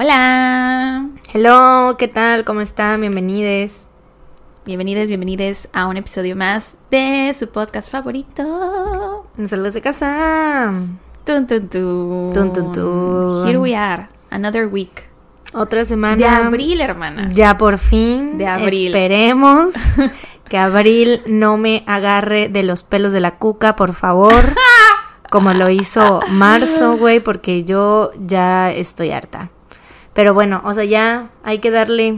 Hola. Hello, ¿qué tal? ¿Cómo están? Bienvenidos. Bienvenidos, bienvenidos a un episodio más de su podcast favorito. Saludos de casa. Tun, tun, tun. Tun, tun, tun. Here we are, another week. Otra semana. De abril, hermana. Ya por fin. De abril. Esperemos que abril no me agarre de los pelos de la cuca, por favor. Como lo hizo marzo, güey, porque yo ya estoy harta. Pero bueno, o sea, ya hay que darle,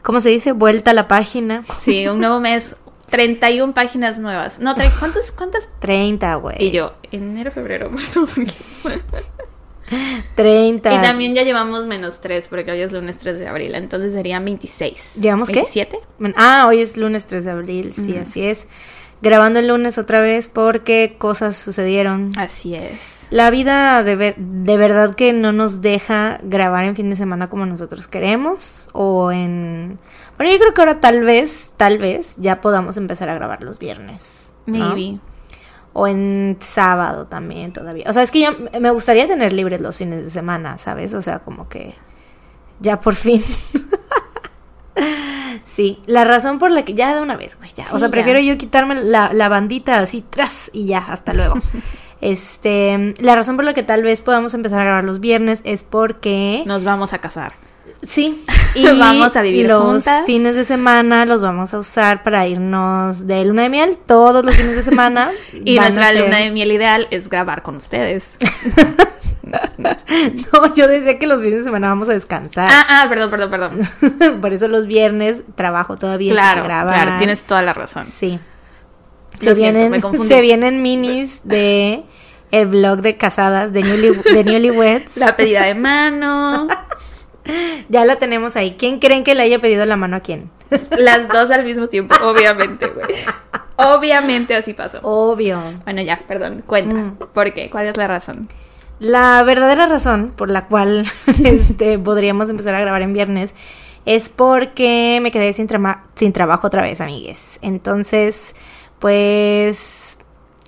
¿cómo se dice? Vuelta a la página. Sí, un nuevo mes, 31 páginas nuevas. No, ¿cuántas? ¿Cuántas? 30, güey. Y yo, enero, febrero, marzo. abril. 30. Y también ya llevamos menos 3 porque hoy es lunes 3 de abril, entonces serían 26. ¿Llevamos qué? ¿27? Ah, hoy es lunes 3 de abril, sí, así es. Grabando el lunes otra vez porque cosas sucedieron. Así es. La vida de, ver- de verdad que no nos deja grabar en fin de semana como nosotros queremos. O en... Bueno, yo creo que ahora tal vez, tal vez ya podamos empezar a grabar los viernes. ¿no? Maybe. O en sábado también todavía. O sea, es que ya me gustaría tener libres los fines de semana, ¿sabes? O sea, como que ya por fin. sí, la razón por la que ya de una vez, güey, ya. o sea, ya. prefiero yo quitarme la, la bandita así tras y ya, hasta luego. este, la razón por la que tal vez podamos empezar a grabar los viernes es porque Nos vamos a casar. Sí, Vamos a vivir los juntas. fines de semana los vamos a usar para irnos de luna de miel todos los fines de semana. Y nuestra ser- luna de miel ideal es grabar con ustedes. No, yo decía que los fines de semana vamos a descansar. ah, ah, perdón, perdón, perdón. Por eso los viernes trabajo todavía. claro, claro, tienes toda la razón. Sí. Se vienen, se vienen minis de el blog de casadas de, Newly, de Newlyweds. La pedida de mano, Ya la tenemos ahí. ¿Quién creen que le haya pedido la mano a quién? las dos al mismo tiempo, obviamente, güey. Obviamente así pasó. Obvio. Bueno, ya, perdón, cuenta. Mm. ¿Por qué? ¿Cuál es la razón? La verdadera razón por la cual este, podríamos empezar a grabar en viernes es porque me quedé sin, trama- sin trabajo otra vez, amigues. Entonces, pues,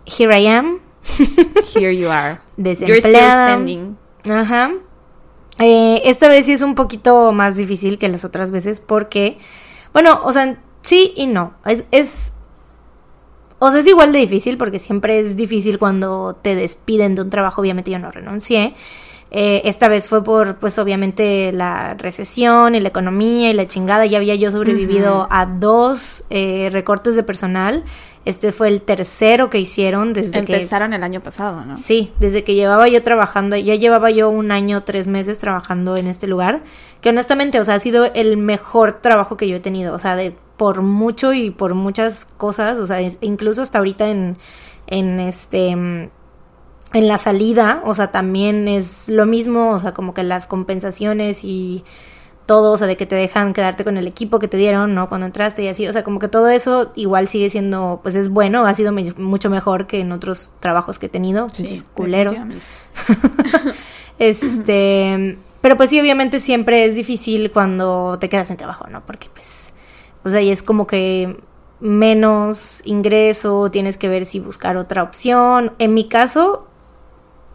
here I am, Here you are. You're still desempleada. standing. Ajá. Eh, esta vez sí es un poquito más difícil que las otras veces porque, bueno, o sea, sí y no. Es, es, o sea, es igual de difícil porque siempre es difícil cuando te despiden de un trabajo. Obviamente yo no renuncié. Eh, esta vez fue por, pues obviamente, la recesión y la economía y la chingada. Ya había yo sobrevivido a dos eh, recortes de personal. Este fue el tercero que hicieron desde que Empezaron el año pasado, ¿no? Sí, desde que llevaba yo trabajando, ya llevaba yo un año, tres meses trabajando en este lugar, que honestamente, o sea, ha sido el mejor trabajo que yo he tenido, o sea, de por mucho y por muchas cosas, o sea, es- incluso hasta ahorita en, en este, en la salida, o sea, también es lo mismo, o sea, como que las compensaciones y todo, o sea, de que te dejan quedarte con el equipo que te dieron, ¿no? Cuando entraste y así, o sea, como que todo eso igual sigue siendo, pues es bueno, ha sido me- mucho mejor que en otros trabajos que he tenido, Sí, culeros. Este, pero pues sí, obviamente siempre es difícil cuando te quedas sin trabajo, ¿no? Porque pues, o sea, y es como que menos ingreso, tienes que ver si buscar otra opción. En mi caso,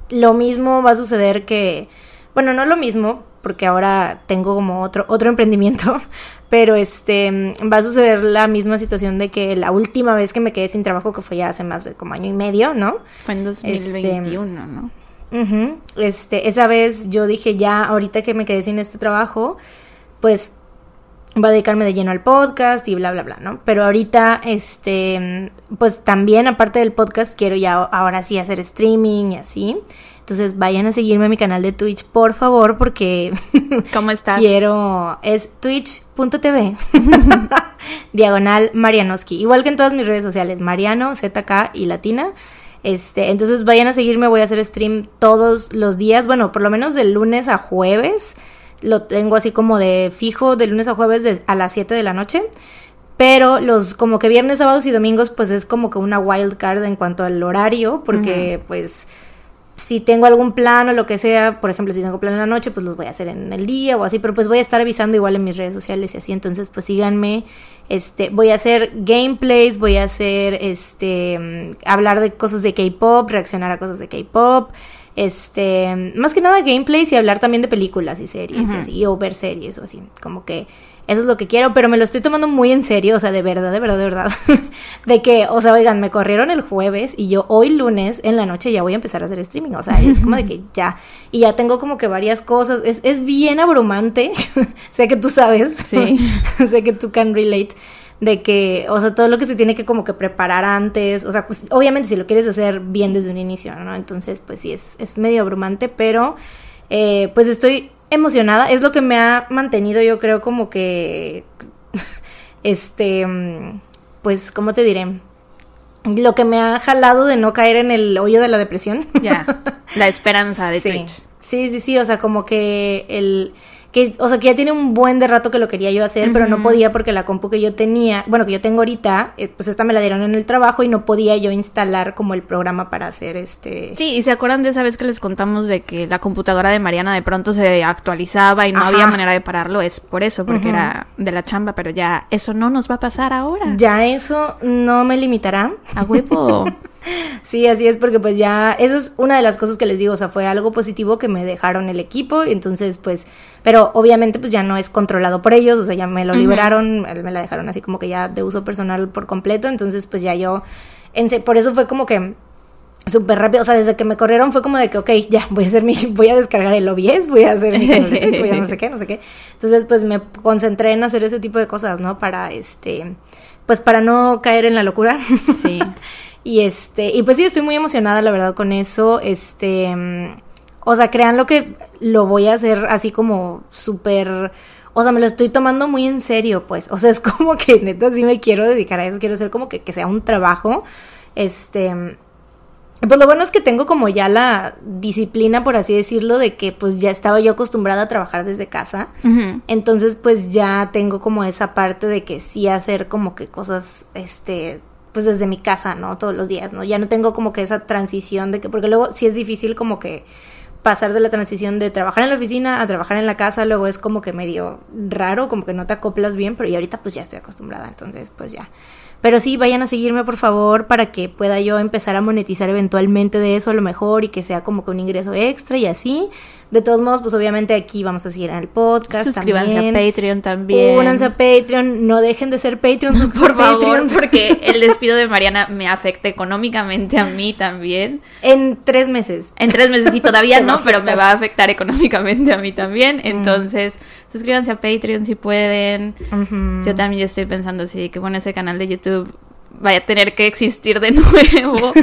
lo mismo va a suceder que, bueno, no lo mismo, porque ahora tengo como otro, otro emprendimiento, pero este, va a suceder la misma situación de que la última vez que me quedé sin trabajo, que fue ya hace más de como año y medio, ¿no? Fue en Este, 2021, ¿no? Ujú. Este, esa vez yo dije ya, ahorita que me quedé sin este trabajo, pues voy a dedicarme de lleno al podcast y bla, bla, bla, ¿no? Pero ahorita, este, pues también aparte del podcast quiero ya ahora sí hacer streaming y así. Entonces vayan a seguirme a mi canal de Twitch, por favor, porque ¿Cómo estás? quiero, es twitch.tv, diagonal Marianoski, igual que en todas mis redes sociales, Mariano, ZK y Latina. Este, entonces vayan a seguirme, voy a hacer stream todos los días, bueno, por lo menos de lunes a jueves. Lo tengo así como de fijo de lunes a jueves de- a las 7 de la noche. Pero los como que viernes, sábados y domingos pues es como que una wild card en cuanto al horario, porque pues si tengo algún plan o lo que sea, por ejemplo, si tengo plan en la noche, pues los voy a hacer en el día o así, pero pues voy a estar avisando igual en mis redes sociales y así, entonces pues síganme, este, voy a hacer gameplays, voy a hacer, este, mm, hablar de cosas de K-pop, reaccionar a cosas de K-pop, Este, más que nada gameplays y hablar también de películas y series, y así, o ver series o así, como que eso es lo que quiero, pero me lo estoy tomando muy en serio, o sea, de verdad, de verdad, de verdad. de que, o sea, oigan, me corrieron el jueves y yo hoy lunes en la noche ya voy a empezar a hacer streaming, o sea, es como de que ya, y ya tengo como que varias cosas, es, es bien abrumante, sé que tú sabes, sí. sé que tú can relate de que, o sea, todo lo que se tiene que como que preparar antes, o sea, pues obviamente si lo quieres hacer bien desde un inicio, ¿no? Entonces, pues sí, es, es medio abrumante, pero eh, pues estoy emocionada, es lo que me ha mantenido yo creo como que, este, pues, ¿cómo te diré? Lo que me ha jalado de no caer en el hoyo de la depresión. Ya, la esperanza de Twitch. Sí, sí, sí, o sea, como que el que, o sea, que ya tiene un buen de rato que lo quería yo hacer, pero no podía porque la compu que yo tenía, bueno, que yo tengo ahorita, eh, pues esta me la dieron en el trabajo y no podía yo instalar como el programa para hacer este... Sí, y se acuerdan de esa vez que les contamos de que la computadora de Mariana de pronto se actualizaba y no había manera de pararlo, es por eso, porque era de la chamba, pero ya eso no nos va a pasar ahora. Ya eso no me limitará. A huevo. Sí, así es, porque pues ya, eso es una de las cosas que les digo, o sea, fue algo positivo que me dejaron el equipo, entonces pues, pero obviamente pues ya no es controlado por ellos, o sea, ya me lo liberaron, me la dejaron así como que ya de uso personal por completo, entonces pues ya yo, en, por eso fue como que súper rápido, o sea, desde que me corrieron fue como de que, ok, ya, voy a hacer mi, voy a descargar el OBS, voy a hacer mi voy a no sé qué, no sé qué. Entonces, pues me concentré en hacer ese tipo de cosas, ¿no? Para, este, pues para no caer en la locura. Sí. Y este, y pues sí, estoy muy emocionada, la verdad, con eso. Este, o sea, crean lo que lo voy a hacer así como súper. O sea, me lo estoy tomando muy en serio, pues. O sea, es como que neta sí me quiero dedicar a eso. Quiero hacer como que, que sea un trabajo. Este. Pues lo bueno es que tengo como ya la disciplina, por así decirlo, de que pues ya estaba yo acostumbrada a trabajar desde casa. Entonces pues ya tengo como esa parte de que sí hacer como que cosas, este, pues desde mi casa, ¿no? Todos los días, ¿no? Ya no tengo como que esa transición de que, porque luego sí es difícil como que pasar de la transición de trabajar en la oficina a trabajar en la casa, luego es como que medio raro, como que no te acoplas bien, pero y ahorita pues ya estoy acostumbrada, entonces pues ya. Pero sí, vayan a seguirme por favor para que pueda yo empezar a monetizar eventualmente de eso a lo mejor y que sea como que un ingreso extra y así. De todos modos, pues obviamente aquí vamos a seguir en el podcast. Suscríbanse a Patreon también. Únanse a Patreon. No dejen de ser Patreons por, favor, porque el despido de Mariana me afecta económicamente a mí también. En tres meses. En tres meses y todavía no, pero me va a afectar económicamente a mí también. Entonces, suscríbanse a Patreon si pueden. Yo también estoy pensando así que bueno, ese canal de YouTube vaya a tener que existir de nuevo.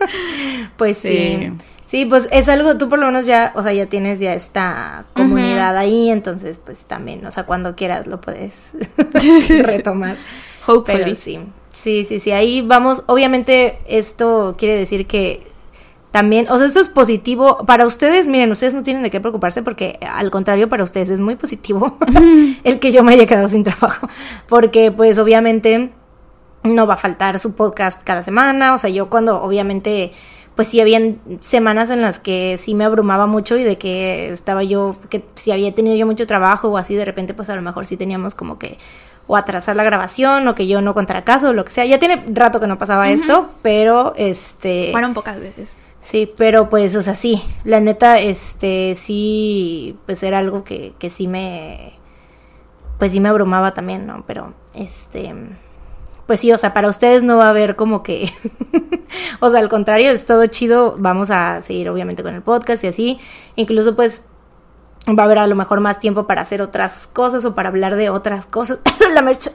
pues sí. sí. pues es algo, tú por lo menos ya, o sea, ya tienes ya esta comunidad ahí, entonces pues también, o sea, cuando quieras lo puedes retomar. Hopefully. sí, sí, sí, sí, ahí vamos, obviamente esto quiere decir que también, o sea, esto es positivo. Para ustedes, miren, ustedes no tienen de qué preocuparse porque al contrario para ustedes es muy positivo el que yo me haya quedado sin trabajo, porque pues obviamente no va a faltar su podcast cada semana, o sea, yo cuando obviamente pues sí habían semanas en las que sí me abrumaba mucho y de que estaba yo, que si había tenido yo mucho trabajo o así, de repente pues a lo mejor sí teníamos como que o atrasar la grabación o que yo no contara caso o lo que sea. Ya tiene rato que no pasaba esto, pero este... Fueron pocas veces. Sí, pero pues, o sea, sí, la neta, este, sí, pues era algo que, que sí me, pues sí me abrumaba también, ¿no? Pero, este, pues sí, o sea, para ustedes no va a haber como que, o sea, al contrario, es todo chido, vamos a seguir obviamente con el podcast y así, incluso pues va a haber a lo mejor más tiempo para hacer otras cosas o para hablar de otras cosas. la mercha.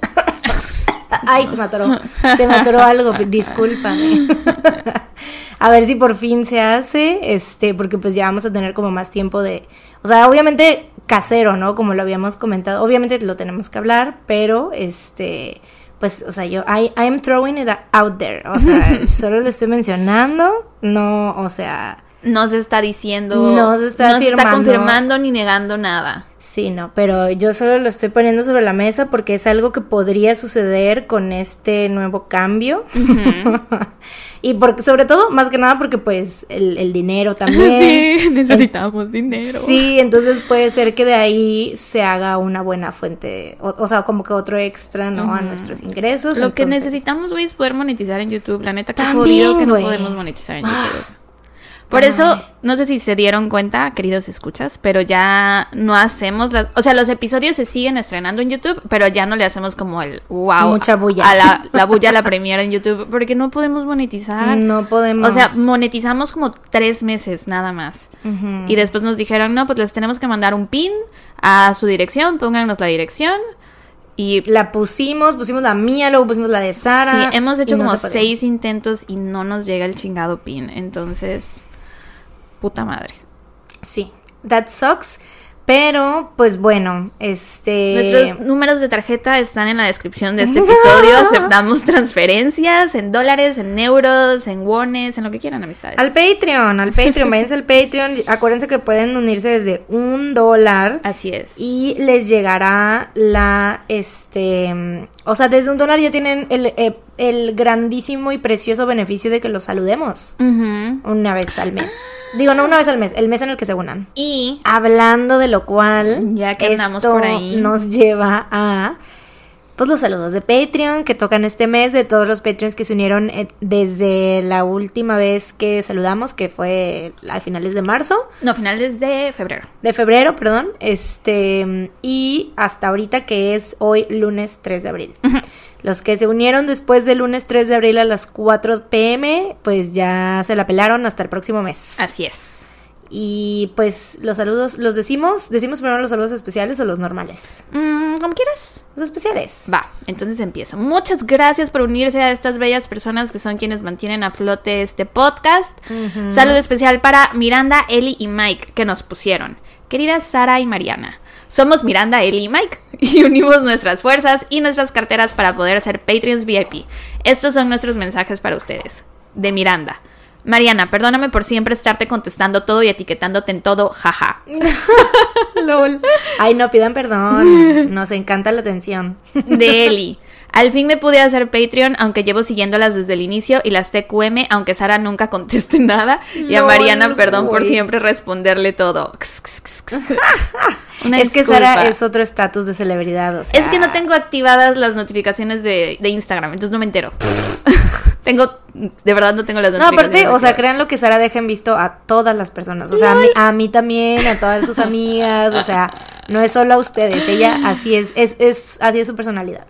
Ay, me atoró. Se me atoró algo, discúlpame. a ver si por fin se hace, este, porque pues ya vamos a tener como más tiempo de, o sea, obviamente casero, ¿no? Como lo habíamos comentado, obviamente lo tenemos que hablar, pero este, pues, o sea, yo, I, I'm throwing it out there, o sea, solo lo estoy mencionando, no, o sea, no se está diciendo, no se está, confirmando ni negando nada. Sí, no, pero yo solo lo estoy poniendo sobre la mesa porque es algo que podría suceder con este nuevo cambio. y porque, sobre todo, más que nada porque pues el, dinero también. Sí, necesitamos dinero. Sí, entonces puede ser que de ahí se haga una buena fuente, o, sea, como que otro extra, ¿no? A nuestros ingresos. Lo que necesitamos, güey, es poder monetizar en YouTube. La neta, que jodido que no podemos monetizar en YouTube. Por eso, no sé si se dieron cuenta, queridos escuchas, pero ya no hacemos, las- o sea, los episodios se siguen estrenando en YouTube, pero ya no le hacemos como el wow. Mucha bulla. A la, la bulla a la premiere en YouTube, porque no podemos monetizar. No podemos. O sea, monetizamos como tres meses nada más. Y después nos dijeron, no, pues les tenemos que mandar un pin a su dirección, pónganos la dirección. Y La pusimos, pusimos la mía, luego pusimos la de Sara. sí, hemos hecho no como seis intentos y no nos llega el chingado pin. Entonces, puta madre. Sí, that sucks. Pero, pues bueno, este. Nuestros números de tarjeta están en la descripción de este episodio. Aceptamos transferencias en dólares, en euros, en wones, en lo que quieran, amistades. Al Patreon, al Patreon, váyanse al Patreon. Acuérdense que pueden unirse desde un dólar. Así es. Y les llegará la, este, o sea, desde un dólar ya tienen el, eh, el grandísimo y precioso beneficio de que los saludemos una vez al mes. Digo, no una vez al mes, el mes en el que se unan. Y Hablando de lo cual, Ya que esto por ahí. nos lleva a pues los saludos de Patreon que tocan este mes de todos los Patreons que se unieron eh, desde la última vez que saludamos, que fue a finales de marzo, no, finales de febrero. de febrero, perdón, este y hasta ahorita que es hoy lunes 3 de abril. Los que se unieron después del lunes 3 de abril a las 4 pm, pues ya se la pelaron hasta el próximo mes. Así es. Y pues los saludos, ¿los decimos? ¿Decimos primero los saludos especiales o los normales? Mm, como quieras. Los especiales. Va, entonces empiezo. Muchas gracias por unirse a estas bellas personas que son quienes mantienen a flote este podcast. Saludo especial para Miranda, Eli y Mike que nos pusieron. Queridas Sara y Mariana, somos Miranda, Eli y Mike y unimos nuestras fuerzas y nuestras carteras para poder ser Patreons VIP. Estos son nuestros mensajes para ustedes. De Miranda. Mariana, perdóname por siempre estarte contestando todo y etiquetándote en todo, jaja. LOL. Ay, no pidan perdón. Nos encanta la atención. De Eli. Al fin me pude hacer Patreon, aunque llevo siguiéndolas desde el inicio, y las TQM, aunque Sara nunca conteste nada, y a Mariana, perdón por siempre responderle todo. Una es que. Sara es otro estatus de celebridad. O sea, Es que no tengo activadas las notificaciones de, de Instagram, entonces no me entero. Tengo, de verdad no tengo las No, aparte, o sea, crean lo que Sara deja en visto a todas las personas. O sea, a mí, a mí también, a todas sus amigas. O sea, no es solo a ustedes. Ella así es, es, es así es su personalidad.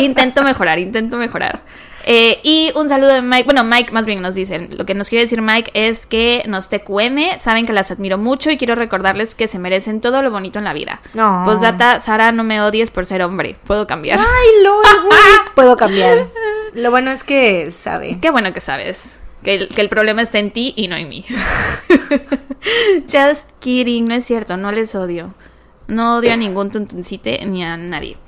Intento mejorar, intento mejorar. Eh, y un saludo de Mike. Bueno, Mike más bien nos dicen. Lo que nos quiere decir Mike es que nos TQM. Saben que las admiro mucho y quiero recordarles que se merecen todo lo bonito en la vida. No. Postdata, Sara, no me odies por ser hombre. Puedo cambiar. Ay, lol, güey. Puedo cambiar. Lo bueno es que sabe. Qué bueno que sabes. Que el, que el problema está en ti y no en mí. Just kidding, no es cierto, no les odio. No odio a ningún tuntuncite ni a nadie.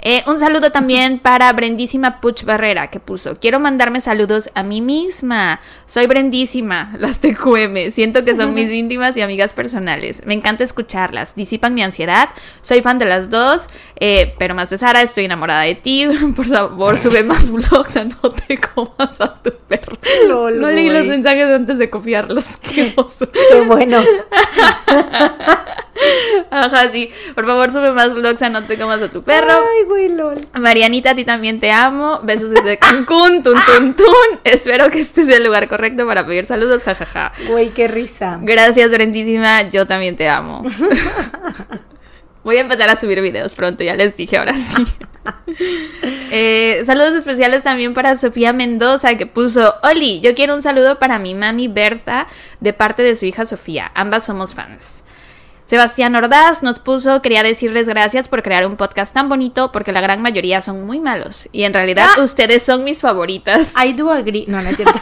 Eh, un saludo también para Brendísima Puch Barrera que puso, quiero mandarme saludos a mí misma. Soy Brendísima, las TQM. Siento que son mis íntimas y amigas personales. Me encanta escucharlas, disipan mi ansiedad. Soy fan de las dos, eh, pero más de Sara, estoy enamorada de ti. Por favor, sube más vlogs, no te comas a tu perro. Lol, no leí los mensajes antes de copiarlos. Qué oso. Qué bueno. Ajá, sí. Por favor, sube más vlogs a no te comas a tu perro. Ay, güey, lol. Marianita, a ti también te amo. Besos desde Cancún, tun, tun, tun. Espero que este sea el lugar correcto para pedir saludos, jajaja. Güey, qué risa. Gracias, Brendísima. Yo también te amo. Voy a empezar a subir videos pronto, ya les dije, ahora sí. Eh, saludos especiales también para Sofía Mendoza que puso, Oli, yo quiero un saludo para mi mami Berta de parte de su hija Sofía. Ambas somos fans. Sebastián Ordaz nos puso, quería decirles gracias por crear un podcast tan bonito porque la gran mayoría son muy malos y en realidad Ah. ustedes son mis favoritas. I do agree. No, no es cierto.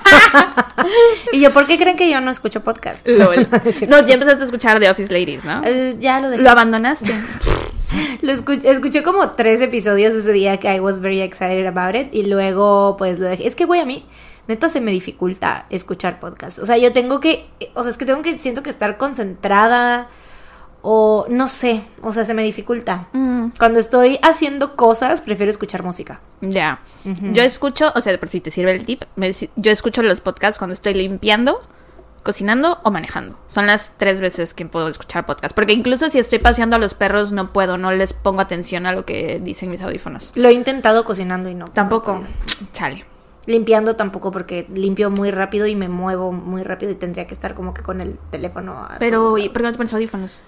y yo, ¿por qué creen que yo no escucho podcast? Lol. No, ya empezaste a escuchar The Office Ladies, ¿no? Eh, ya lo dejé. Lo abandonaste. Lo escuché, escuché como tres episodios ese día que I was very excited about it y luego pues lo dejé. Es que, güey, a mí neta se me dificulta escuchar podcast. O sea, yo tengo que, o sea, es que tengo que, siento que estar concentrada o no sé, o sea, se me dificulta. Mm, Cuando estoy haciendo cosas, prefiero escuchar música. ya. Yo escucho, o sea, por si te sirve el tip, me- yo escucho los podcasts cuando estoy limpiando, cocinando o manejando. Son las tres veces que puedo escuchar podcast. Porque incluso si estoy paseando a los perros, no puedo, no les pongo atención a lo que dicen mis audífonos. Lo he intentado cocinando y no. Tampoco. no. Chale. Limpiando tampoco porque limpio muy rápido y me muevo muy rápido y tendría que estar como que con el teléfono. Pero, ¿y por qué no te pones audífonos?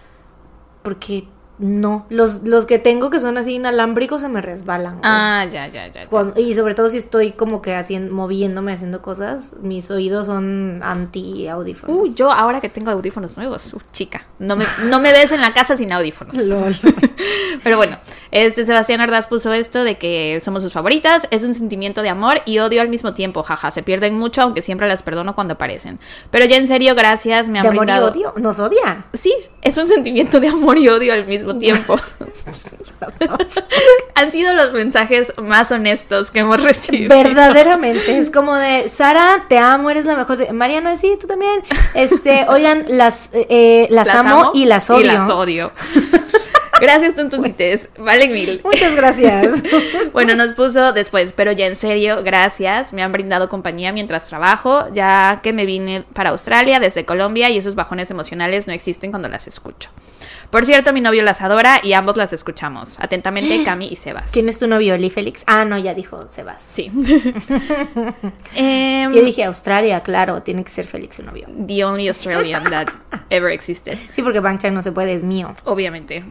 Porque no, los, los que tengo que son así inalámbricos se me resbalan. Ah, ya, ya, ya. y sobre todo si estoy como que haciendo, moviéndome, haciendo cosas, mis oídos son anti audífonos. Uy, yo ahora que tengo audífonos nuevos, chica, no me, no me ves en la casa sin audífonos. Pero bueno, este Sebastián Ardaz puso esto de que somos sus favoritas, es un sentimiento de amor y odio al mismo tiempo, jaja, se pierden mucho, aunque siempre las perdono cuando aparecen. Pero ya en serio, gracias, me han ¿De amor y odio? ¿Nos odia? Sí, es un sentimiento de amor y odio al mismo tiempo. Han sido los mensajes más honestos que hemos recibido. Verdaderamente, es como de, Sara, te amo, eres la mejor. De... Mariana, sí, tú también. Este, oigan, las, eh, las, amo, y las odio. Y las odio. Gracias, tontoncites. Vale mil. Muchas gracias. bueno, nos puso después, pero ya en serio, gracias. Me han brindado compañía mientras trabajo, ya que me vine para Australia desde Colombia y esos bajones emocionales no existen cuando las escucho. Por cierto, mi novio las adora y ambos las escuchamos. Atentamente, Cami y Sebas. ¿Quién es tu novio, Lee Félix? Ah, no, ya dijo Sebas. Sí. eh, yo dije Australia, claro, tiene que ser Félix su novio. The only Australian that ever existed. Sí, porque Bangchan no se puede, es mío. Obviamente.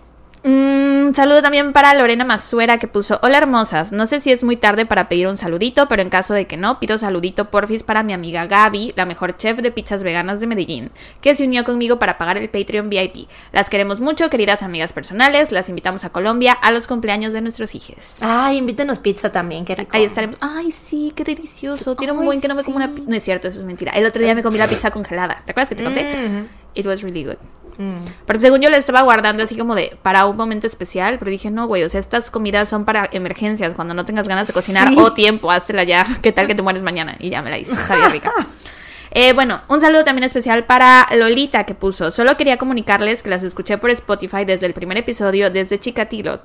Un mm, saludo también para Lorena Masuera que puso, hola hermosas, no sé si es muy tarde para pedir un saludito, pero en caso de que no, pido saludito porfis para mi amiga Gaby, la mejor chef de pizzas veganas de Medellín, que se unió conmigo para pagar el Patreon VIP. Las queremos mucho, queridas amigas personales, las invitamos a Colombia a los cumpleaños de nuestros hijos. Ay, invítenos pizza también, qué rico. Ahí estaremos. Ay, sí, qué delicioso. Tiene un buen que no me como una No es cierto, eso es mentira. El otro día me comí la pizza congelada. ¿Te acuerdas que te conté? Mm. It was really good. Mm. Porque según yo le estaba guardando así como de para un momento especial, pero dije, no, güey, o sea, estas comidas son para emergencias, cuando no tengas ganas de cocinar o tiempo, háztela ya, ¿qué tal que te mueres mañana? Y ya me la hice, sabía rica. Eh, bueno, un saludo también especial para Lolita que puso. Solo quería comunicarles que las escuché por Spotify desde el primer episodio, desde Chikatilo.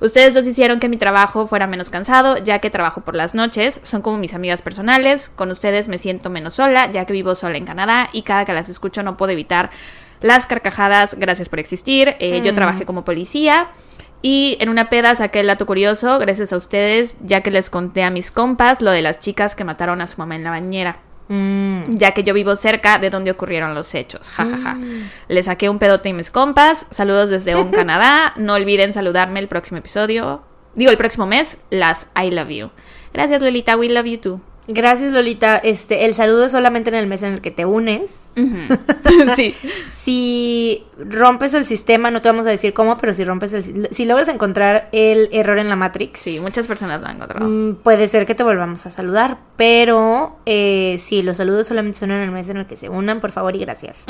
Ustedes dos hicieron que mi trabajo fuera menos cansado, ya que trabajo por las noches. Son como mis amigas personales. Con ustedes me siento menos sola, ya que vivo sola en Canadá y cada que las escucho no puedo evitar las carcajadas. Gracias por existir. Eh, yo mm. trabajé como policía. Y en una peda saqué el dato curioso, gracias a ustedes, ya que les conté a mis compas lo de las chicas que mataron a su mamá en la bañera. Mm. Ya que yo vivo cerca de donde ocurrieron los hechos. jajaja ja, ja. Mm. Le saqué un pedote y mis compas. Saludos desde un Canadá. No olviden saludarme el próximo episodio. Digo, el próximo mes. Las I love you. Gracias, Lolita. We love you too. Gracias, Lolita. Este, el saludo es solamente en el mes en el que te unes. sí. si rompes el sistema, no te vamos a decir cómo, pero si rompes el si logras encontrar el error en la Matrix. Sí, muchas personas lo han encontrado. Mm, puede ser que te volvamos a saludar, pero eh, sí, los saludos solamente son en el mes en el que se unan, por favor y gracias.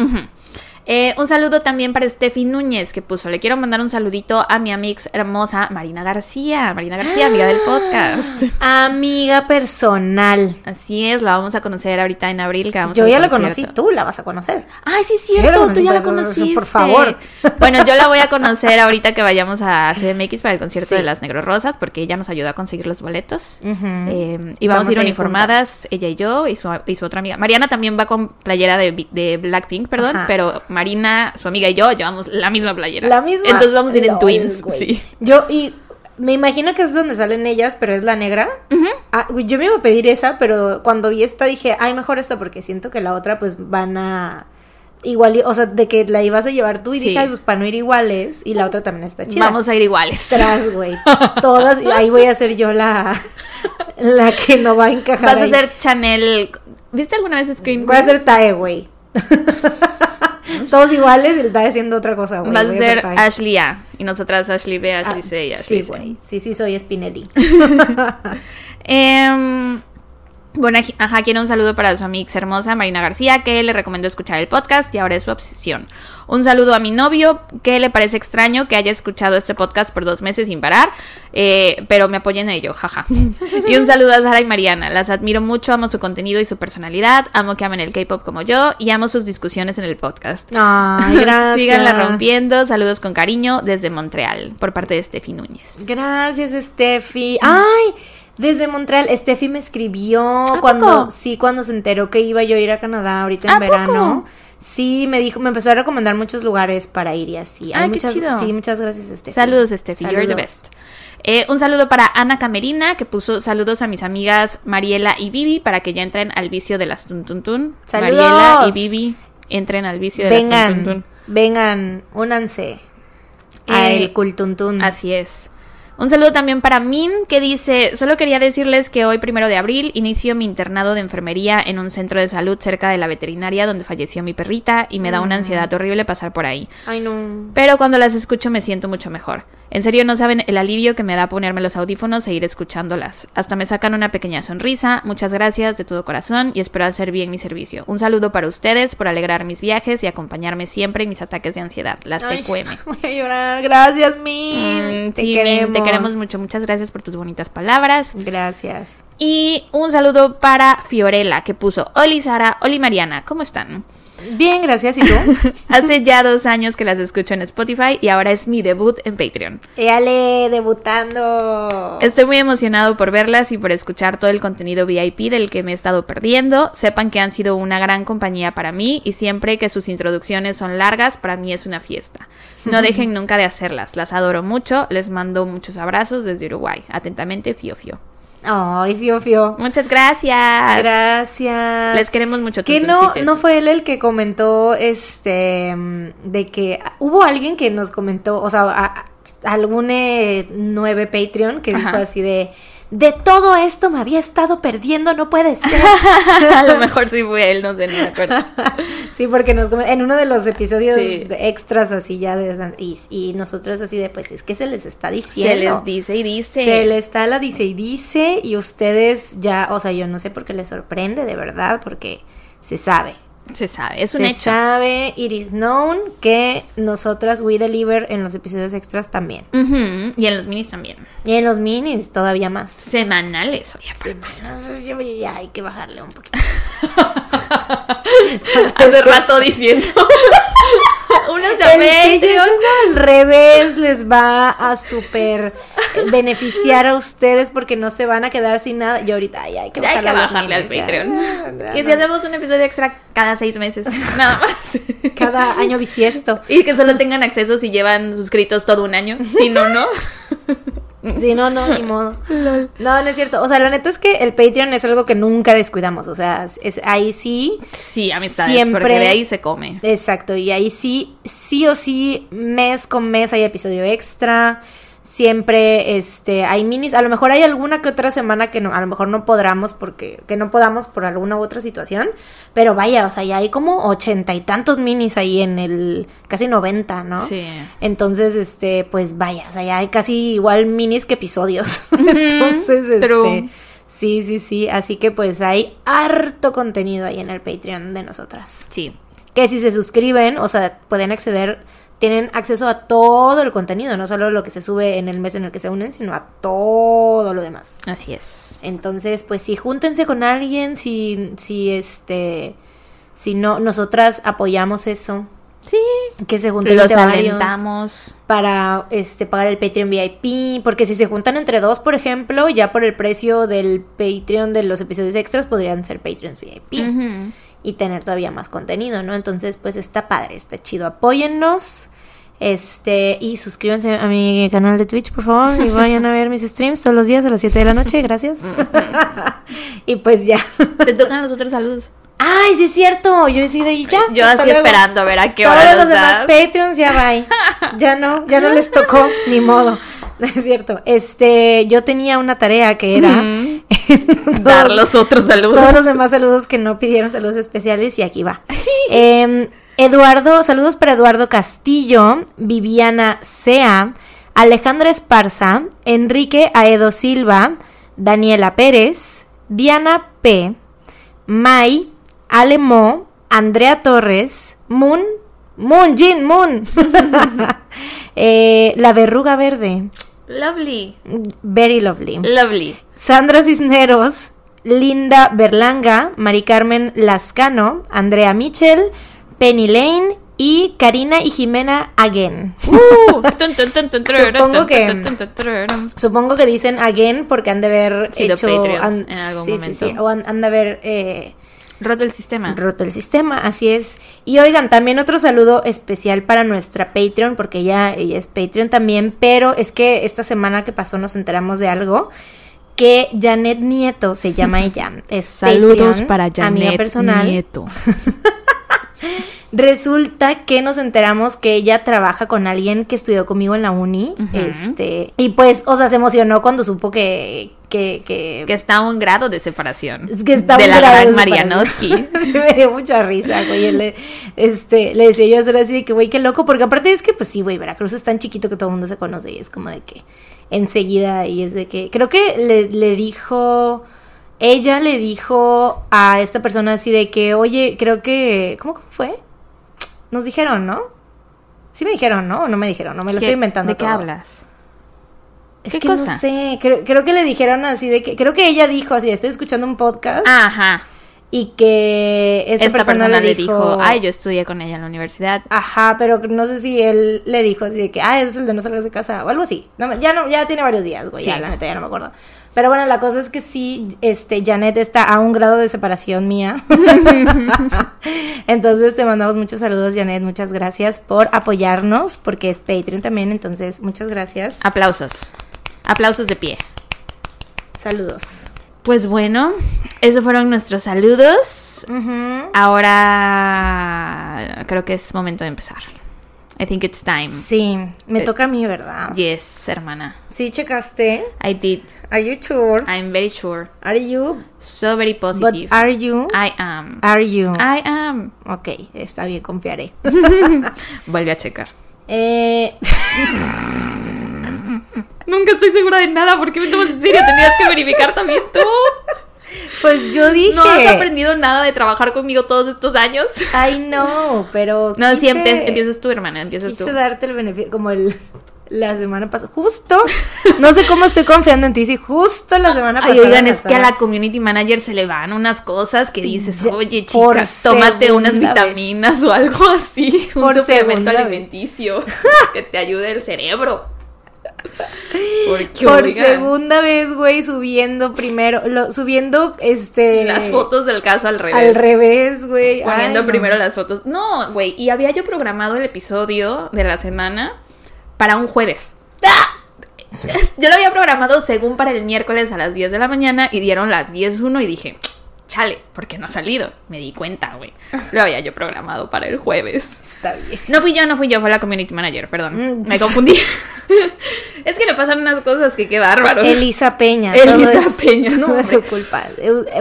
Eh, un saludo también para Steffi Núñez que puso, le quiero mandar un saludito a mi amix hermosa Marina García. Marina García, amiga del podcast. Amiga personal. Así es, la vamos a conocer ahorita en abril. Que yo ya la conocí, tú la vas a conocer. Ay, sí, cierto, tú ya la conociste. Por favor. Bueno, yo la voy a conocer ahorita que vayamos a CDMX para el concierto de las Negros Rosas, porque ella nos ayudó a conseguir los boletos. Eh, y vamos, a ir uniformadas, ella y yo, y su, y su otra amiga. Mariana también va con playera de, de Blackpink, perdón, pero Marina, su amiga y yo llevamos la misma playera. La misma. Entonces vamos a ir en twins. Sí. Yo, y me imagino que es donde salen ellas, pero es la negra. Ah, yo me iba a pedir esa, pero cuando vi esta dije, ay, mejor esta porque siento que la otra pues van a igual, o sea, de que la ibas a llevar tú y dije, ay, pues para no ir iguales y la otra también está chida. Vamos a ir iguales. Tras, güey. Todas, y ahí voy a ser yo la, la que no va a encajar. Vas a ser Chanel. ¿Viste alguna vez Scream Voy a ser Tae, güey. Todos iguales y él está haciendo otra cosa, güey. Vas a ser Ashley A. Y nosotras Ashley B, Ashley ah, C y Ashley Sí, güey. Sí, sí, soy Spinelli. eh, bueno, ajá, quiero un saludo para su amiga hermosa Marina García, que le recomendó escuchar el podcast y ahora es su obsesión. Un saludo a mi novio, que le parece extraño que haya escuchado este podcast por dos meses sin parar, eh, pero me apoyen en ello, jaja. y un saludo a Sara y Mariana, las admiro mucho, amo su contenido y su personalidad, amo que amen el K-pop como yo y amo sus discusiones en el podcast. Ay, gracias. Síganla rompiendo, saludos con cariño desde Montreal, por parte de Steffi Núñez. Gracias, Steffi. ¡Ay! Desde Montreal, Steffi me escribió cuando, sí, cuando se enteró que iba yo a ir a Canadá ahorita en verano. sí me dijo, me empezó a recomendar muchos lugares para ir y así. Ay, qué muchas, chido. Sí, muchas gracias, Steffi. Saludos, Steffi. You're the best. Eh, un saludo para Ana Camerina, que puso saludos a mis amigas Mariela y Vivi para que ya entren al vicio de las tuntuntun. ¡Saludos! Mariela y Vivi entren al vicio de las Vengan, tuntuntun. vengan, únanse a el cultuntún. Así es. Un saludo también para Min, que dice, solo quería decirles que hoy, primero de abril, inicio mi internado de enfermería en un centro de salud cerca de la veterinaria donde falleció mi perrita y me da una ansiedad horrible pasar por ahí. Ay, no. Pero cuando las escucho me siento mucho mejor. En serio no saben el alivio que me da ponerme los audífonos e ir escuchándolas. Hasta me sacan una pequeña sonrisa. Muchas gracias de todo corazón y espero hacer bien mi servicio. Un saludo para ustedes por alegrar mis viajes y acompañarme siempre en mis ataques de ansiedad. Las Ay, TQM. Voy a llorar. Gracias, Min. Mm, te sí, Min, queremos. te queremos mucho. Muchas gracias por tus bonitas palabras. Gracias. Y un saludo para Fiorella que puso Oli Sara, Oli Mariana, ¿cómo están? Bien, gracias. ¿Y tú? Hace ya dos años que las escucho en Spotify y ahora es mi debut en Patreon. Éale, debutando. Estoy muy emocionado por verlas y por escuchar todo el contenido VIP del que me he estado perdiendo. Sepan que han sido una gran compañía para mí y siempre que sus introducciones son largas, para mí es una fiesta. No dejen nunca de hacerlas, las adoro mucho, les mando muchos abrazos desde Uruguay. Atentamente, Fio Fio. Ay, Fio Fio. Muchas gracias. Gracias. Les queremos mucho. Que no, no fue él el que comentó, este, mm, de que hubo alguien que nos comentó, o sea, a- a- algún eh, nueve Patreon que dijo así de, de todo esto me había estado perdiendo, no puede ser. A lo mejor sí fue él, no sé, no me acuerdo. sí, porque nos en uno de los episodios Sí. extras así ya de, y, y nosotros así de, pues es que se les está Se diciendo. les dice y dice. Se le está la dice y dice y ustedes ya, o sea, yo no sé por qué les sorprende, de verdad, porque se sabe. Se sabe, es un se hecho. sabe, it is known, que nosotras we deliver en los episodios extras también. Y en los minis también. Y en los minis todavía más. Semanales, yo- ya hay que bajarle un poquito. Hace rato diciendo. Unos de El que al revés les va a súper beneficiar a ustedes porque no se van a quedar sin nada. Y ahorita ay, hay que Ya hay que bajarle al. Patreon. Ya, Y si no. hacemos un episodio extra cada seis meses, nada más. Cada año bisiesto. Y que solo tengan acceso si llevan suscritos todo un año. Si no, no. Sí, no, no, ni modo. No, no es cierto. O sea, la neta es que el Patreon es algo que nunca descuidamos. O sea, es, ahí sí. Sí, amistades, Siempre- porque de ahí se come. Exacto. Y ahí sí, sí o sí, mes con mes hay episodio extra. Siempre este hay minis. A lo mejor hay alguna que otra semana que no, a lo mejor no podamos porque, que no podamos por alguna u otra situación. Pero vaya, o sea, ya hay como ochenta y tantos minis ahí en el. casi noventa, ¿no? Sí. Entonces, este, pues vaya, o sea, ya hay casi igual minis que episodios. Entonces, este, true. sí, sí, sí. Así que pues hay harto contenido ahí en el Patreon de nosotras. Sí. Que si se suscriben, o sea, pueden acceder, tienen acceso a todo el contenido, no solo lo que se sube en el mes en el que se unen, sino a todo lo demás. Así es. Entonces, pues sí, júntense con alguien, si, si este, si no, nosotras apoyamos eso. Sí. Que se junten Los entre varios alentamos. para este pagar el Patreon VIP, porque si se juntan entre dos, por ejemplo, ya por el precio del Patreon de los episodios extras podrían ser Patreons VIP Ujú. Y tener todavía más contenido, ¿no? Entonces, pues está padre, está chido. Apóyennos. Este, y suscríbanse a mi canal de Twitch, por favor, y vayan a ver mis streams todos los días a las 7 de la noche, gracias. y pues ya. Te tocan los otros saludos. Ay, sí es cierto, yo he sido y ya. Yo así luego. esperando a ver a qué Todos hora los los demás. Patreons ya va. Ya no, ya no les tocó, ni modo. Es cierto. Este, yo tenía una tarea que era todos- Dar los otros saludos. todos los demás saludos que no pidieron saludos especiales y aquí va. Em, Eduardo, saludos para Eduardo Castillo, Viviana Sea, Alejandra Esparza, Enrique Aedo Silva, Daniela Pérez, Diana P, Mai, Alemo, Andrea Torres, Moon, Moon, Jin, Moon, Eh, La Verruga Verde, Lovely. Very Lovely. Lovely. Sandra Cisneros, Linda Berlanga, Mari Carmen Lascano, Andrea Michel, Penny Lane y Karina y Jimena Again. Uh, Supongo que-. Supongo dicen again porque han de haber hecho en algún sí, momento. sí, o han, han de haber eh, Roto el sistema. Roto el sistema, así es. Y oigan, también otro saludo especial para nuestra Patreon, porque ella, ella es Patreon también, pero es que esta semana que pasó nos enteramos de algo que Janet Nieto se llama ella. Es Saludos para Janet personal. Nieto. Resulta que nos enteramos que ella trabaja con alguien que estudió conmigo en la uni. Este. Y pues, o sea, se emocionó cuando supo que. Que, que, que está a un grado de separación. Que está de un la grado gran de Marianowski. me dio mucha risa, güey. Le, este, le decía yo hacer así de que, güey, qué loco. Porque aparte es que, pues sí, güey, Veracruz es tan chiquito que todo el mundo se conoce. Y es como de que enseguida. Y es de que. Creo que le, le dijo ella le dijo a esta persona así de que, oye, creo que, ¿cómo fue? Nos dijeron, ¿no? Sí me dijeron, ¿no? O no me dijeron, no me lo estoy inventando. ¿De qué hablas? Es ¿Qué que cosa? no sé, creo, creo que le dijeron así de que, creo que ella dijo así, estoy escuchando un podcast Ajá. Y que esta, Esta, persona, persona, le dijo, ay, yo estudié con ella en la universidad. Ajá, pero no sé si él le dijo así de que, ah, es el de no salgas de casa o algo así. No, ya no, ya tiene varios días, güey, Sí. ya la neta ya no me acuerdo. Pero bueno, la cosa es que sí, este, Janet está a un grado de separación mía. entonces te mandamos muchos saludos, Janet, muchas gracias por apoyarnos, porque es Patreon también, entonces muchas gracias. Aplausos. Aplausos de pie. Saludos. Pues bueno, esos fueron nuestros saludos. Ahora creo que es momento de empezar. I think it's time. Sí, me Eh, toca a mí, ¿verdad? Yes, hermana. Sí, checaste. I did. Are you sure? I'm very sure. Are you? So very But positive. are you? I am. Are you? I am. Ok, está bien, confiaré. Vuelve a checar. Eh, Nunca estoy segura de nada. ¿Por qué me tomas en serio? Tenías que verificar también tú. pues yo dije. No has aprendido nada de trabajar conmigo todos estos años. I know, pero. No, quise- siempre empiezas tú, hermana. Empiezas Quise tú. darte el beneficio, como el. La semana pasada, justo, no sé cómo estoy confiando en ti, si justo la semana pasada. Ay, oigan, es que a la community manager se le van unas cosas que dices, oye, por chica, tómate unas vitaminas o algo así. Por un suplemento segunda vez. alimenticio que te ayude el cerebro. Porque, Por oigan, segunda vez, güey, subiendo primero, lo, subiendo, este... las fotos del caso al revés. Al revés, güey. Poniendo Ay, no. primero las fotos. No, güey, y había yo programado el episodio de la semana para un jueves. ¡Ah! Yo lo había programado según para el miércoles a las 10 de la mañana y dieron las 10.1 y dije, chale, ¿por qué no ha salido? Me di cuenta, güey. Lo había yo programado para el jueves. Está bien. No fui yo, no fui yo, fue la community manager, perdón. Mm. Me confundí. es que le pasan unas cosas que qué bárbaro. Elisa Peña. Elisa todo es- Peña, no, todo es su culpa.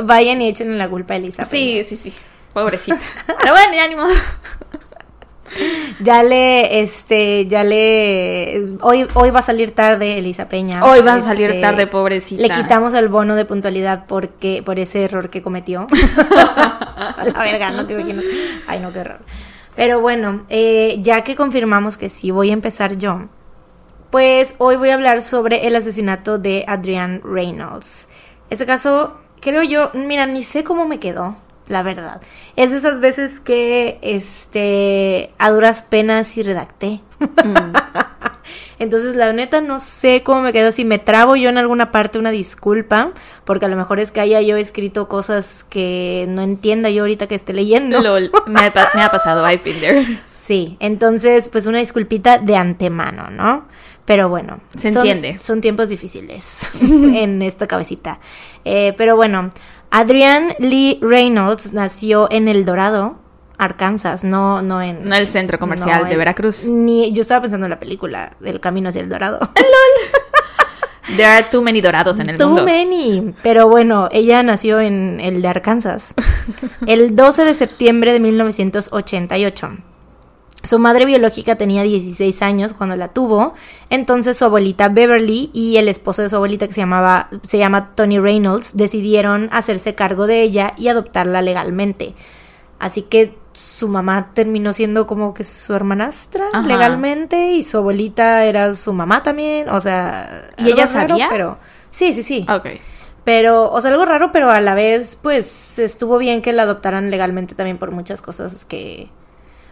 Vayan y echen la culpa a Elisa Peña. Sí, sí, sí. Pobrecita. Pero bueno, ya ni modo. Ya le, este, ya le, hoy, hoy va a salir tarde Elisa Peña. Hoy va a salir Este, tarde, pobrecita. Le quitamos el bono de puntualidad porque, por ese error que cometió. a la verga, no te imagino. Ay, no, qué horror. Pero bueno, eh, ya que confirmamos que sí voy a empezar yo, pues hoy voy a hablar sobre el asesinato de Adrian Reynolds. Este caso, creo yo, mira, ni sé cómo me quedó, la verdad. Es de esas veces que, este, a duras penas y redacté. Entonces, la neta, no sé cómo me quedó. Si me trago yo en alguna parte, una disculpa, porque a lo mejor es que haya yo escrito cosas que no entienda yo ahorita que esté leyendo. Lol, me ha, me ha pasado, I've been there. Sí, entonces, pues una disculpita de antemano, ¿no? Pero bueno, Se son- entiende. Son tiempos difíciles en esta cabecita. Eh, pero bueno, Adrian Lee Reynolds nació en El Dorado, Arkansas, no, no en. No el centro comercial no de en- Veracruz. Ni, yo estaba pensando en la película El Camino hacia el Dorado. There are too many dorados en el Too mundo. many. Pero bueno, ella nació en el de Arkansas. el 12 de septiembre de 1988. Su madre biológica tenía 16 años cuando la tuvo, entonces su abuelita Beverly y el esposo de su abuelita que se llamaba se llama Tony Reynolds decidieron hacerse cargo de ella y adoptarla legalmente. Así que su mamá terminó siendo como que su hermanastra Ajá. legalmente y su abuelita era su mamá también, o sea, ¿Y ella algo raro, sabía? pero sí, sí, sí. Ok. Pero, o sea, algo raro, pero a la vez, pues, estuvo bien que la adoptaran legalmente también por muchas cosas que...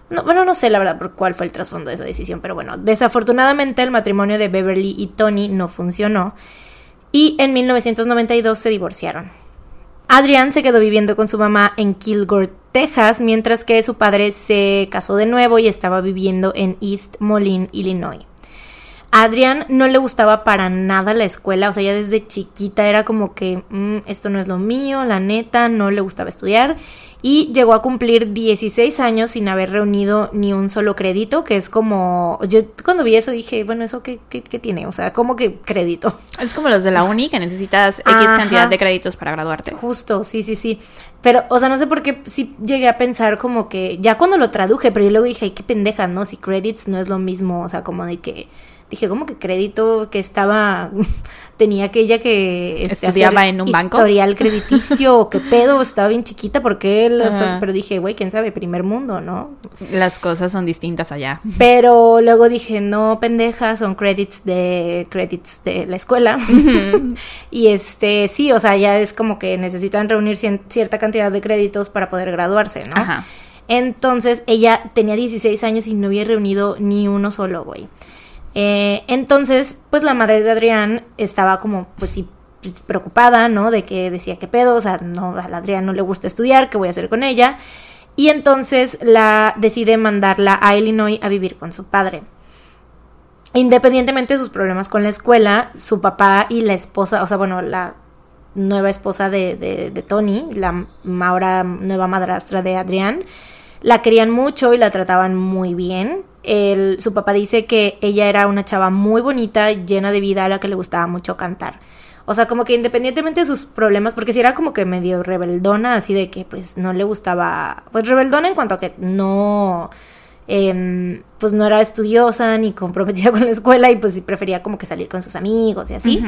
No, bueno, no sé la verdad por cuál fue el trasfondo de esa decisión, pero bueno, desafortunadamente el matrimonio de Beverly y Tony no funcionó y en 1992 se divorciaron. Adrián se quedó viviendo con su mamá en Kilgore, Texas, mientras que su padre se casó de nuevo y estaba viviendo en East Moline, Illinois. A Adrián no le gustaba para nada la escuela, o sea, ya desde chiquita era como que mm, esto no es lo mío, la neta, no le gustaba estudiar y llegó a cumplir 16 años sin haber reunido ni un solo crédito, que es como, yo cuando vi eso dije, bueno, ¿eso qué, qué, tiene? O sea, como que crédito. Es como los de la uni, que necesitas X cantidad de créditos para graduarte. Justo, sí, sí, sí. Pero, o sea, no sé por qué sí llegué a pensar como que, ya cuando lo traduje, pero yo luego dije, ay, qué pendeja, ¿no? Si credits no es lo mismo, o sea, como de que dije, como que crédito que estaba, tenía aquella que este, estudiaba en un banco. Historial crediticio, qué pedo, estaba bien chiquita, porque pero dije, güey, quién sabe, primer mundo, ¿no? Las cosas son distintas allá. Pero luego dije, no, pendeja, son credits de, credits de la escuela. y este, sí, o sea, ya es como que necesitan reunir cierta cantidad de créditos para poder graduarse, ¿no? Ajá. Entonces ella tenía 16 años y no había reunido ni uno solo, güey. Eh, entonces, pues la madre de Adrián estaba como, pues sí, preocupada, ¿no? De que decía, ¿qué pedo? O sea, no, a Adrián no le gusta estudiar, ¿qué voy a hacer con ella? Y entonces la decide mandarla a Illinois a vivir con su padre. Independientemente de sus problemas con la escuela, su papá y la esposa, o sea, bueno, la nueva esposa de, Tony, la nueva madrastra de Adrián, la querían mucho y la trataban muy bien su papá dice que ella era una chava muy bonita, llena de vida, a la que le gustaba mucho cantar. O sea, como que independientemente de sus problemas, porque si era como que medio rebeldona, así de que pues no le gustaba, pues rebeldona en cuanto a que no, em, pues no era estudiosa ni comprometida con la escuela y pues prefería como que salir con sus amigos y así.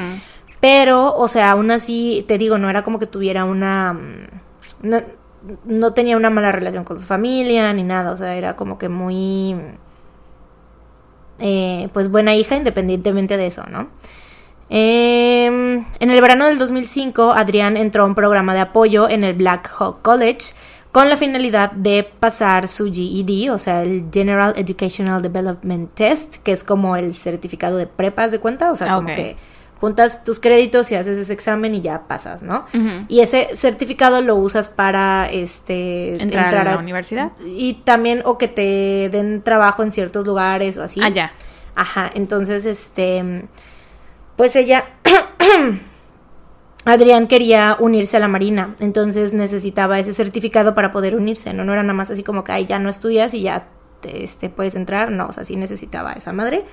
Pero, o sea, aún así, te digo, no era como que tuviera una... Mm, no, no tenía una mala relación con su familia ni nada, o sea, era como que muy eh, pues buena hija independientemente de eso, ¿no? Em, en el verano del 2005, Adrián entró a un programa de apoyo en el Black Hawk College con la finalidad de pasar su GED, o sea, el General Educational Development Test, que es como el certificado de prepas de cuenta, o sea, como que juntas tus créditos y haces ese examen y ya pasas, ¿no? Y ese certificado lo usas para este entrar, a la universidad. Y también o que te den trabajo en ciertos lugares o así. Allá. Ah, Ajá, entonces este pues ella Adrián quería unirse a la Marina, entonces necesitaba ese certificado para poder unirse, ¿no? No era nada más así como que Ay, ya no estudias y ya te, este, puedes entrar, no, o sea, sí necesitaba esa madre.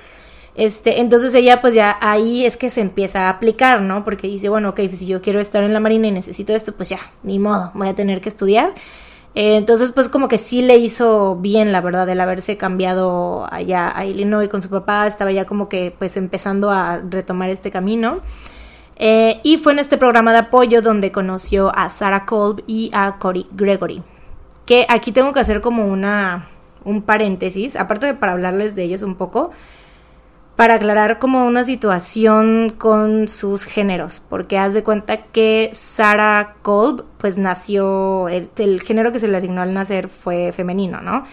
Este, entonces ella pues ya ahí es que se empieza a aplicar, ¿no? Porque dice, bueno, ok, pues si yo quiero estar en la marina y necesito esto, pues ya, ni modo, voy a tener que estudiar. Eh, entonces pues como que sí le hizo bien, la verdad, el haberse cambiado allá a Illinois con su papá, estaba ya como que pues empezando a retomar este camino. Eh, y fue en este programa de apoyo donde conoció a Sarah Kolb y a Cory Gregory. Que aquí tengo que hacer como una, un paréntesis, aparte de para hablarles de ellos un poco para aclarar como una situación con sus géneros, porque haz de cuenta que Sarah Kolb pues nació, el, género que se le asignó al nacer fue femenino, ¿no?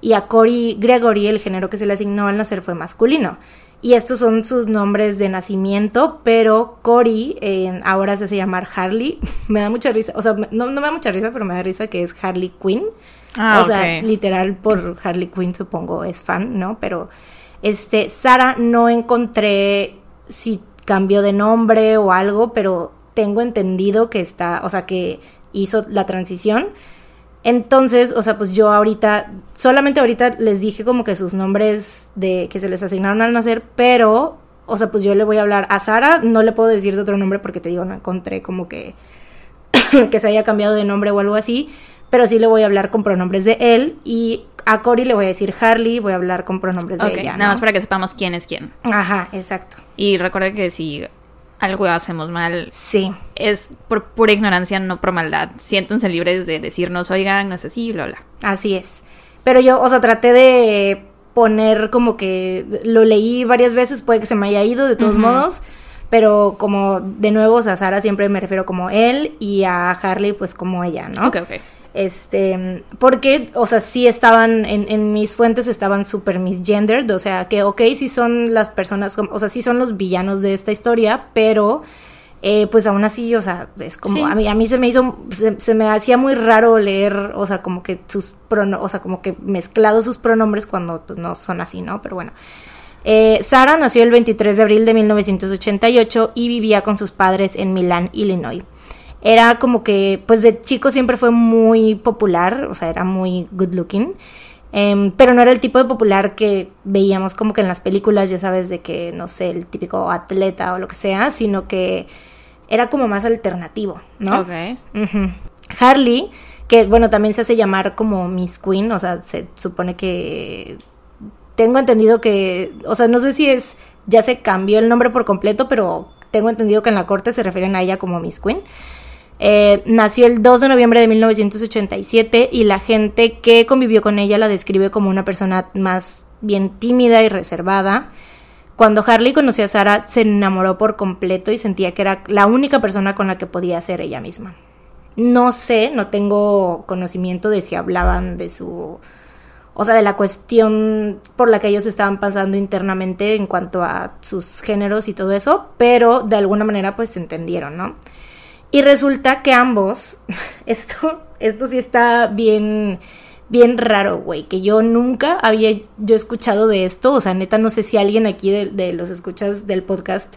Y a Cory Gregory el género que se le asignó al nacer fue masculino. Y estos son sus nombres de nacimiento, pero Cory ahora se hace llamar Harley. me da mucha risa, o sea, no, me da mucha risa, pero me da risa que es Harley Quinn. Ah, o sea, literal por Harley Quinn supongo es fan, ¿no? Pero este, Sara no encontré si cambió de nombre o algo, pero tengo entendido que está, o sea, que hizo la transición. Entonces, o sea, pues yo ahorita, solamente ahorita les dije como que sus nombres de que se les asignaron al nacer, pero, o sea, pues yo le voy a hablar a Sara, no le puedo decir de otro nombre porque te digo, no encontré como que que se haya cambiado de nombre o algo así, pero sí le voy a hablar con pronombres de él y a Cory le voy a decir Harley, voy a hablar con pronombres de ella. Nada más para que sepamos quién es quién. Ajá, exacto. Y recuerde que si algo hacemos mal, sí. es por pura ignorancia, no por maldad. Siéntense libres de decirnos, oigan, no sé si, bla, bla. Así es. Pero yo, o sea, traté de poner como que lo leí varias veces, puede que se me haya ido de todos modos. Pero como de nuevo, o sea, a Sara siempre me refiero como él y a Harley pues como ella, ¿no? Ok, ok. Este, porque, o sea, sí estaban, en, en mis fuentes estaban súper misgendered, o sea, que, ok, sí son las personas, o sea, sí son los villanos de esta historia, pero eh, pues aún así, o sea, es como, a, mí, a mí se me hizo, se, me hacía muy raro leer, o sea, como que sus pronombres, o sea, como que mezclado sus pronombres cuando pues, no son así, ¿no? Pero bueno. Eh, Sara nació el 23 de abril de 1988 y vivía con sus padres en Milán, Illinois. Era como que, pues de chico siempre fue muy popular, o sea, era muy good looking. Em, pero no era el tipo de popular que veíamos como que en las películas, ya sabes, de que, no sé, el típico atleta o lo que sea, sino que era como más alternativo, ¿no? Ok. Harley, que bueno, también se hace llamar como Miss Queen, o sea, se supone que... Tengo entendido que, o sea, no sé si es, ya se cambió el nombre por completo, pero tengo entendido que en la corte se refieren a ella como Miss Queen. Eh, nació el 2 de noviembre de 1987 y la gente que convivió con ella la describe como una persona más bien tímida y reservada. Cuando Harley conoció a Sara, se enamoró por completo y sentía que era la única persona con la que podía ser ella misma. No sé, no tengo conocimiento de si hablaban de su. O sea, de la cuestión por la que ellos estaban pasando internamente en cuanto a sus géneros y todo eso, pero de alguna manera pues se entendieron, ¿no? Y resulta que ambos, esto, esto sí está bien, bien raro, güey, que yo nunca había yo escuchado de esto, o sea, neta, no sé si alguien aquí de, los escuchas del podcast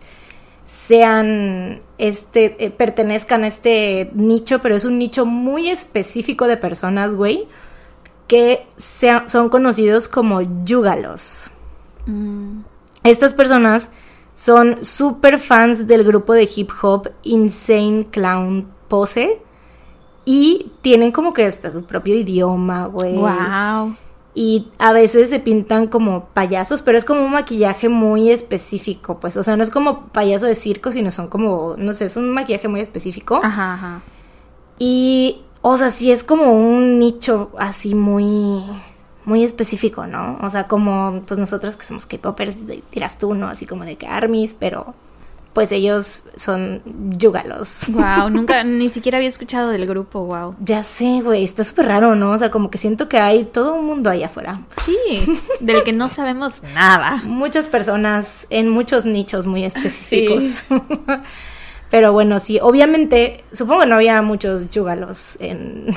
sean, este, eh, pertenezcan a este nicho, pero es un nicho muy específico de personas, güey, que son conocidos como yugalos. Mm. Estas personas son super fans del grupo de hip hop Insane Clown Pose. Y tienen como que hasta su propio idioma, güey. Wow. Y a veces se pintan como payasos, pero es como un maquillaje muy específico, pues. O sea, no es como payaso de circo, sino son como, no sé, es un maquillaje muy específico. Ajá, ajá. Y, o sea, sí es como un nicho así muy muy específico, ¿no? O sea, como pues nosotros que somos K-popers, tiras tú, ¿no? Así como de que armies, pero pues ellos son yugalos. Wow, nunca, ni siquiera había escuchado del grupo, wow. Ya sé, güey, está súper raro, ¿no? O sea, como que siento que hay todo un mundo ahí afuera. Sí, del que no sabemos nada. Muchas personas en muchos nichos muy específicos. Pero bueno, sí, obviamente, supongo que no había muchos yugalos en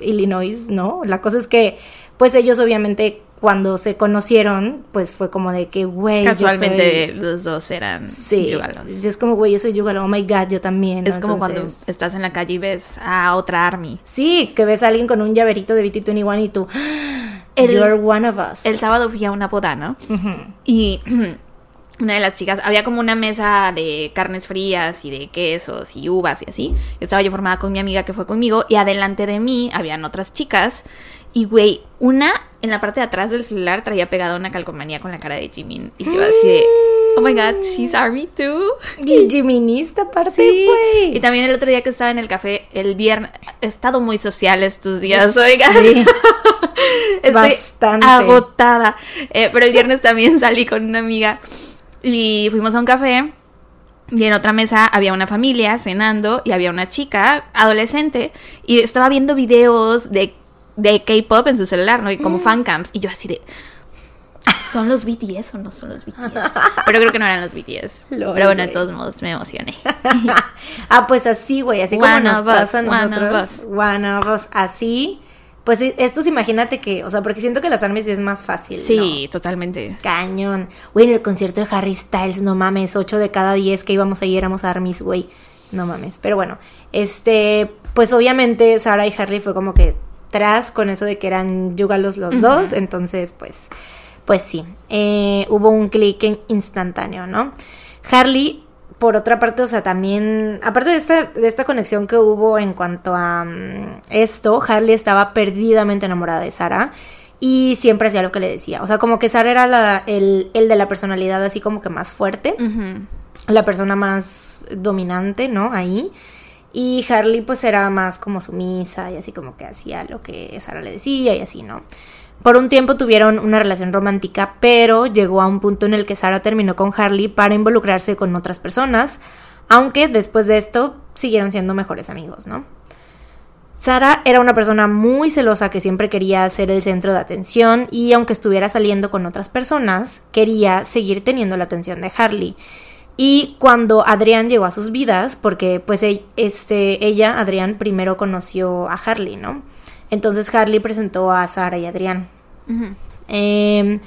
Illinois, ¿no? La cosa es que pues ellos obviamente cuando se conocieron, pues fue como de que, güey, Casualmente los dos eran sí, Es como, güey, yo soy yugalo, oh my god, yo también. Es como cuando estás en la calle y ves a otra army. Sí, que ves a alguien con un llaverito de BT21 y tú, el, you're one of us. El sábado fui a una boda, ¿no? Y una de las chicas, había como una mesa de carnes frías y de quesos y uvas y así. Estaba yo formada con mi amiga que fue conmigo y adelante de mí habían otras chicas y, güey, una en la parte de atrás del celular traía pegada una calcomanía con la cara de Jimin. Y yo así de, oh my god, she's Army too. Y Jiminista aparte, güey. Y también el otro día que estaba en el café, el viernes, he estado muy social estos días, oiga. Sí. Estoy Bastante. agotada. Eh, pero el viernes también salí con una amiga y fuimos a un café. Y en otra mesa había una familia cenando y había una chica adolescente y estaba viendo videos de de K-pop en su celular, ¿no? Y como mm. fancams. Y yo así de. ¿Son los BTS o no son los BTS? Pero creo que no eran los BTS. Pero bueno, de todos modos me emocioné. ah, pues así, güey, así como nos pasa a nosotros. One of us. Así. Pues estos imagínate que, o sea, porque siento que las armies es más fácil. Sí, totalmente. Cañón. Güey, en el concierto de Harry Styles, no mames, 8 de cada 10 que íbamos ahí éramos armies, güey. No mames. Pero bueno, este, pues obviamente Sara y Harry fue como que tras con eso de que eran yugalos los dos, entonces pues, pues sí, eh, hubo un clic instantáneo, ¿no? Harley, por otra parte, o sea, también, aparte de esta, de esta conexión que hubo en cuanto a mm, esto, Harley estaba perdidamente enamorada de Sara y siempre hacía lo que le decía, o sea, como que Sara era la, el, el, de la personalidad así como que más fuerte, la persona más dominante, ¿no? Ahí. Y Harley pues era más como sumisa y así como que hacía lo que Sara le decía y así, ¿no? Por un tiempo tuvieron una relación romántica, pero llegó a un punto en el que Sara terminó con Harley para involucrarse con otras personas, aunque después de esto siguieron siendo mejores amigos, ¿no? Sara era una persona muy celosa que siempre quería ser el centro de atención y aunque estuviera saliendo con otras personas, quería seguir teniendo la atención de Harley. Y cuando Adrián llegó a sus vidas, porque pues este, ella, Adrián, primero conoció a Harley, ¿no? Entonces Harley presentó a Sara y Adrián. Em,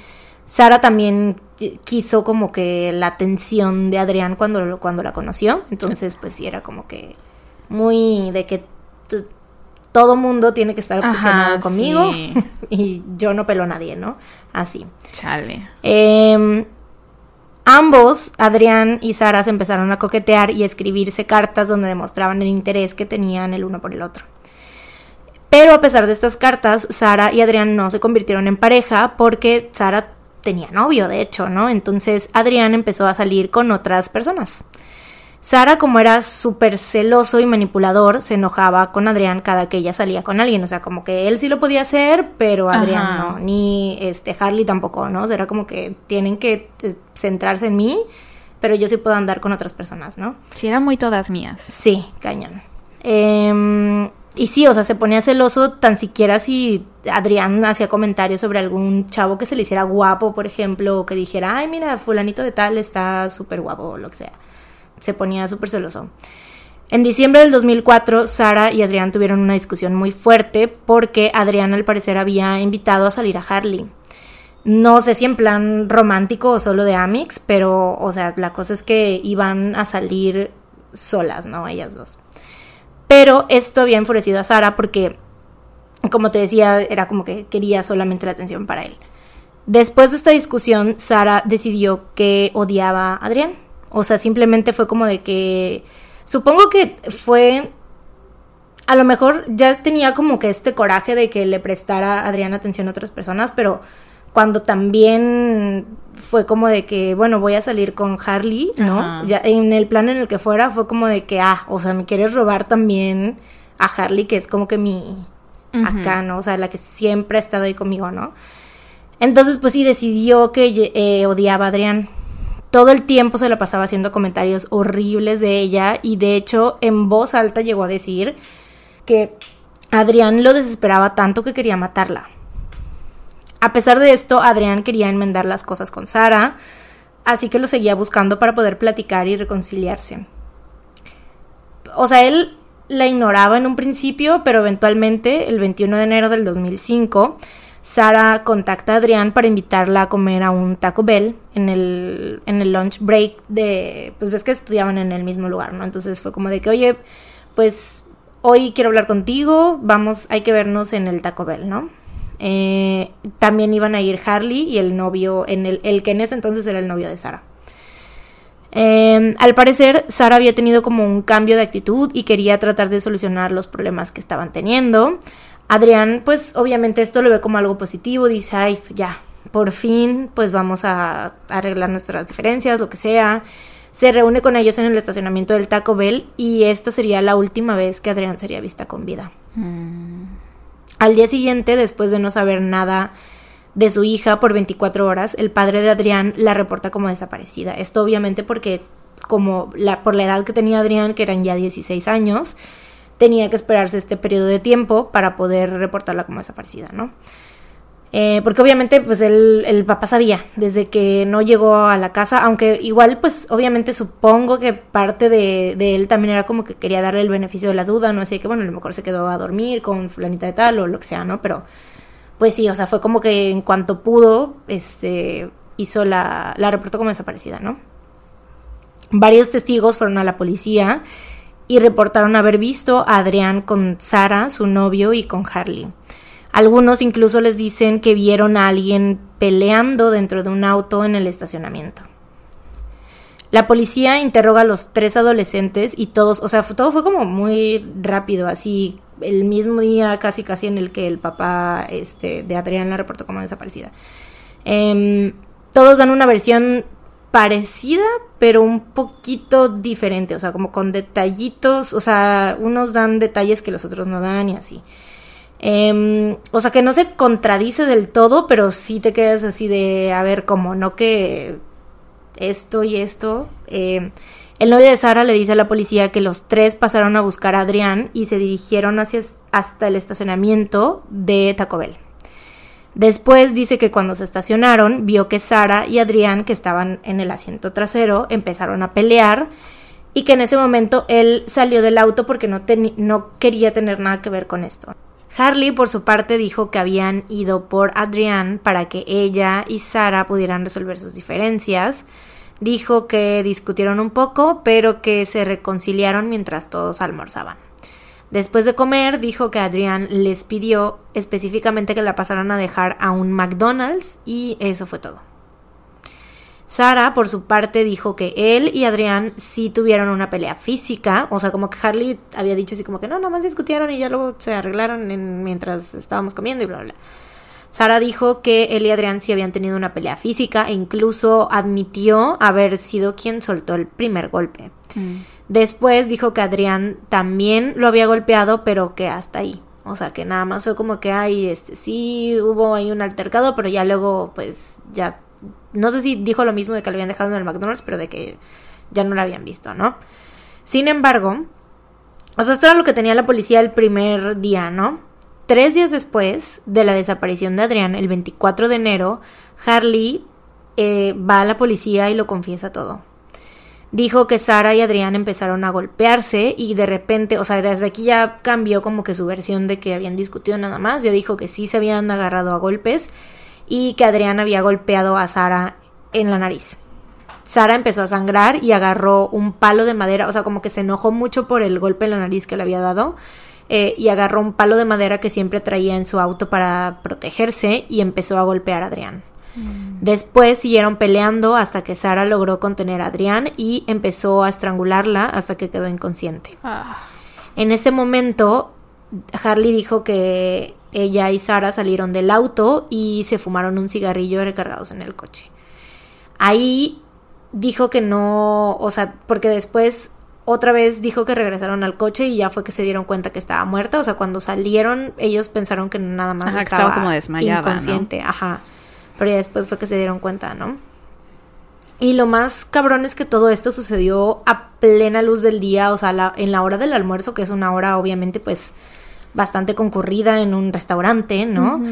Sara también quiso como que la atención de Adrián cuando, cuando la conoció. Entonces, pues sí, era como que muy de que todo mundo tiene que estar obsesionado conmigo y yo no pelo a nadie, ¿no? Así. Chale. Eh, ambos, Adrián y Sara, se empezaron a coquetear y a escribirse cartas donde demostraban el interés que tenían el uno por el otro. Pero a pesar de estas cartas, Sara y Adrián no se convirtieron en pareja porque Sara tenía novio, de hecho, ¿no? Entonces Adrián empezó a salir con otras personas. Sara, como era súper celoso y manipulador, se enojaba con Adrián cada que ella salía con alguien. O sea, como que él sí lo podía hacer, pero Adrián no. Ni este Harley tampoco, ¿no? O sea, era como que tienen que eh, centrarse en mí, pero yo sí puedo andar con otras personas, ¿no? Sí, eran muy todas mías. Sí, cañón. Em, y sí, o sea, se ponía celoso tan siquiera si Adrián hacía comentarios sobre algún chavo que se le hiciera guapo, por ejemplo, o que dijera, ay, mira, fulanito de tal está súper guapo, o lo que sea se ponía súper celoso. En diciembre del 2004, Sara y Adrián tuvieron una discusión muy fuerte porque Adrián al parecer había invitado a salir a Harley. No sé si en plan romántico o solo de Amix, pero, o sea, la cosa es que iban a salir solas, ¿no? Ellas dos. Pero esto había enfurecido a Sara porque, como te decía, era como que quería solamente la atención para él. Después de esta discusión, Sara decidió que odiaba a Adrián o sea, simplemente fue como de que... Supongo que fue... A lo mejor ya tenía como que este coraje de que le prestara a Adrián atención a otras personas, pero cuando también fue como de que, bueno, voy a salir con Harley, ¿no? Ya en el plan en el que fuera fue como de que, ah, o sea, me quieres robar también a Harley, que es como que mi acá, ¿no? O sea, la que siempre ha estado ahí conmigo, ¿no? Entonces, pues sí, decidió que eh, odiaba a Adrián todo el tiempo se la pasaba haciendo comentarios horribles de ella y de hecho en voz alta llegó a decir que Adrián lo desesperaba tanto que quería matarla. A pesar de esto, Adrián quería enmendar las cosas con Sara, así que lo seguía buscando para poder platicar y reconciliarse. O sea, él la ignoraba en un principio, pero eventualmente, el 21 de enero del 2005, Sara contacta a Adrián para invitarla a comer a un Taco Bell en el, en el lunch break de, pues ves que estudiaban en el mismo lugar, ¿no? Entonces fue como de que, oye, pues hoy quiero hablar contigo, vamos, hay que vernos en el Taco Bell, ¿no? Eh, también iban a ir Harley y el novio, en el, el que en ese entonces era el novio de Sara. Em, al parecer, Sara había tenido como un cambio de actitud y quería tratar de solucionar los problemas que estaban teniendo. Adrián, pues obviamente esto lo ve como algo positivo, dice, ay, ya, por fin, pues vamos a arreglar nuestras diferencias, lo que sea. Se reúne con ellos en el estacionamiento del Taco Bell y esta sería la última vez que Adrián sería vista con vida. Mm. Al día siguiente, después de no saber nada de su hija por 24 horas, el padre de Adrián la reporta como desaparecida. Esto obviamente porque como la, por la edad que tenía Adrián, que eran ya 16 años, tenía que esperarse este periodo de tiempo para poder reportarla como desaparecida, ¿no? Eh, porque obviamente pues el, el, papá sabía desde que no llegó a la casa, aunque igual pues obviamente supongo que parte de, él también era como que quería darle el beneficio de la duda, no sé, que bueno, a lo mejor se quedó a dormir con fulanita de tal o lo que sea, ¿no? Pero pues sí, o sea, fue como que en cuanto pudo, este, hizo la, la reportó como desaparecida, ¿no? Varios testigos fueron a la policía y reportaron haber visto a Adrián con Sara, su novio, y con Harley. Algunos incluso les dicen que vieron a alguien peleando dentro de un auto en el estacionamiento. La policía interroga a los tres adolescentes y todos, o sea, todo fue como muy rápido, así el mismo día casi casi en el que el papá este, de Adrián la reportó como desaparecida. Em, todos dan una versión parecida, pero un poquito diferente, o sea, como con detallitos, o sea, unos dan detalles que los otros no dan y así. Em, o sea, que no se contradice del todo, pero sí te quedas así de, a ver, cómo, no que esto y esto. Em, el novio de Sara le dice a la policía que los tres pasaron a buscar a Adrián y se dirigieron hacia, hasta el estacionamiento de Taco Bell. Después dice que cuando se estacionaron vio que Sara y Adrián, que estaban en el asiento trasero, empezaron a pelear y que en ese momento él salió del auto porque no, no quería tener nada que ver con esto. Harley, por su parte, dijo que habían ido por Adrián para que ella y Sara pudieran resolver sus diferencias. Dijo que discutieron un poco, pero que se reconciliaron mientras todos almorzaban. Después de comer, dijo que Adrián les pidió específicamente que la pasaran a dejar a un McDonald's y eso fue todo. Sara, por su parte, dijo que él y Adrián sí tuvieron una pelea física, o sea, como que Harley había dicho así como que no, nada más discutieron y ya luego se arreglaron mientras estábamos comiendo y bla, bla. Sara dijo que él y Adrián sí habían tenido una pelea física e incluso admitió haber sido quien soltó el primer golpe. Mm. Después dijo que Adrián también lo había golpeado, pero que hasta ahí. O sea, que nada más fue como que, ay, este, sí hubo ahí un altercado, pero ya luego, pues, ya. No sé si dijo lo mismo de que lo habían dejado en el McDonald's, pero de que ya no lo habían visto, ¿no? Sin embargo, o sea, esto era lo que tenía la policía el primer día, ¿no? Tres días después de la desaparición de Adrián, el 24 de enero, Harley eh, va a la policía y lo confiesa todo dijo que Sara y Adrián empezaron a golpearse y de repente, o sea, desde aquí ya cambió como que su versión de que habían discutido nada más, ya dijo que sí se habían agarrado a golpes y que Adrián había golpeado a Sara en la nariz. Sara empezó a sangrar y agarró un palo de madera, o sea, como que se enojó mucho por el golpe en la nariz que le había dado. Eh, y agarró un palo de madera que siempre traía en su auto para protegerse y empezó a golpear a Adrián. Mm. Después siguieron peleando hasta que Sara logró contener a Adrián y empezó a estrangularla hasta que quedó inconsciente. Ah. En ese momento, Harley dijo que ella y Sara salieron del auto y se fumaron un cigarrillo recargados en el coche. Ahí dijo que no, o sea, porque después otra vez dijo que regresaron al coche y ya fue que se dieron cuenta que estaba muerta. O sea, cuando salieron, ellos pensaron que nada más estaba, como desmayada, inconsciente. Ajá pero ya después fue que se dieron cuenta, ¿no? Y lo más cabrón es que todo esto sucedió a plena luz del día, o sea, en la hora del almuerzo, que es una hora obviamente pues bastante concurrida en un restaurante, ¿no?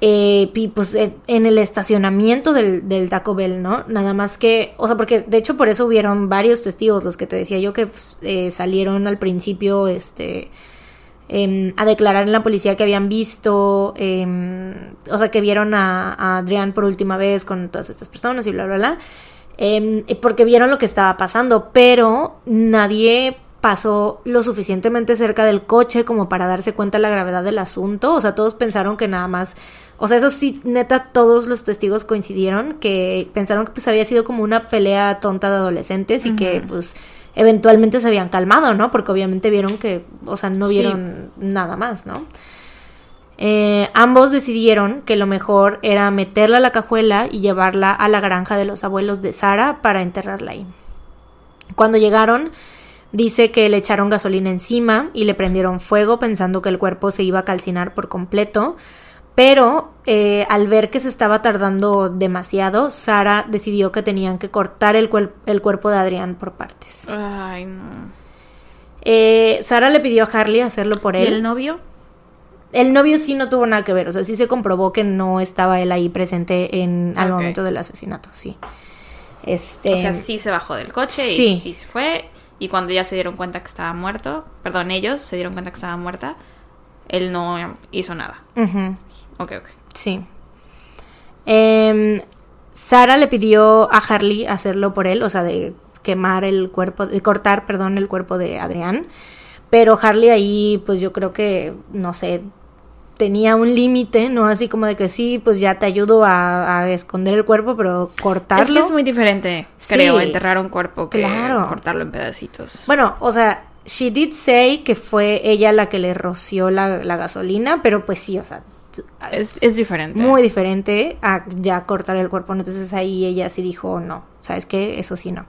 eh, y pues en el estacionamiento del, del, Taco Bell, ¿no? Nada más que, o sea, porque de hecho por eso hubieron varios testigos, los que te decía yo que pues, eh, salieron al principio, este, Em, a declarar en la policía que habían visto, em, o sea, que vieron a, Adrián por última vez con todas estas personas y bla, bla, bla, em, porque vieron lo que estaba pasando, pero nadie pasó lo suficientemente cerca del coche como para darse cuenta de la gravedad del asunto, o sea, todos pensaron que nada más, o sea, eso sí, neta, todos los testigos coincidieron que pensaron que pues había sido como una pelea tonta de adolescentes y que pues eventualmente se habían calmado, ¿no? Porque obviamente vieron que, o sea, no vieron nada más, ¿no? Eh, ambos decidieron que lo mejor era meterla a la cajuela y llevarla a la granja de los abuelos de Sara para enterrarla ahí. Cuando llegaron, dice que le echaron gasolina encima y le prendieron fuego pensando que el cuerpo se iba a calcinar por completo, pero eh, al ver que se estaba tardando demasiado, Sara decidió que tenían que cortar el, el cuerpo de Adrián por partes. Ay, no. Eh, Sara le pidió a Harley hacerlo por él. ¿Y el novio? El novio sí no tuvo nada que ver, o sea, sí se comprobó que no estaba él ahí presente en al momento del asesinato, sí. Este, o sea, sí se bajó del coche y sí se fue. Y cuando ya se dieron cuenta que estaba muerto, perdón, ellos se dieron cuenta que estaba muerta, él no hizo nada. Ok, ok. Sí. Em, Sara le pidió a Harley hacerlo por él, o sea, de quemar el cuerpo, de cortar, perdón, el cuerpo de Adrián. Pero Harley ahí, pues yo creo que, no sé, tenía un límite, ¿no? Así como de que sí, pues ya te ayudo a, esconder el cuerpo, pero cortarlo. Es que es muy diferente, creo, enterrar un cuerpo que cortarlo en pedacitos. Bueno, o sea, she did say que fue ella la que le roció la, la gasolina, pero pues sí, o sea, es, diferente. Muy diferente a ya cortar el cuerpo. Entonces ahí ella sí dijo, no, ¿sabes qué? Eso sí no.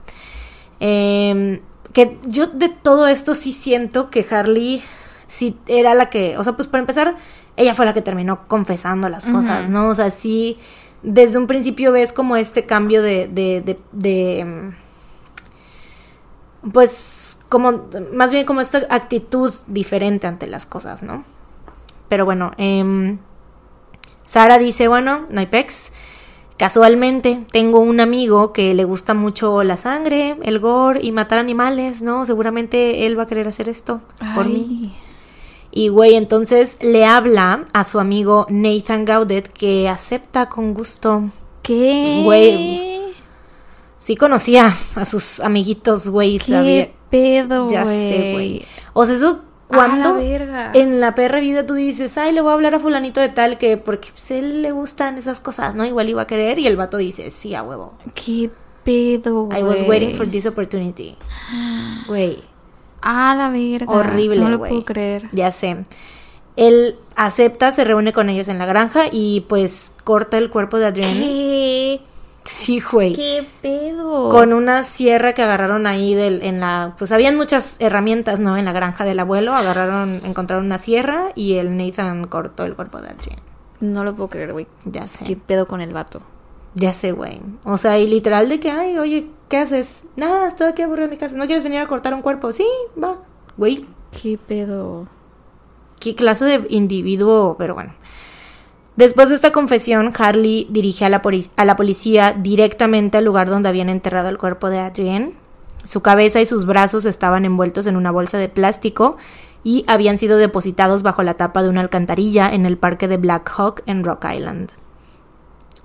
Em, que yo de todo esto sí siento que Harley sí era la que, o sea, pues para empezar, ella fue la que terminó confesando las cosas, ¿no? O sea, sí, desde un principio ves como este cambio de, de, de, de em, pues como, más bien como esta actitud diferente ante las cosas, ¿no? Pero bueno, eh, Sara dice, bueno, no hay pex. Casualmente tengo un amigo que le gusta mucho la sangre, el gore y matar animales, ¿no? Seguramente él va a querer hacer esto por mí. Y güey, entonces le habla a su amigo Nathan Gaudet que acepta con gusto. ¿Qué? Güey. Sí conocía a sus amiguitos, güey. ¿Qué pedo, Ya sé, güey. O sea, eso cuando en la perra vida tú dices, ay, le voy a hablar a fulanito de tal que porque pues, él le gustan esas cosas, ¿no? Igual iba a querer y el vato dice, sí, a huevo. ¿Qué pedo, güey? I was waiting for this opportunity. Güey. Ah, la verga. Horrible, No lo güey. puedo creer. Ya sé. Él acepta, se reúne con ellos en la granja y pues corta el cuerpo de Adrienne. ¿Qué? Sí, güey. ¿Qué pedo? Con una sierra que agarraron ahí del, en la... Pues habían muchas herramientas, ¿no? En la granja del abuelo. Agarraron, encontraron una sierra y el Nathan cortó el cuerpo de Adrienne. No lo puedo creer, güey. Ya sé. ¿Qué pedo con el vato? Ya sé, güey. O sea, y literal de que, ay, oye, ¿qué haces? Nada, estoy aquí aburrido en mi casa. ¿No quieres venir a cortar un cuerpo? Sí, va. Güey, ¿Qué pedo? qué clase de individuo, pero bueno. Después de esta confesión, Harley dirige a la, a la policía directamente al lugar donde habían enterrado el cuerpo de Adrienne. Su cabeza y sus brazos estaban envueltos en una bolsa de plástico y habían sido depositados bajo la tapa de una alcantarilla en el parque de Black Hawk en Rock Island.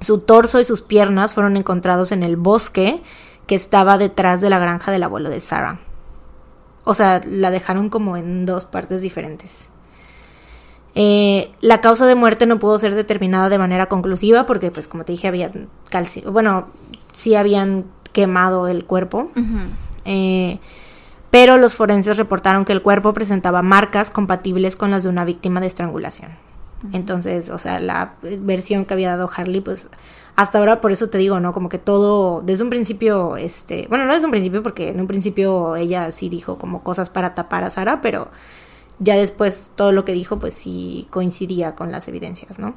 Su torso y sus piernas fueron encontrados en el bosque que estaba detrás de la granja del abuelo de Sarah. O sea, la dejaron como en dos partes diferentes. Eh, la causa de muerte no pudo ser determinada de manera conclusiva porque, pues, como te dije, habían calci bueno, sí habían quemado el cuerpo. Eh, pero los forenses reportaron que el cuerpo presentaba marcas compatibles con las de una víctima de estrangulación. Entonces, o sea, la versión que había dado Harley, pues hasta ahora por eso te digo, ¿no? Como que todo, desde un principio, este, bueno, no desde un principio, porque en un principio ella sí dijo como cosas para tapar a Sara, pero ya después todo lo que dijo, pues sí coincidía con las evidencias, ¿no?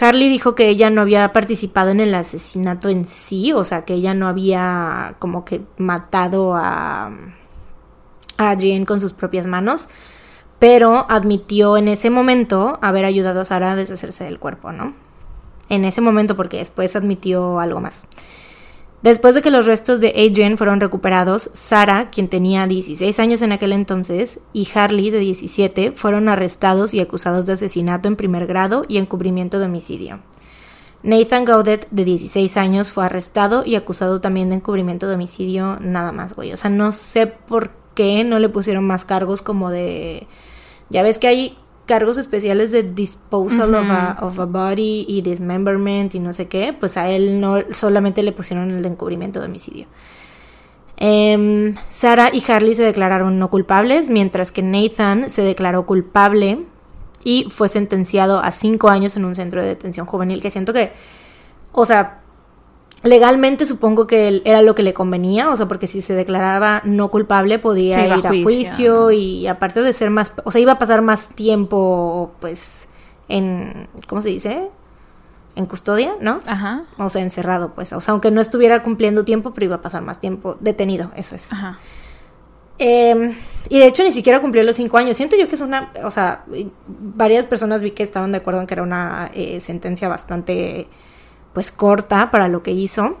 Harley dijo que ella no había participado en el asesinato en sí, o sea, que ella no había como que matado a, a Adrienne con sus propias manos, pero admitió en ese momento haber ayudado a Sara a deshacerse del cuerpo, ¿no? En ese momento porque después admitió algo más. Después de que los restos de Adrian fueron recuperados, Sara, quien tenía 16 años en aquel entonces, y Harley, de 17, fueron arrestados y acusados de asesinato en primer grado y encubrimiento de homicidio. Nathan Gaudet, de 16 años, fue arrestado y acusado también de encubrimiento de homicidio, nada más, güey. O sea, no sé por qué no le pusieron más cargos como de... Ya ves que hay cargos especiales de disposal of, a, of a body y dismemberment y no sé qué, pues a él no solamente le pusieron el de encubrimiento de homicidio. Em, Sara y Harley se declararon no culpables, mientras que Nathan se declaró culpable y fue sentenciado a cinco años en un centro de detención juvenil, que siento que, o sea, legalmente supongo que él- era lo que le convenía, o sea, porque si se declaraba no culpable podía ir a juicio, y aparte de ser más, o sea, iba a pasar más tiempo, pues, en, ¿cómo se dice? En custodia, ¿no? Ajá. O sea, encerrado, pues, o sea, aunque no estuviera cumpliendo tiempo, pero iba a pasar más tiempo detenido, eso es. Ajá. Eh, y de hecho ni siquiera cumplió los cinco años. Siento yo que es una, o sea, varias personas vi que estaban de acuerdo en que era una eh, sentencia bastante, pues, corta para lo que hizo.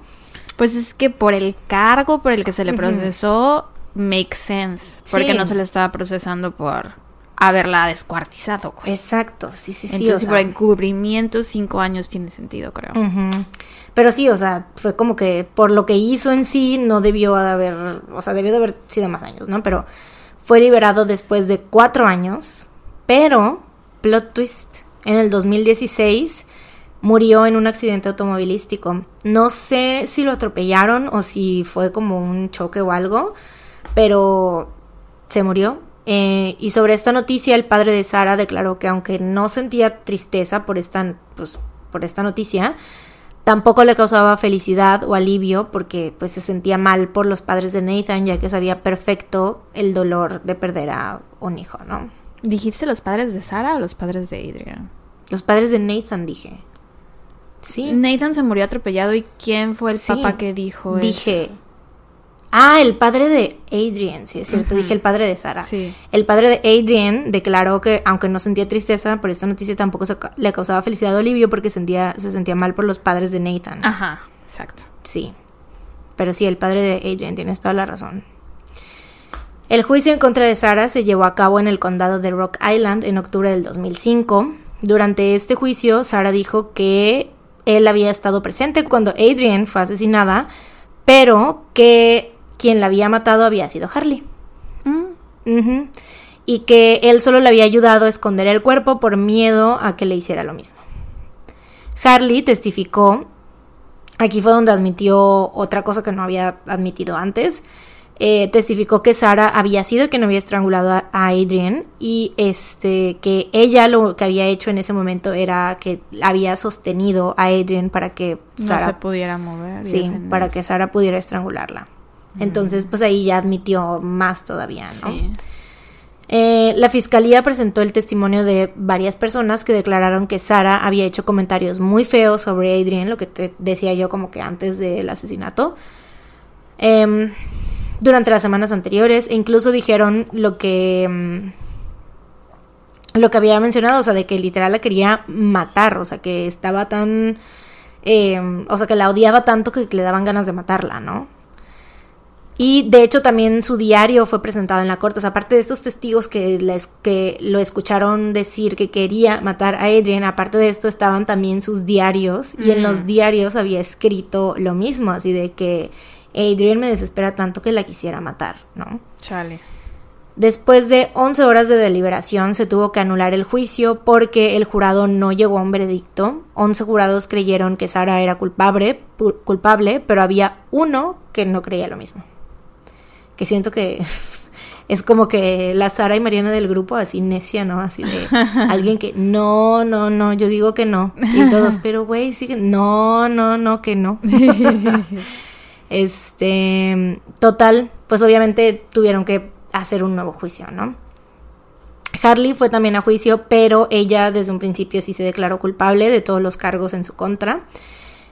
Pues es que por el cargo por el que se le procesó, makes sense. Porque Sí. no se le estaba procesando por haberla descuartizado. güey. Exacto, sí, sí, sí. Entonces, o sea, por encubrimiento, cinco años tiene sentido, creo. Pero sí, o sea, fue como que por lo que hizo en sí no debió de haber, o sea, debió de haber sido más años, ¿no? Pero fue liberado después de cuatro años, pero, plot twist, en el 2016 murió en un accidente automovilístico. No sé si lo atropellaron o si fue como un choque o algo, pero se murió. Eh, y sobre esta noticia, el padre de Sara declaró que aunque no sentía tristeza por esta, pues, por esta noticia, tampoco le causaba felicidad o alivio porque pues se sentía mal por los padres de Nathan, ya que sabía perfecto el dolor de perder a un hijo, ¿no? ¿Dijiste los padres de Sara o los padres de Adrian? Los padres de Nathan, dije. Sí. Nathan se murió atropellado y ¿quién fue el Sí. papá que dijo eso? Dije. Ah, el padre de Adrian, sí, es cierto, dije el padre de Sara. Sí. El padre de Adrian declaró que, aunque no sentía tristeza por esta noticia, tampoco se le causaba felicidad a Olivia porque sentía, se sentía mal por los padres de Nathan. Ajá, exacto. Sí. Pero sí, el padre de Adrian, tienes toda la razón. El juicio en contra de Sara se llevó a cabo en el condado de Rock Island en octubre del 2005. Durante este juicio, Sara dijo que él había estado presente cuando Adrian fue asesinada, pero que quien la había matado había sido Harley. Mm. Y que él solo le había ayudado a esconder el cuerpo por miedo a que le hiciera lo mismo. Harley testificó, aquí fue donde admitió otra cosa que no había admitido antes, eh, testificó que Sara había sido quien había estrangulado a, a Adrian y este que ella lo que había hecho en ese momento era que había sostenido a Adrian para que no Sara se pudiera mover. Sí, defender. para que Sara pudiera estrangularla. Entonces, pues ahí ya admitió más todavía, ¿no? Sí. Eh, la fiscalía presentó el testimonio de varias personas que declararon que Sara había hecho comentarios muy feos sobre Adrian, lo que te decía yo como que antes del asesinato, em, durante las semanas anteriores, e incluso dijeron lo que em, lo que había mencionado, o sea, de que literal la quería matar, o sea, que estaba tan, em, o sea, que la odiaba tanto que le daban ganas de matarla, ¿no? Y de hecho también su diario fue presentado en la corte. O sea, aparte de estos testigos que, les, que lo escucharon decir que quería matar a Adrian, aparte de esto estaban también sus diarios. Y en los diarios había escrito lo mismo, así de que Adrian me desespera tanto que la quisiera matar, ¿no? Chale. Después de 11 horas de deliberación se tuvo que anular el juicio porque el jurado no llegó a un veredicto. 11 jurados creyeron que Sara era culpable, culpable, pero había uno que no creía lo mismo. Que siento que es como que la Sara y Mariana del grupo así necia, ¿no? Así de alguien que no, no, no, yo digo que no. Y todos, pero güey, sigue, no, no, no, que no. Este, total, pues obviamente tuvieron que hacer un nuevo juicio, ¿no? Harley fue también a juicio, pero ella desde un principio sí se declaró culpable de todos los cargos en su contra.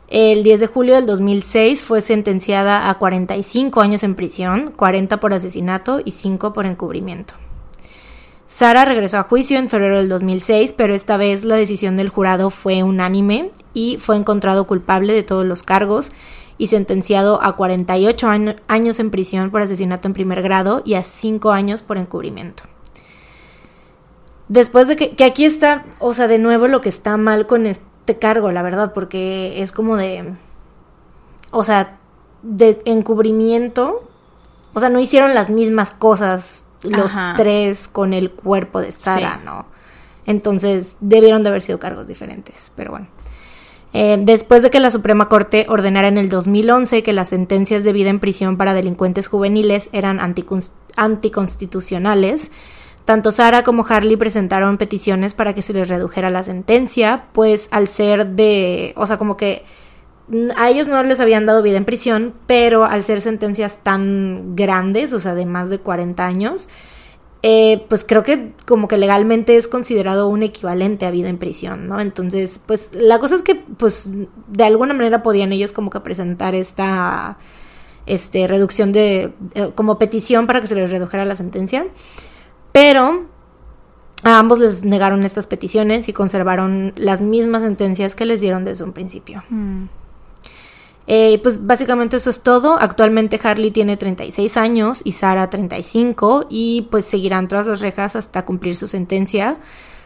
El 10 de julio del 2006 fue sentenciada a 45 años en prisión, 40 por asesinato y 5 por encubrimiento. Sara regresó a juicio en febrero del 2006, pero esta vez la decisión del jurado fue unánime y fue encontrado culpable de todos los cargos y sentenciado a 48 año- años en prisión por asesinato en primer grado y a 5 años por encubrimiento. Después de que, que aquí está, o sea, de nuevo lo que está mal con este cargo, la verdad, porque es como de, o sea, de encubrimiento, o sea, no hicieron las mismas cosas los Ajá. tres con el cuerpo de Sara, Sí. ¿no? Entonces debieron de haber sido cargos diferentes, pero bueno. Eh, después de que la Suprema Corte ordenara en el 2011 que las sentencias de vida en prisión para delincuentes juveniles eran anticons- anticonstitucionales, tanto Sara como Harley presentaron peticiones para que se les redujera la sentencia, pues al ser de, o sea, como que a ellos no les habían dado vida en prisión, pero al ser sentencias tan grandes, o sea, de más de 40 años, eh, pues creo que como que legalmente es considerado un equivalente a vida en prisión, ¿no? Entonces, pues la cosa es que, pues, de alguna manera podían ellos como que presentar esta, este, reducción de, eh, como petición para que se les redujera la sentencia, pero a ambos les negaron estas peticiones y conservaron las mismas sentencias que les dieron desde un principio. Mm. Eh, pues básicamente eso es todo. Actualmente Harley tiene 36 años y Sara 35 y pues seguirán tras las rejas hasta cumplir su sentencia.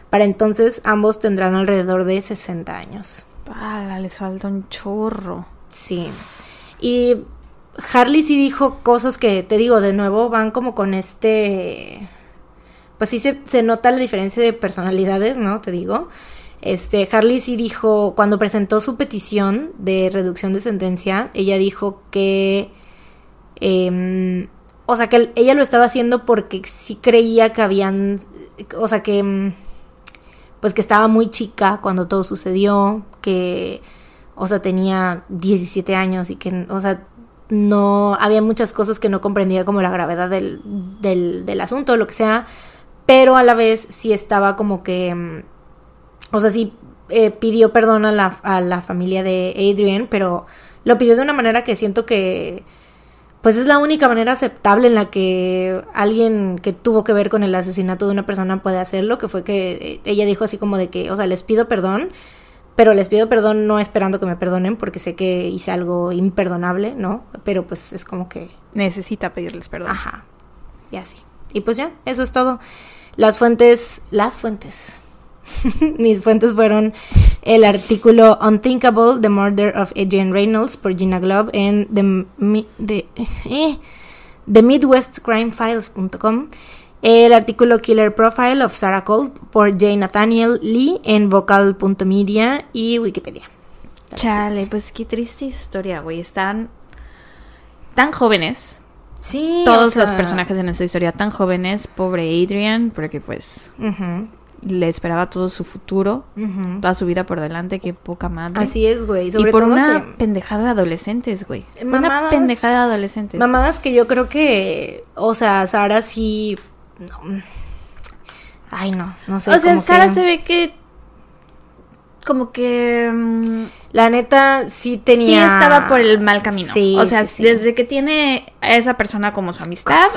Para entonces ambos tendrán alrededor de 60 años. Pala, les falta un chorro. Sí. Y Harley sí dijo cosas que, te digo, de nuevo van como con este... Pues sí se, se nota la diferencia de personalidades, ¿no? Te digo. Este, Harley sí dijo, cuando presentó su petición de reducción de sentencia, ella dijo que... em, o sea, que ella lo estaba haciendo porque sí creía que habían... O sea, que... em, Pues que estaba muy chica cuando todo sucedió, que... O sea, tenía 17 años y que, o sea, no había muchas cosas que no comprendía como la gravedad del, del, del asunto, lo que sea, pero a la vez sí estaba como que, mm, o sea, sí eh, pidió perdón a la, a la familia de Adrian, pero lo pidió de una manera que siento que, pues es la única manera aceptable en la que alguien que tuvo que ver con el asesinato de una persona puede hacerlo, que fue que eh, ella dijo así como de que, o sea, les pido perdón, pero les pido perdón no esperando que me perdonen porque sé que hice algo imperdonable, ¿no? Pero pues es como que... Necesita pedirles perdón. Ajá. Y así. Y pues ya, eso es todo. Las fuentes, las fuentes. Mis fuentes fueron el artículo Unthinkable, The Murder of Adrian Reynolds por Gina Globe en The, eh, MidwestCrimeFiles.com, el artículo Killer Profile of Sarah Cole por J. Nathaniel Lee en Vocal.media y Wikipedia. Chale, pues qué triste historia, güey. Están tan jóvenes. Sí. Todos los personajes en esta historia tan jóvenes. Pobre Adrian, porque pues le esperaba todo su futuro, toda su vida por delante, qué poca madre. Así es, güey. y por una pendejada de adolescentes, güey. una pendejada de adolescentes. Mamadas que yo creo que, o sea, Sara sí... Ay, no, no sé. O sea, Sara se ve que como que... Mm, la neta sí tenía... Sí estaba por el mal camino. Sí, o sea, desde que tiene a esa persona como su amistad...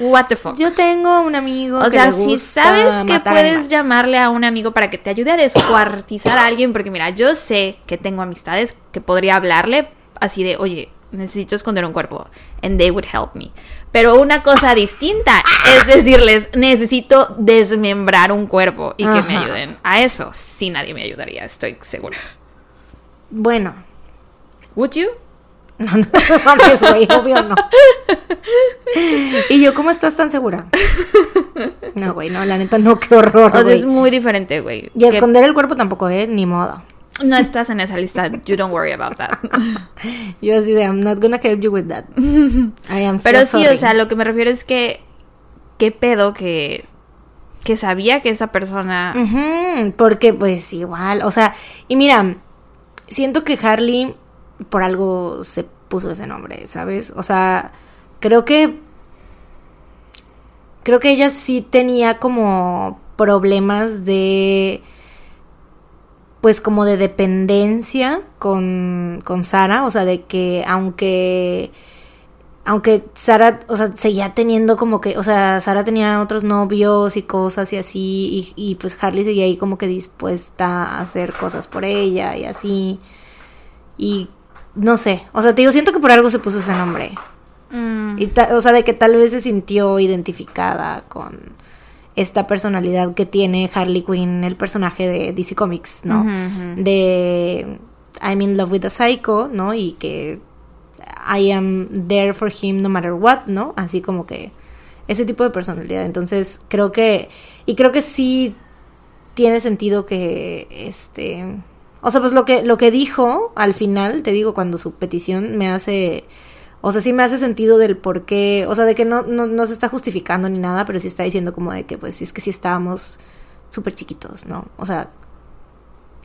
What the fuck. Yo tengo un amigo O sea, si sabes que puedes llamarle a un amigo para que te ayude a descuartizar a alguien, porque mira, yo sé que tengo amistades que podría hablarle así de, oye, necesito esconder un cuerpo. And they would help me. Pero una cosa distinta es decirles, necesito desmembrar un cuerpo y que me ayuden a eso. Si nadie me ayudaría, estoy segura. Bueno. ¿Would you? No, no, mames, güey, obvio no. y yo, ¿cómo estás tan segura? No, güey, no, la neta no, qué horror. O sea, es muy diferente, güey. Y esconder el cuerpo tampoco, ¿eh? Ni modo. No estás en esa lista. You don't worry about that. Yo así de, I'm not gonna help you with that. I am Pero sí, o sea, lo que me refiero es que. ¿Qué pedo que. Que sabía que esa persona. porque, pues, igual. O sea, y mira, siento que Harley por algo se puso ese nombre, ¿sabes? O sea, creo que. Creo que ella sí tenía como problemas de pues como de dependencia con, con Sara, o sea, de que aunque aunque Sara, o sea, seguía teniendo como que, o sea, Sara tenía otros novios y cosas y así, y, pues Harley seguía ahí como que dispuesta a hacer cosas por ella y así, y no sé, o sea, te digo, siento que por algo se puso ese nombre, mm. y o sea, de que tal vez se sintió identificada con, esta personalidad que tiene Harley Quinn, el personaje de DC Comics, ¿no? De I'm in love with a psycho, ¿no? Y que I am there for him no matter what, ¿no? Así como que ese tipo de personalidad. Entonces, creo que y creo que sí tiene sentido que este o sea, pues lo que lo que dijo al final, te digo cuando su petición me hace o sea, sí me hace sentido del por qué, o sea, de que no, no, se está justificando ni nada, pero sí está diciendo como de que, pues, es que sí estábamos súper chiquitos, ¿no? O sea,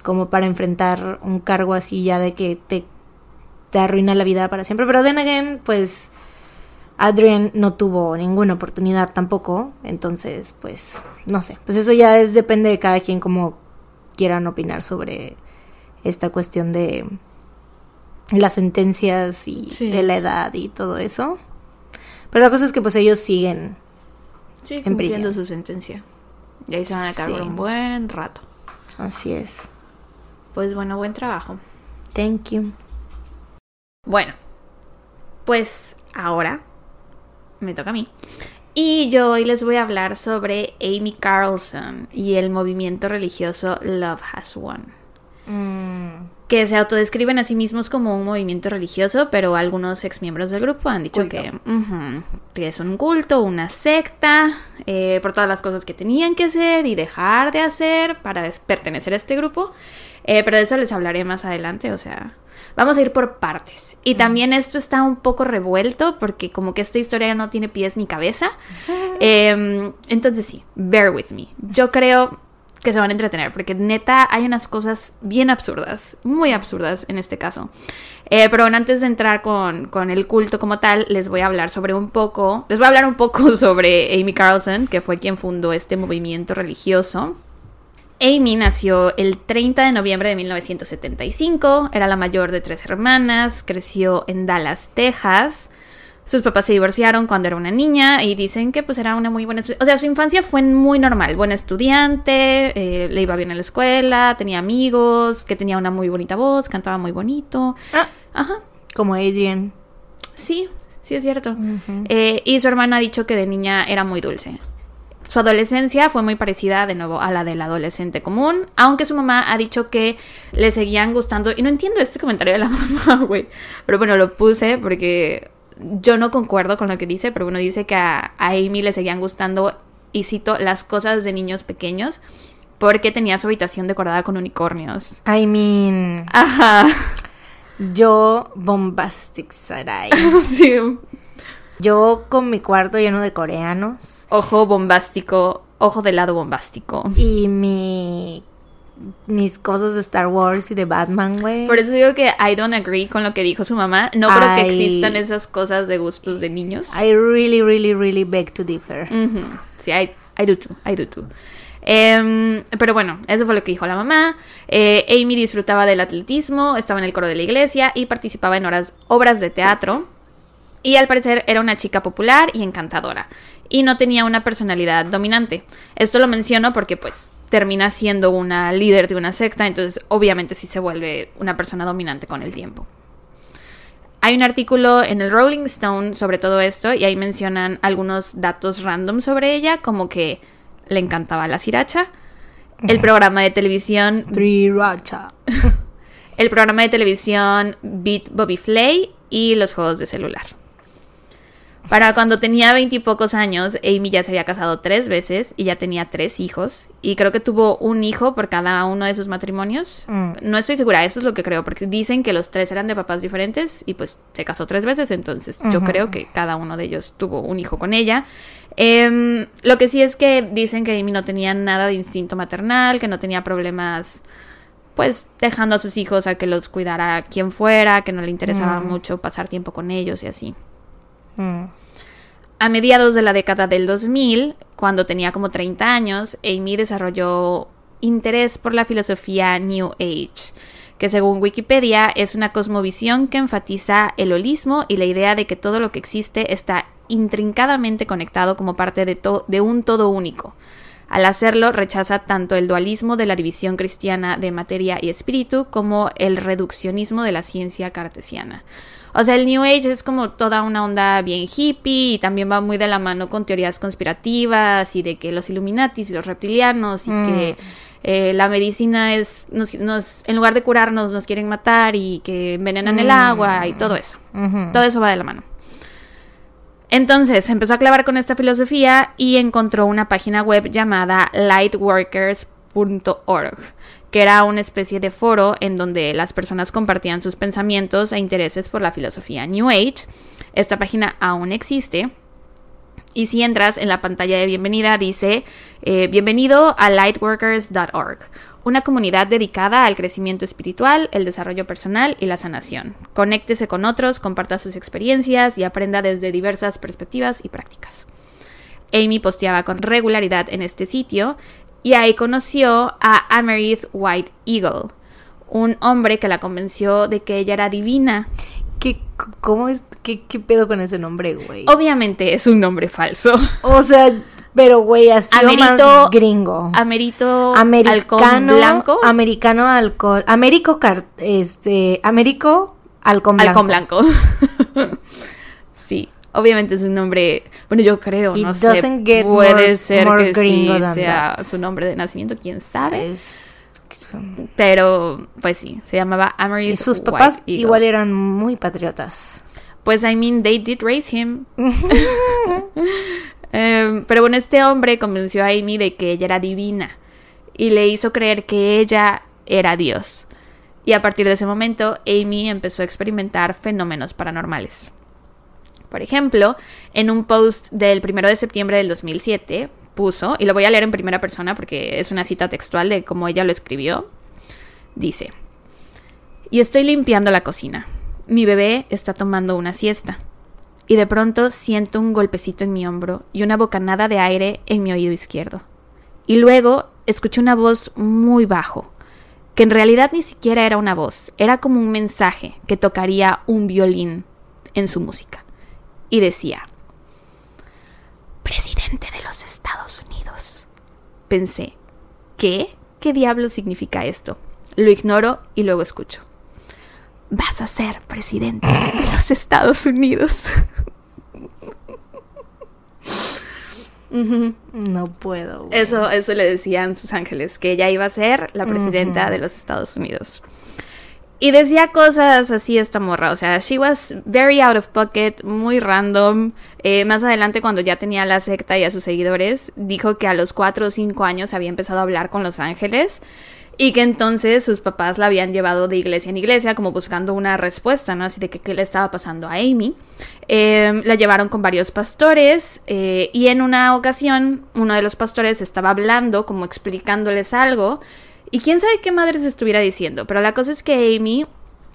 como para enfrentar un cargo así ya de que te, te arruina la vida para siempre. Pero then again, pues, Adrian no tuvo ninguna oportunidad tampoco, entonces, pues, no sé, pues eso ya es, depende de cada quien como quieran opinar sobre esta cuestión de las sentencias y de la edad y todo eso. Pero la cosa es que pues ellos siguen sí, en prisión. su sentencia. Y ahí se van a cargar un buen rato. Así es. Pues bueno, buen trabajo. Thank you. Bueno, pues ahora me toca a mí. Y yo hoy les voy a hablar sobre Amy Carlson y el movimiento religioso Love Has Won. Mm que se autodescriben a sí mismos como un movimiento religioso, pero algunos exmiembros del grupo han dicho que, es un culto, una secta, eh, por todas las cosas que tenían que hacer y dejar de hacer para pertenecer a este grupo. Eh, pero de eso les hablaré más adelante, o sea, vamos a ir por partes. Y también esto está un poco revuelto porque como que esta historia no tiene pies ni cabeza. Em, entonces sí, bear with me. Yo creo que se van a entretener, porque neta hay unas cosas bien absurdas, muy absurdas en este caso. Eh, pero antes de entrar con, con, el culto como tal, les voy a hablar sobre un poco, les voy a hablar un poco sobre Amy Carlson, que fue quien fundó este movimiento religioso. Amy nació el 30 de noviembre de 1975, era la mayor de tres hermanas, creció en Dallas, Texas. Sus papás se divorciaron cuando era una niña y dicen que pues era una muy buena... O sea, su infancia fue muy normal, buena estudiante, eh, le iba bien en la escuela, tenía amigos, que tenía una muy bonita voz, cantaba muy bonito. Ah, Ajá. Como Adrian. Sí, sí es cierto. Eh, y su hermana ha dicho que de niña era muy dulce. Su adolescencia fue muy parecida de nuevo a la del adolescente común, aunque su mamá ha dicho que le seguían gustando, y no entiendo este comentario de la mamá, güey, pero bueno, lo puse porque yo no concuerdo con lo que dice, pero bueno, dice que a, Amy le seguían gustando, y cito, las cosas de niños pequeños, porque tenía su habitación decorada con unicornios. I mean... Ajá. Yo, bombastic Sarai. sí. Yo con mi cuarto lleno de coreanos. Ojo bombástico, ojo de lado bombástico. Y mi mis cosas de Star Wars y de Batman, güey. Por eso digo que I don't agree con lo que dijo su mamá. No creo que existan esas cosas de gustos de niños. I really, really, really beg to differ. Sí, I, I, do too, I do too. Em, pero bueno, eso fue lo que dijo la mamá. Eh, Amy disfrutaba del atletismo, estaba en el coro de la iglesia y participaba en horas, obras de teatro. Y al parecer era una chica popular y encantadora. Y no tenía una personalidad dominante. Esto lo menciono porque pues termina siendo una líder de una secta, entonces obviamente sí se vuelve una persona dominante con el tiempo. Hay un artículo en el Rolling Stone sobre todo esto y ahí mencionan algunos datos random sobre ella, como que le encantaba la siracha, el programa de televisión... Sriracha. el programa de televisión Beat Bobby Flay y los juegos de celular. Para cuando tenía veintipocos años, Amy ya se había casado tres veces y ya tenía tres hijos. Y creo que tuvo un hijo por cada uno de sus matrimonios. Mm. No estoy segura, eso es lo que creo, porque dicen que los tres eran de papás diferentes y pues se casó tres veces, entonces yo creo que cada uno de ellos tuvo un hijo con ella. Em, lo que sí es que dicen que Amy no tenía nada de instinto maternal, que no tenía problemas pues dejando a sus hijos a que los cuidara quien fuera, que no le interesaba mm. mucho pasar tiempo con ellos y así. Mm. A mediados de la década del 2000, cuando tenía como 30 años, Amy desarrolló interés por la filosofía New Age, que según Wikipedia es una cosmovisión que enfatiza el holismo y la idea de que todo lo que existe está intrincadamente conectado como parte de, de un todo único. Al hacerlo, rechaza tanto el dualismo de la división cristiana de materia y espíritu como el reduccionismo de la ciencia cartesiana. O sea, el New Age es como toda una onda bien hippie y también va muy de la mano con teorías conspirativas y de que los Illuminatis y los reptilianos y que mm. eh, la medicina es, nos, en lugar de curarnos, nos quieren matar y que envenenan el agua y todo eso. Todo eso va de la mano. Entonces empezó a clavar con esta filosofía y encontró una página web llamada lightworkers.org que era una especie de foro en donde las personas compartían sus pensamientos e intereses por la filosofía New Age. Esta página aún existe. Y si entras en la pantalla de bienvenida dice, eh, bienvenido a lightworkers.org, una comunidad dedicada al crecimiento espiritual, el desarrollo personal y la sanación. Conéctese con otros, comparta sus experiencias y aprenda desde diversas perspectivas y prácticas. Amy posteaba con regularidad en este sitio y ahí conoció a Amerith White Eagle, un hombre que la convenció de que ella era divina. ¿Qué, cómo es, qué, pedo con ese nombre, güey? Obviamente es un nombre falso. O sea, pero güey, así más gringo. Amerito americano, blanco. Americano alcohol. Américo este, Américo halcón blanco. Halcón blanco. sí obviamente es un nombre, bueno, yo creo, no sé, puede ser que sí sea su nombre de nacimiento, quién sabe. Pero, pues sí, se llamaba Ameris. Y sus papás igual eran muy patriotas. Pues, I mean, they did raise him. Em, pero bueno, este hombre convenció a Amy de que ella era divina y le hizo creer que ella era Dios. Y a partir de ese momento, Amy empezó a experimentar fenómenos paranormales. Por ejemplo, en un post del 1 de septiembre del 2007 puso, y lo voy a leer en primera persona porque es una cita textual de cómo ella lo escribió, dice, y estoy limpiando la cocina. Mi bebé está tomando una siesta. Y de pronto siento un golpecito en mi hombro y una bocanada de aire en mi oído izquierdo. Y luego escuché una voz muy bajo, que en realidad ni siquiera era una voz, era como un mensaje que tocaría un violín en su música y decía, presidente de los Estados Unidos. Pensé, ¿qué? ¿Qué diablo significa esto? Lo ignoro y luego escucho. Vas a ser presidente de los Estados Unidos. No puedo. Eso, eso le decían sus ángeles, que ella iba a ser la presidenta de los Estados Unidos. Y decía cosas así esta morra, o sea, she was very out of pocket, muy random. Eh, más adelante, cuando ya tenía la secta y a sus seguidores, dijo que a los cuatro o cinco años había empezado a hablar con los ángeles y que entonces sus papás la habían llevado de iglesia en iglesia como buscando una respuesta, ¿no? Así de que qué le estaba pasando a Amy. Em, la llevaron con varios pastores eh, y en una ocasión uno de los pastores estaba hablando, como explicándoles algo y quién sabe qué madre se estuviera diciendo, pero la cosa es que Amy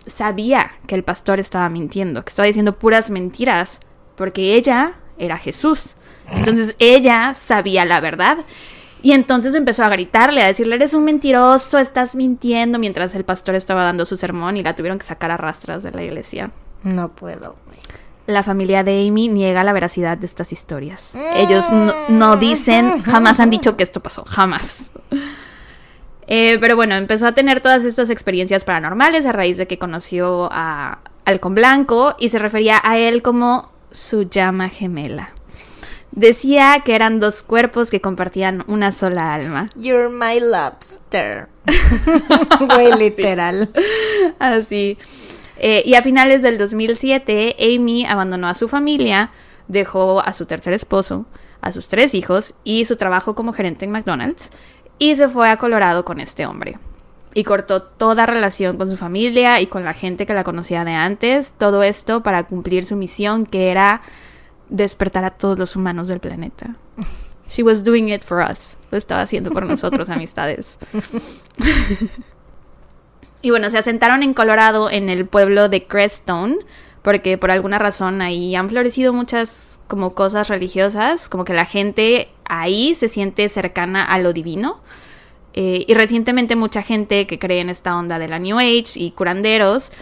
sabía que el pastor estaba mintiendo, que estaba diciendo puras mentiras, porque ella era Jesús. Entonces ella sabía la verdad. Y entonces empezó a gritarle, a decirle, eres un mentiroso, estás mintiendo, mientras el pastor estaba dando su sermón y la tuvieron que sacar a rastras de la iglesia. No puedo. La familia de Amy niega la veracidad de estas historias. Ellos no dicen, jamás han dicho que esto pasó, jamás. Eh, pero bueno, empezó a tener todas estas experiencias paranormales a raíz de que conoció a Halcón Blanco y se refería a él como su llama gemela. Decía que eran dos cuerpos que compartían una sola alma. You're my lobster. Güey, literal. Así. Eh, y a finales del 2007, Amy abandonó a su familia, dejó a su tercer esposo, a sus tres hijos y su trabajo como gerente en McDonald's y se fue a Colorado con este hombre. Y cortó toda relación con su familia y con la gente que la conocía de antes. Todo esto para cumplir su misión que era despertar a todos los humanos del planeta. She was doing it for us. Lo estaba haciendo por nosotros, amistades. y bueno, se asentaron en Colorado, en el pueblo de Crestone, porque por alguna razón ahí han florecido muchas como cosas religiosas, como que la gente ahí se siente cercana a lo divino. Eh, y recientemente mucha gente que cree en esta onda de la New Age y curanderos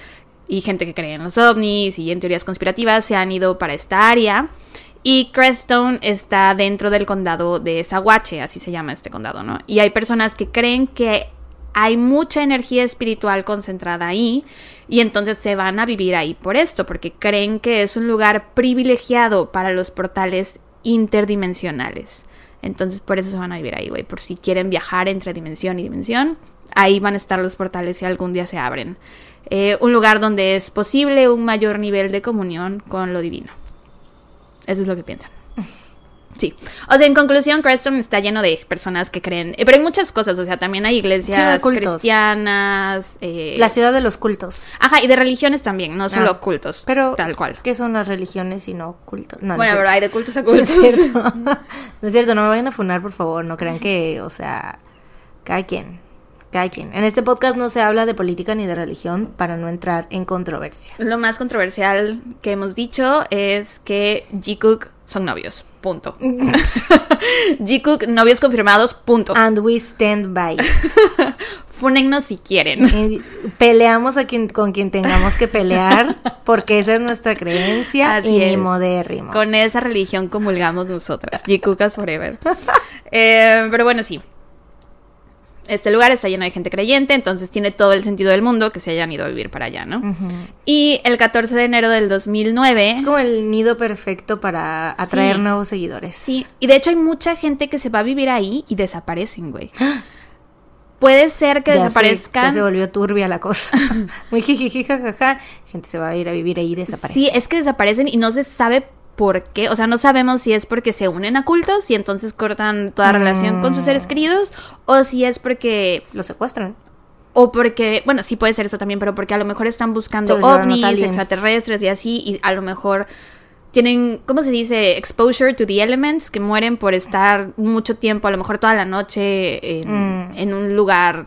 y gente que cree en los ovnis y en teorías conspirativas se han ido para esta área. Y Crestone está dentro del condado de Saguache, así se llama este condado, ¿no? Y hay personas que creen que hay mucha energía espiritual concentrada ahí y entonces se van a vivir ahí por esto, porque creen que es un lugar privilegiado para los portales interdimensionales. Entonces por eso se van a vivir ahí, güey. Por si quieren viajar entre dimensión y dimensión, ahí van a estar los portales si algún día se abren. Eh, un lugar donde es posible un mayor nivel de comunión con lo divino. Eso es lo que piensan. Sí. O sea, en conclusión, Creston está lleno de personas que creen. Eh, pero hay muchas cosas. O sea, también hay iglesias cristianas. Eh, la ciudad de los cultos. Ajá, y de religiones también, no solo ah, cultos. Pero. Tal cual. ¿Qué son las religiones y no cultos? bueno, pero hay de cultos a cultos. No es cierto. no es cierto, no me vayan a funar, por favor. No crean que, o sea, cada quien. Cada quien. En este podcast no se habla de política ni de religión para no entrar en controversias. Lo más controversial que hemos dicho es que G. Cook son novios. Punto. G-Cook, novios confirmados, punto. And we stand by it. Fúnennos si quieren. peleamos a quien, con quien tengamos que pelear, porque esa es nuestra creencia Así y es. modérrimo. Con esa religión comulgamos nosotras. G-Cookas forever. Eh, pero bueno, sí este lugar está lleno de gente creyente, entonces tiene todo el sentido del mundo que se hayan ido a vivir para allá, ¿no? Y el 14 de enero del 2009... Es como el nido perfecto para atraer nuevos seguidores. Sí, y de hecho hay mucha gente que se va a vivir ahí y desaparecen, güey. Puede ser que desaparezcan. ya se volvió turbia la cosa. Muy jiji, jajaja. Gente se va a ir a vivir ahí y desaparece. Sí, es que desaparecen y no se sabe por qué, o sea, no sabemos si es porque se unen a cultos y entonces cortan toda relación con sus seres mm. queridos o si es porque los secuestran. O porque, bueno, sí puede ser eso también, pero porque a lo mejor están buscando ovnis, extraterrestres y así, y a lo mejor tienen, ¿cómo se dice? Exposure to the elements, que mueren por estar mucho tiempo, a lo mejor toda la noche en, mm. en un lugar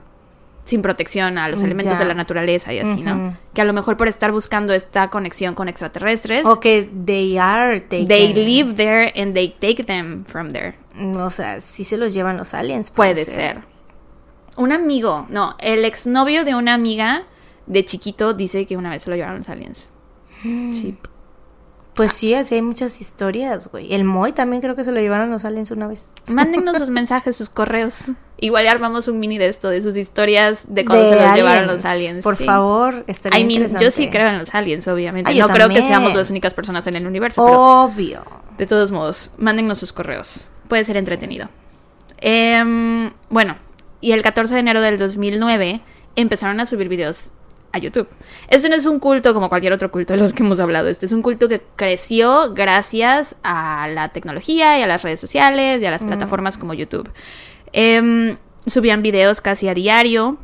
sin protección a los elementos de la naturaleza y así, ¿no? Que a lo mejor por estar buscando esta conexión con extraterrestres. O que they are taken. They live there and they take them from there. O sea, si se los llevan los aliens. Puede, ser. Un amigo, no, el exnovio de una amiga de chiquito dice que una vez se lo llevaron los aliens. Sí. Pues sí, así hay muchas historias, güey. El Moy también creo que se lo llevaron los aliens una vez. Mándennos sus mensajes, sus correos. Igual ya armamos un mini de esto, de sus historias de cómo se los llevaron los aliens. Por favor, estaría I mean, yo sí creo en los aliens, obviamente. no creo que seamos las únicas personas en el universo. Obvio. de todos modos, mándennos sus correos. Puede ser entretenido. Em, bueno, y el 14 de enero del 2009 empezaron a subir videos a YouTube. Este no es un culto como cualquier otro culto de los que hemos hablado. Este es un culto que creció gracias a la tecnología y a las redes sociales y a las mm. plataformas como YouTube. Em, subían videos casi a diario.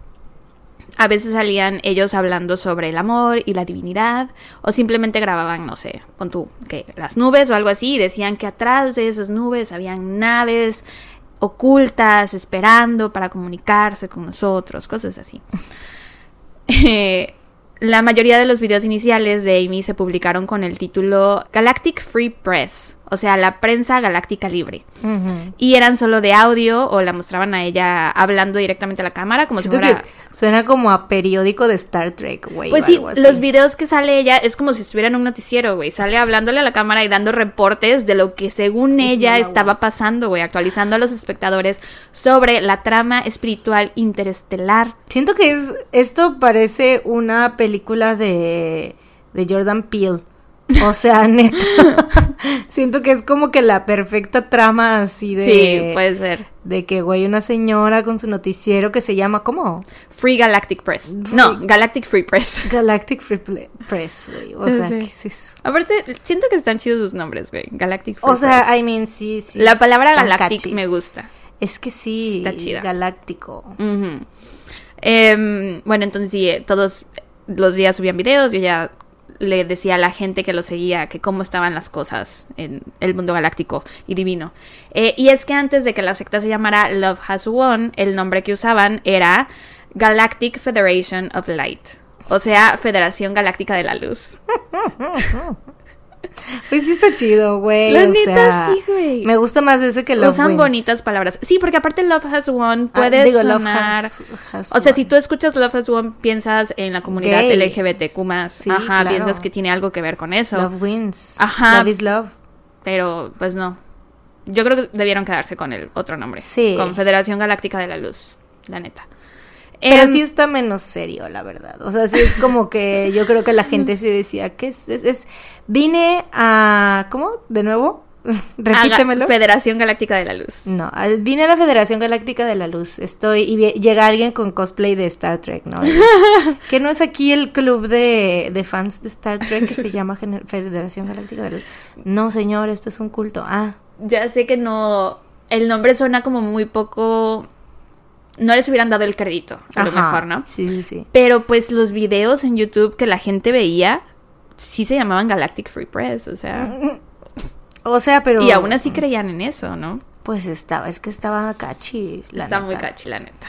A veces salían ellos hablando sobre el amor y la divinidad. O simplemente grababan, no sé, con tú, que las nubes o algo así. Y decían que atrás de esas nubes habían naves ocultas esperando para comunicarse con nosotros, cosas así. La mayoría de los videos iniciales de Amy se publicaron con el título Galactic Free Press o sea, la prensa galáctica libre. Y eran solo de audio o la mostraban a ella hablando directamente a la cámara, como si fuera... suena como a periódico de Star Trek, güey. Pues sí, los videos que sale ella es como si estuviera en un noticiero, güey. Sale hablándole a la cámara y dando reportes de lo que según ella estaba pasando, güey, actualizando a los espectadores sobre la trama espiritual interestelar. Siento que es esto parece una película de de Jordan Peele. O sea, neta. siento que es como que la perfecta trama así de. Sí, puede ser. De que, güey, una señora con su noticiero que se llama, ¿cómo? Free Galactic Press. No, Galactic Free Press. Galactic Free Press, güey. O sea, ¿qué es eso? Aparte, siento que están chidos sus nombres, güey. Galactic Free O sea, I mean, sí, sí. La palabra Galactic me gusta. Es que sí. Está chida. Galáctico. Em, bueno, entonces sí, eh, todos los días subían videos y ella le decía a la gente que lo seguía que cómo estaban las cosas en el mundo galáctico y divino. Eh, y es que antes de que la secta se llamara Love Has Won, el nombre que usaban era Galactic Federation of Light, o sea, Federación Galáctica de la Luz. Pues sí está chido, güey. La neta sí, güey. Me gusta más ese que Love Usan bonitas palabras. Sí, porque aparte Love Has Won ah, puede sonar... o sea, si tú escuchas Love Has Won, piensas en la comunidad LGBTQ+. Sí, Ajá, piensas que tiene algo que ver con eso. Love wins. Ajá. Love is love. Pero, pues no. Yo creo que debieron quedarse con el otro nombre. Sí. Con Federación Galáctica de la Luz, la neta. Pero em, sí está menos serio, la verdad. O sea, sí es como que yo creo que la gente se decía que es, es, vine a ¿cómo? De nuevo. Repítemelo. Federación Galáctica de la Luz. No, vine a la Federación Galáctica de la Luz. Estoy y llega alguien con cosplay de Star Trek, ¿no? que no es aquí el club de, de fans de Star Trek que se llama Federación Galáctica de la Luz. No, señor, esto es un culto. Ah. Ya sé que no el nombre suena como muy poco no les hubieran dado el crédito, a lo mejor, ¿no? Sí, sí, sí. Pero pues los videos en YouTube que la gente veía sí se llamaban Galactic Free Press, o sea. O sea, pero. Y aún así creían en eso, ¿no? Pues estaba, es que estaba cachi, la Está muy cachi, la neta.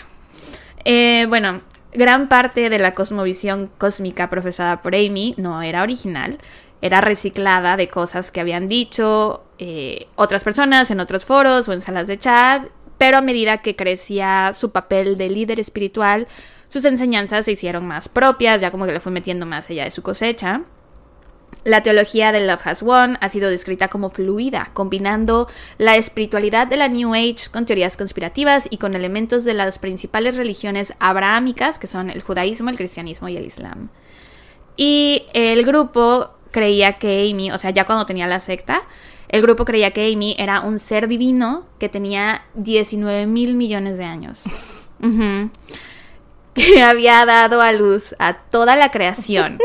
Eh, bueno, gran parte de la cosmovisión cósmica profesada por Amy no era original, era reciclada de cosas que habían dicho eh, otras personas en otros foros o en salas de chat pero a medida que crecía su papel de líder espiritual, sus enseñanzas se hicieron más propias, ya como que le fue metiendo más allá de su cosecha. La teología de Love Has Won ha sido descrita como fluida, combinando la espiritualidad de la New Age con teorías conspirativas y con elementos de las principales religiones abrahámicas, que son el judaísmo, el cristianismo y el islam. Y el grupo creía que Amy, o sea, ya cuando tenía la secta, el grupo creía que Amy era un ser divino que tenía 19 mil millones de años. Que había dado a luz a toda la creación.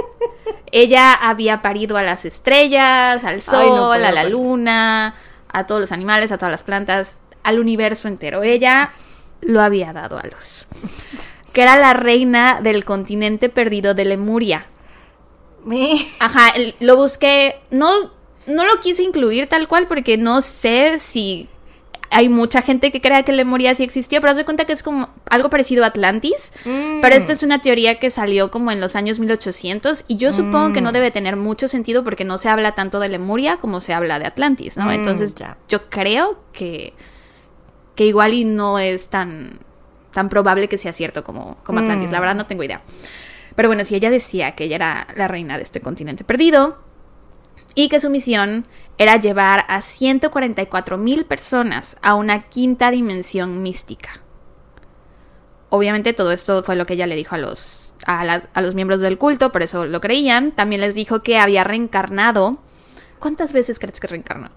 Ella había parido a las estrellas, al sol, a la luna, a todos los animales, a todas las plantas, al universo entero. Ella lo había dado a luz. Que era la reina del continente perdido de Lemuria. Ajá, lo busqué, no no lo quise incluir tal cual porque no sé si hay mucha gente que crea que Lemuria sí existió, pero haz de cuenta que es como algo parecido a Atlantis. Mm. Pero esta es una teoría que salió como en los años 1800 y yo supongo que no mm. debe tener mucho sentido porque no se habla tanto de Lemuria como se habla de Atlantis, ¿no? Mm, Entonces yo creo que, que igual y no es tan, tan probable que sea cierto como, como Atlantis. La verdad no tengo idea. Pero bueno, si ella decía que ella era la reina de este continente perdido, y que su misión era llevar a 144 mil personas a una quinta dimensión mística. Obviamente todo esto fue lo que ella le dijo a los, a, a los miembros del culto, por eso lo creían. También les dijo que había reencarnado. ¿Cuántas veces crees que reencarnó?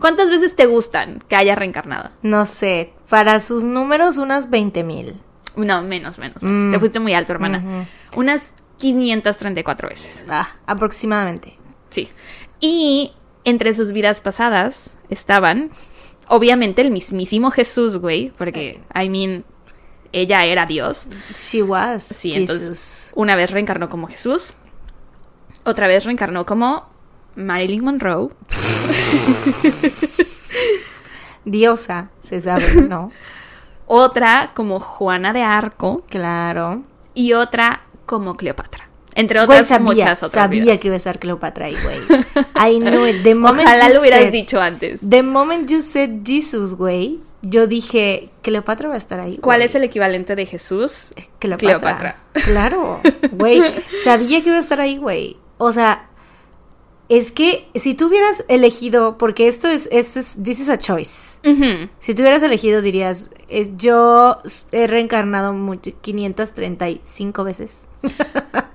¿Cuántas veces te gustan que haya reencarnado? No sé, para sus números unas 20 mil. No, menos, menos. menos. Te Mm. fuiste muy alto, hermana. Unas 534 veces. Ah, aproximadamente. Sí. Y entre sus vidas pasadas estaban, obviamente, el mismísimo Jesús, güey, porque, I mean, ella era Dios. She was. Sí, Jesus. entonces, una vez reencarnó como Jesús, otra vez reencarnó como Marilyn Monroe, Diosa, se sabe, ¿no? otra como Juana de Arco claro. y otra como Cleopatra. Entre otras sabía, muchas otras sabía vidas. que iba a estar Cleopatra ahí, güey. I it. The moment Ojalá you lo hubieras said- dicho antes. The moment you said Jesus, güey, yo dije, Cleopatra va a estar ahí. ¿Cuál es el equivalente de Jesús? Cleopatra. Cleopatra. Claro, güey. Sabía que iba a estar ahí, güey. O sea, es que si tú hubieras elegido, porque esto es, esto es, this is a choice. Ujú. Si tú hubieras elegido, dirías, es, yo he reencarnado mucho- 535 veces.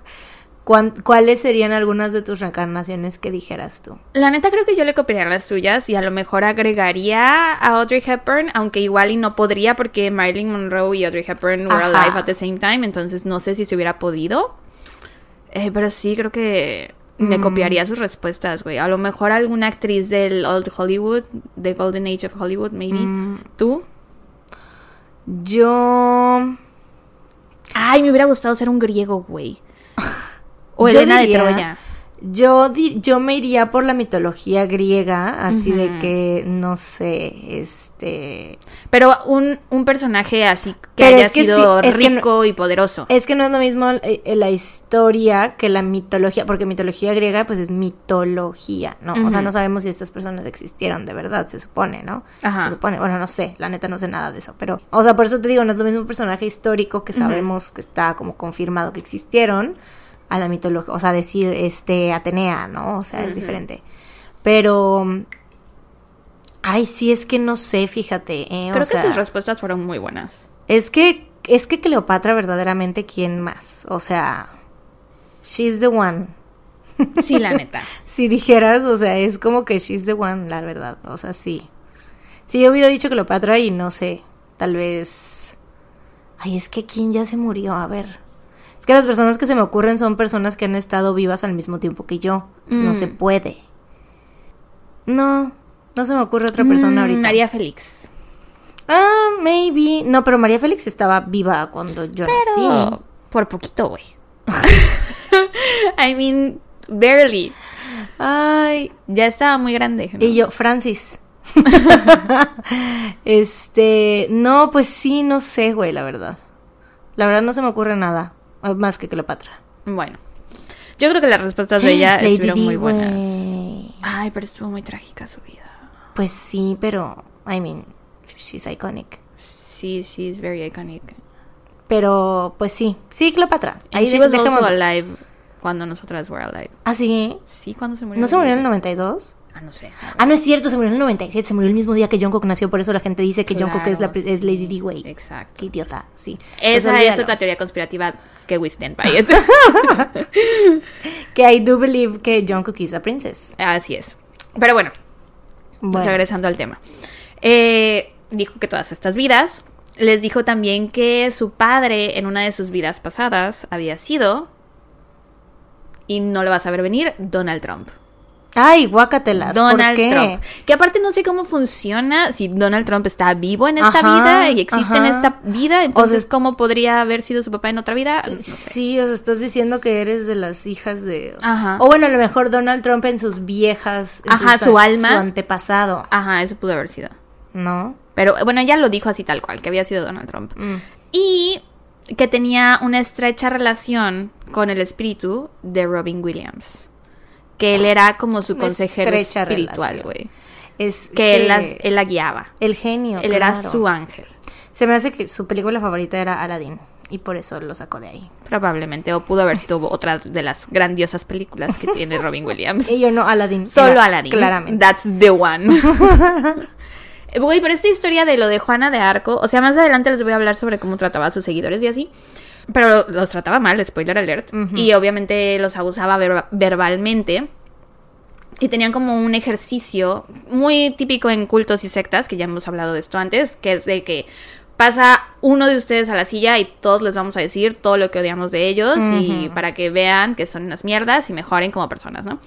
¿Cuán- ¿Cuáles serían algunas de tus reencarnaciones que dijeras tú? La neta creo que yo le copiaría las suyas y a lo mejor agregaría a Audrey Hepburn, aunque igual y no podría porque Marilyn Monroe y Audrey Hepburn were Ajá. alive at the same time, entonces no sé si se hubiera podido. Eh, pero sí creo que me Mm. copiaría sus respuestas, güey. A lo mejor alguna actriz del Old Hollywood, de Golden Age of Hollywood, maybe. Mm. ¿Tú? Yo... Ay, me hubiera gustado ser un griego, güey. O Yo Elena diría- de Troya. Yo, di- yo me iría por la mitología griega, así de que, no sé, este... Pero un, un personaje así que Pero haya es que sido sí, es que no- rico y poderoso. Es que no es lo mismo eh, eh, la historia que la mitología, porque mitología griega pues es mitología, ¿no? O sea, no sabemos si estas personas existieron de verdad, se supone, ¿no? Ajá. Se supone, bueno, no sé, la neta no sé nada de eso, pero, o sea, por eso te digo, no es lo mismo un personaje histórico que sabemos que está como confirmado que existieron a la mitología, o sea, decir, este, Atenea, ¿no? O sea, es diferente. Pero... Ay, sí, es que no sé, fíjate. eh, o Creo que sea, sus respuestas fueron muy buenas. es que, es que Cleopatra verdaderamente, ¿quién más? O sea, she's the one. Sí, la neta. Si dijeras, o sea, es como que she's the one, la verdad. O sea, sí. Si yo hubiera dicho Cleopatra y no sé, tal vez... Ay, es que quién ya se murió, a ver. Es que las personas que se me ocurren son personas que han estado vivas al mismo tiempo que yo. Entonces no Mm. se puede. No, no se me ocurre otra persona Mm, ahorita. María Félix. Ah, maybe. No, pero María Félix estaba viva cuando yo nací. Pero por poquito, güey. I mean, barely. Ay, Ya estaba muy grande. ¿no? y yo, Francis. este, no, pues sí, no sé, güey, la verdad. La verdad no se me ocurre nada más que Cleopatra. Bueno. Yo creo que las respuestas de ella Lady estuvieron muy buenas. Ay, pero estuvo muy trágica su vida. Pues sí, pero, I mean, she's iconic. Sí, she's very iconic. Pero, pues sí, sí, Cleopatra. Ahí she was dejémoslo. also alive cuando nosotras were alive. ¿Ah, sí? Sí, cuando se murió. ¿No se murió en el 92? Ah, no sé. Ah, no es cierto, se murió en el 97, se murió el mismo día que Jungkook nació, por eso la gente dice que Jungkook es, la, Claro, es Lady sí, D, güey. Exacto. Qué idiota, sí. Pues Esa es olvídalo. otra teoría conspirativa que we stand by it. Que I do believe que Jungkook is a princess. Así es. Pero bueno, Bueno, regresando al tema. Eh, dijo que todas estas vidas. Les dijo también que su padre en una de sus vidas pasadas había sido, y no lo vas a ver venir, Donald Trump. Ay, guácatelas. Donald ¿Por qué? Trump. Que aparte no sé cómo funciona si Donald Trump está vivo en esta Ajá, vida y existe en esta vida. Entonces, sea, ¿cómo podría haber sido su papá en otra vida? No sé. Sí, o sea, estás diciendo que eres de las hijas de... Ajá. O bueno, a lo mejor Donald Trump en sus viejas... en Ajá, su alma. Su antepasado, Ajá, eso pudo haber sido. ¿no? Pero bueno, ella lo dijo así tal cual, que había sido Donald Trump. Mm. Y que tenía una estrecha relación con el espíritu de Robin Williams. Que él era como su consejero espiritual, güey. Es Que él, las- él la guiaba. El genio, Él era su ángel. Se me hace que su película favorita era Aladdin. Y por eso lo sacó de ahí. Probablemente. O pudo haber sido otra de las grandiosas películas que tiene Robin Williams. y yo no, Aladdin. Solo Aladdin. Claramente. That's the one. Güey, pero esta historia de lo de Juana de Arco, o sea, más adelante les voy a hablar sobre cómo trataba a sus seguidores y así. Pero los trataba mal, spoiler alert. Y obviamente los abusaba verbalmente. Y tenían como un ejercicio muy típico en cultos y sectas, que ya hemos hablado de esto antes, que es de que pasa uno de ustedes a la silla y todos les vamos a decir todo lo que odiamos de ellos y para que vean que son unas mierdas y mejoren como personas, ¿no?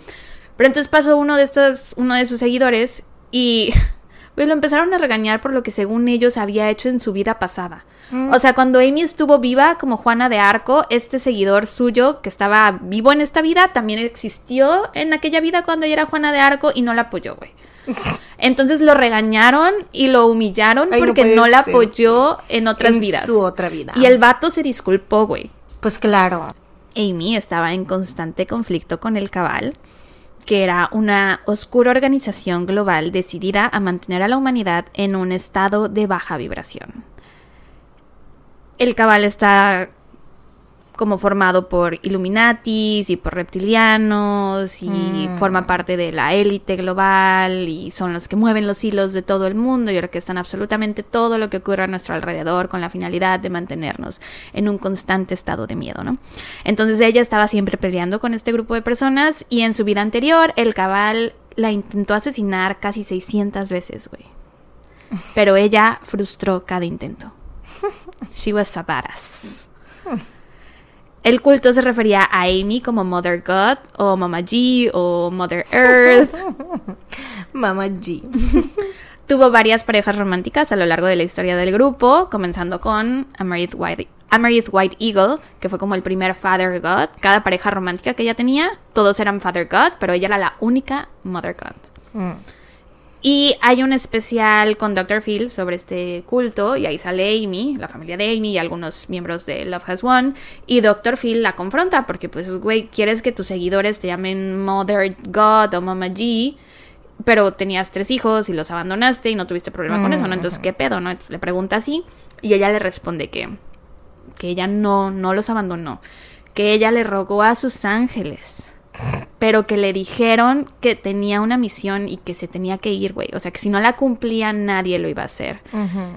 Pero entonces pasó uno de estos, uno de sus seguidores y pues lo empezaron a regañar por lo que según ellos había hecho en su vida pasada. Mm. O sea, cuando Amy estuvo viva como Juana de Arco, este seguidor suyo que estaba vivo en esta vida también existió en aquella vida cuando ella era Juana de Arco y no la apoyó, güey. Entonces lo regañaron y lo humillaron porque no, la apoyó en otras en vidas. Su otra vida. Y el vato se disculpó, güey. Pues claro. Amy estaba en constante conflicto con el cabal, que era una oscura organización global decidida a mantener a la humanidad en un estado de baja vibración. El cabal está como formado por Illuminatis y por reptilianos y mm. forma parte de la élite global y son los que mueven los hilos de todo el mundo y orquestan absolutamente todo lo que ocurre a nuestro alrededor con la finalidad de mantenernos en un constante estado de miedo, ¿no? Entonces ella estaba siempre peleando con este grupo de personas y en su vida anterior el cabal la intentó asesinar casi 600 veces, güey. Pero ella frustró cada intento. She was a badass. El culto se refería a Amy como Mother God o Mama G o Mother Earth. Mama G. Tuvo varias parejas románticas a lo largo de la historia del grupo, comenzando con Amerith White, White Eagle, que fue como el primer Father God. Cada pareja romántica que ella tenía, todos eran Father God, pero ella era la única Mother God. Mm. Y hay un especial con Dr. Phil sobre este culto, y ahí sale Amy, la familia de Amy y algunos miembros de Love Has Won, y Dr. Phil la confronta porque, pues, güey, quieres que tus seguidores te llamen Mother God o Mama G, pero tenías tres hijos y los abandonaste y no tuviste problema con eso, ¿no? Entonces, ¿qué pedo, no? Entonces le pregunta así, y ella le responde que, que ella no, no los abandonó, que ella le rogó a sus ángeles pero que le dijeron que tenía una misión y que se tenía que ir, güey. O sea, que si no la cumplía, nadie lo iba a hacer.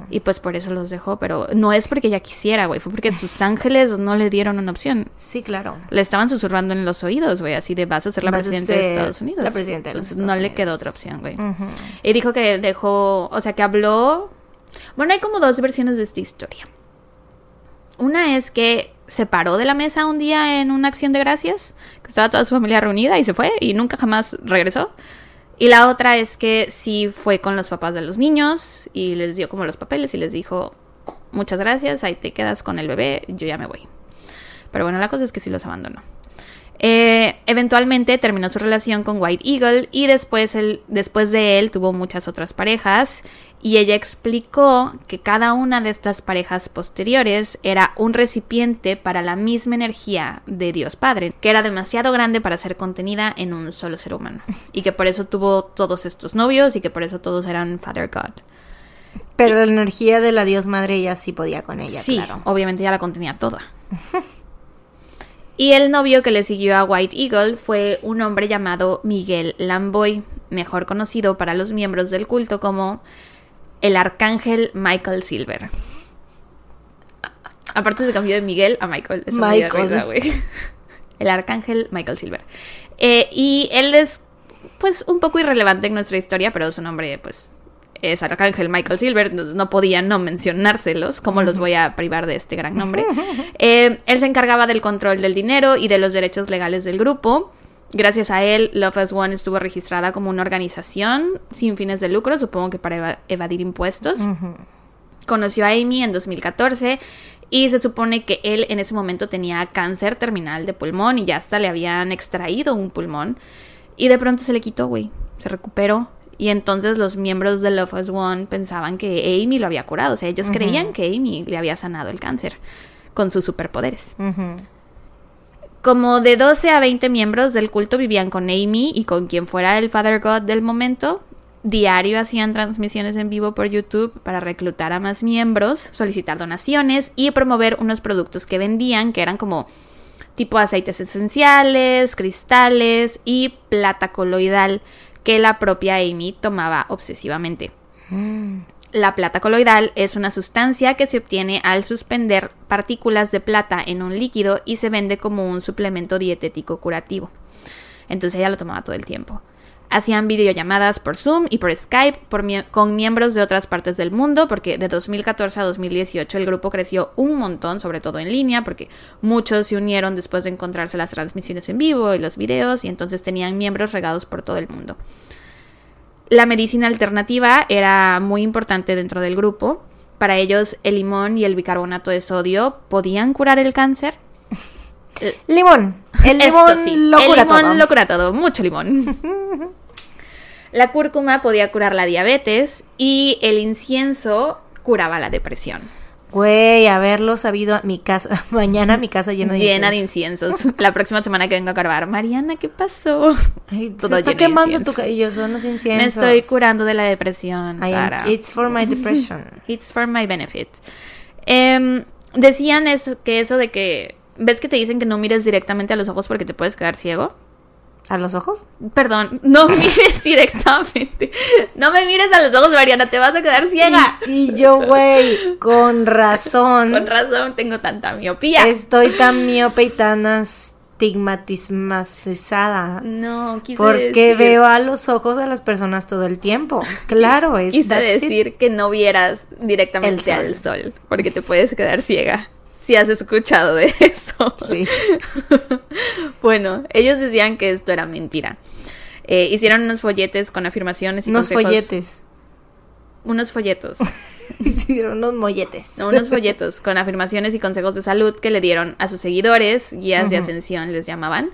Y pues por eso los dejó, pero no es porque ella quisiera, güey. Fue porque sus ángeles no le dieron una opción. Sí, claro. Le estaban susurrando en los oídos, güey, así de vas a ser la presidenta de Estados Unidos. La presidenta de Entonces, no le quedó otra opción, güey. Y dijo que dejó, o sea, que habló... Bueno, hay como dos versiones de esta historia. Una es que se paró de la mesa un día en una acción de gracias, estaba toda su familia reunida y se fue y nunca jamás regresó. Y la otra es que sí fue con los papás de los niños y les dio como los papeles y les dijo, muchas gracias, ahí te quedas con el bebé, yo ya me voy. Pero bueno, la cosa es que sí los abandonó. Eh, eventualmente terminó su relación con White Eagle y después, él, después de él tuvo muchas otras parejas y ella explicó que cada una de estas parejas posteriores era un recipiente para la misma energía de Dios Padre, que era demasiado grande para ser contenida en un solo ser humano y que por eso tuvo todos estos novios y que por eso todos eran Father God. Pero la energía de la Dios Madre ella sí podía con ella, sí, obviamente ya la contenía toda. Y el novio que le siguió a White Eagle fue un hombre llamado Miguel Lamboy, mejor conocido para los miembros del culto como el arcángel Michael Silver. Aparte se cambió de Miguel a Michael. Michael. el arcángel Michael Silver. Eh, y él es, pues, un poco irrelevante en nuestra historia, pero su nombre, pues, es Arcángel Michael Silver, no podía no mencionárselos, ¿cómo los voy a privar de este gran nombre? Eh, él se encargaba del control del dinero y de los derechos legales del grupo. Gracias a él, Love as One estuvo registrada como una organización sin fines de lucro, supongo que para evadir impuestos. Conoció a Amy en 2014 y se supone que él en ese momento tenía cáncer terminal de pulmón y ya hasta le habían extraído un pulmón. Y de pronto se le quitó, güey. Se recuperó y entonces los miembros de Love as One pensaban que Amy lo había curado. O sea, ellos creían que Amy le había sanado el cáncer con sus superpoderes. Como de 12 a 20 miembros del culto vivían con Amy y con quien fuera el Father God del momento. Diario hacían transmisiones en vivo por YouTube para reclutar a más miembros, solicitar donaciones y promover unos productos que vendían, que eran como tipo aceites esenciales, cristales y plata coloidal que la propia Amy tomaba obsesivamente. La plata coloidal es una sustancia que se obtiene al suspender partículas de plata en un líquido y se vende como un suplemento dietético curativo. Entonces ella lo tomaba todo el tiempo. Hacían videollamadas por Zoom y por Skype con miembros de otras partes del mundo, porque de 2014 a 2018 el grupo creció un montón, sobre todo en línea, porque muchos se unieron después de encontrarse las transmisiones en vivo y los videos, y entonces tenían miembros regados por todo el mundo. La medicina alternativa era muy importante dentro del grupo. Para ellos el limón y el bicarbonato de sodio podían curar el cáncer. limón. El limón, lo, cura el limón lo cura todo. Mucho limón. La cúrcuma podía curar la diabetes y el incienso curaba la depresión. Güey, haberlo sabido mi casa, mañana mi casa llena de llena inciensos. de inciensos. La próxima semana que venga a grabar, Mariana, ¿qué pasó? Ay, Todo se está quemando tu cabello, son los inciensos. Me estoy curando de la depresión, Sara. it's for my depression. it's for my benefit. Em, decían eso, que eso de que, ¿ves que te dicen que no mires directamente a los ojos porque te puedes quedar ciego? ¿A los ojos? Perdón, no mires directamente. No me mires a los ojos, Mariana, te vas a quedar ciega. Y, yo, güey, con razón. Con razón tengo tanta miopía. Estoy tan miope y tan astigmatizada. No, quise Porque veo a los ojos de las personas todo el tiempo. Claro, es Quise decir que no vieras directamente al sol, porque te puedes quedar ciega si has escuchado de eso. Sí. bueno, ellos decían que esto era mentira. Eh, hicieron unos folletes con afirmaciones y unos folletes. Unos folletos. hicieron unos molletes. unos folletos con afirmaciones y consejos de salud que le dieron a sus seguidores, guías de ascensión les llamaban.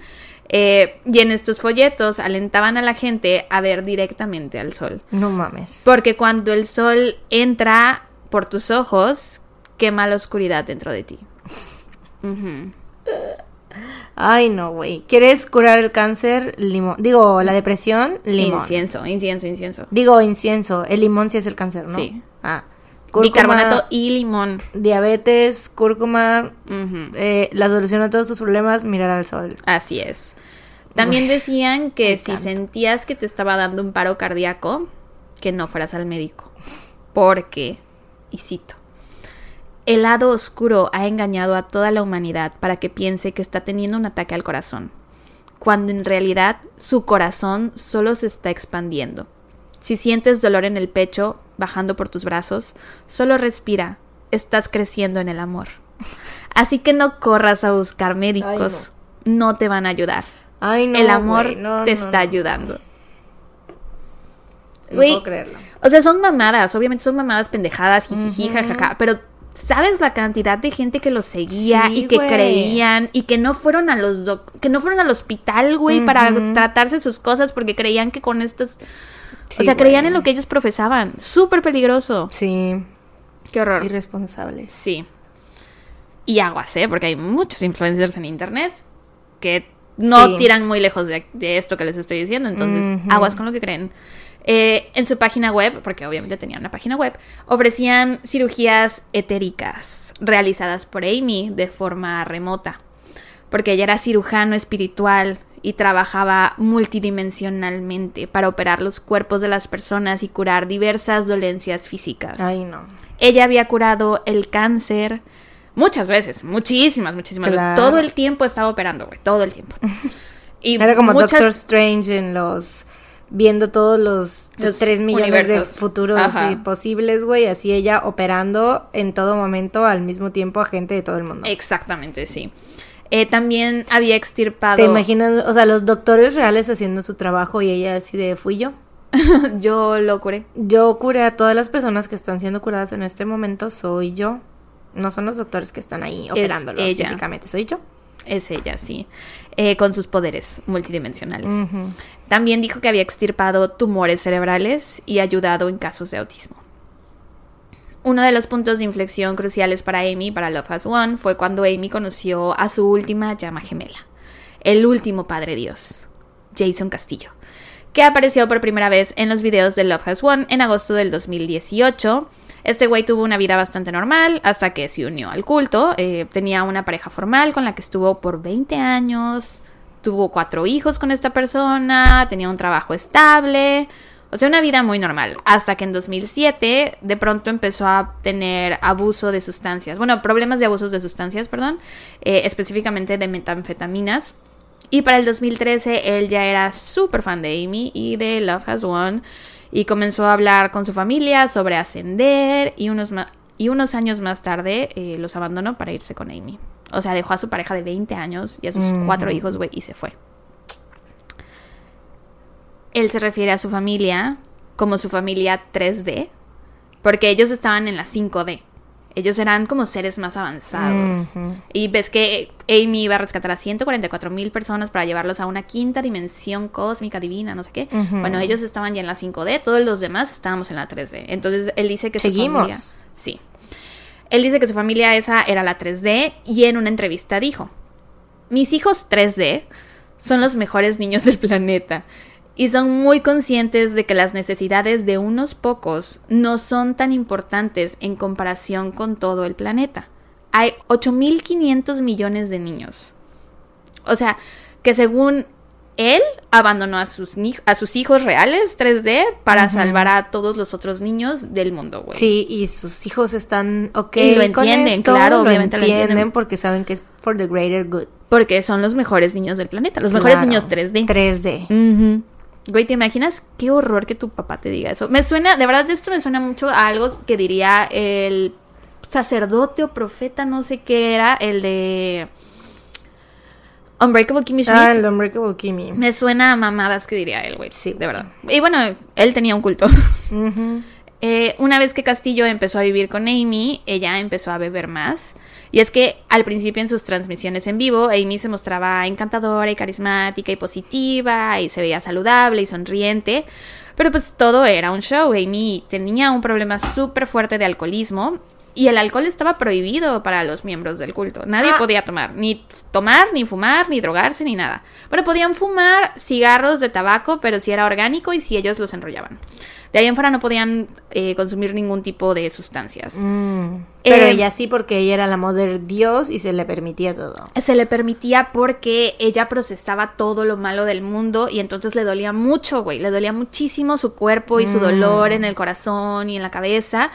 Eh, y en estos folletos alentaban a la gente a ver directamente al sol. No mames. Porque cuando el sol entra por tus ojos, quema la oscuridad dentro de ti. Ay, no, güey. ¿Quieres curar el cáncer? Limón. Digo, la depresión, limón. Incienso, incienso, incienso. Digo, incienso. El limón sí es el cáncer, ¿no? Sí. Ah. Bicarbonato y limón. Diabetes, cúrcuma. Eh, la solución a todos tus problemas, mirar al sol. Así es. También decían que si sentías que te estaba dando un paro cardíaco, que no fueras al médico. Porque, y cito, el lado oscuro ha engañado a toda la humanidad para que piense que está teniendo un ataque al corazón, cuando en realidad su corazón solo se está expandiendo. Si sientes dolor en el pecho, bajando por tus brazos, solo respira, estás creciendo en el amor. Así que no corras a buscar médicos, no. te van a ayudar. el amor te está ayudando. No puedo creerlo. O sea, son mamadas, obviamente son mamadas pendejadas, jijiji, jajaja, pero ¿Sabes la cantidad de gente que los seguía y que creían y que no fueron a los que no fueron al hospital, güey, para tratarse sus cosas porque creían que con estos o sea, creían en lo que ellos profesaban. Súper peligroso. Sí. Qué horror. Irresponsables. Sí. Y aguas, ¿eh? Porque hay muchos influencers en internet que no tiran muy lejos de, esto que les estoy diciendo. Entonces, aguas con lo que creen. Eh, en su página web, porque obviamente tenía una página web, ofrecían cirugías etéricas realizadas por Amy de forma remota, porque ella era cirujano espiritual y trabajaba multidimensionalmente para operar los cuerpos de las personas y curar diversas dolencias físicas. Ay, no. Ella había curado el cáncer muchas veces, muchísimas, muchísimas veces. Todo el tiempo estaba operando, güey, todo el tiempo. Y Era como Doctor Strange en los viendo todos los, tres 3 millones de futuros posibles, güey, así ella operando en todo momento al mismo tiempo a gente de todo el mundo. Exactamente, sí. Eh, también había extirpado... ¿Te imaginas, o sea, los doctores reales haciendo su trabajo y ella así de, fui yo? yo lo curé. Yo curé a todas las personas que están siendo curadas en este momento, soy yo. No son los doctores que están ahí operándolos físicamente, soy yo. Es ella, sí. Eh, con sus poderes multidimensionales. También dijo que había extirpado tumores cerebrales y ayudado en casos de autismo. Uno de los puntos de inflexión cruciales para Amy, para Love Has One, fue cuando Amy conoció a su última llama gemela, el último Padre Dios, Jason Castillo, que apareció por primera vez en los videos de Love Has Won en agosto del 2018. Este güey tuvo una vida bastante normal hasta que se unió al culto. Eh, tenía una pareja formal con la que estuvo por 20 años. Tuvo cuatro hijos con esta persona. Tenía un trabajo estable. O sea, una vida muy normal. Hasta que en 2007 de pronto empezó a tener abuso de sustancias. Bueno, problemas de abusos de sustancias, perdón. Eh, específicamente de metanfetaminas. Y para el 2013 él ya era súper fan de Amy y de Love Has Won y comenzó a hablar con su familia sobre ascender y unos, y unos años más tarde eh, los abandonó para irse con Amy. O sea, dejó a su pareja de 20 años y a sus cuatro hijos, güey, y se fue. Él se refiere a su familia como su familia 3D, porque ellos estaban en la 5D. Ellos eran como seres más avanzados. Y ves que Amy iba a rescatar a 144 mil personas para llevarlos a una quinta dimensión cósmica divina, no sé qué. Bueno, ellos estaban ya en la 5D, todos los demás estábamos en la 3D. Entonces él dice que su familia. Sí. Él dice que su familia esa era la 3D y en una entrevista dijo: Mis hijos 3D son los mejores niños del planeta y son muy conscientes de que las necesidades de unos pocos no son tan importantes en comparación con todo el planeta. Hay 8.500 millones de niños. O sea, que según él abandonó a sus, a sus hijos reales 3D para salvar a todos los otros niños del mundo, güey. Sí, y sus hijos están ok. Y lo entienden, claro, obviamente lo entienden, porque saben que es for the greater good. Porque son los mejores niños del planeta, los mejores niños 3D. 3D. Güey, ¿te imaginas qué horror que tu papá te diga eso? Me suena, de verdad, esto me suena mucho a algo que diría el sacerdote o profeta, no sé qué era, el de Unbreakable Kimmy Schmidt. Ah, el de Unbreakable Kimmy. Me suena a mamadas que diría él, güey. Sí, de verdad. Y bueno, él tenía un culto. Eh, una vez que Castillo empezó a vivir con Amy, ella empezó a beber más. Y es que al principio en sus transmisiones en vivo, Amy se mostraba encantadora y carismática y positiva y se veía saludable y sonriente. Pero pues todo era un show. Amy tenía un problema súper fuerte de alcoholismo y el alcohol estaba prohibido para los miembros del culto. Nadie ah. podía tomar, ni tomar, ni fumar, ni drogarse, ni nada. Bueno, podían fumar cigarros de tabaco, pero si era orgánico y si ellos los enrollaban. De ahí en fuera no podían eh, consumir ningún tipo de sustancias. Mm. pero eh, ella sí porque ella era la madre Dios y se le permitía todo. Se le permitía porque ella procesaba todo lo malo del mundo y entonces le dolía mucho, güey. Le dolía muchísimo su cuerpo y su dolor mm. en el corazón y en la cabeza.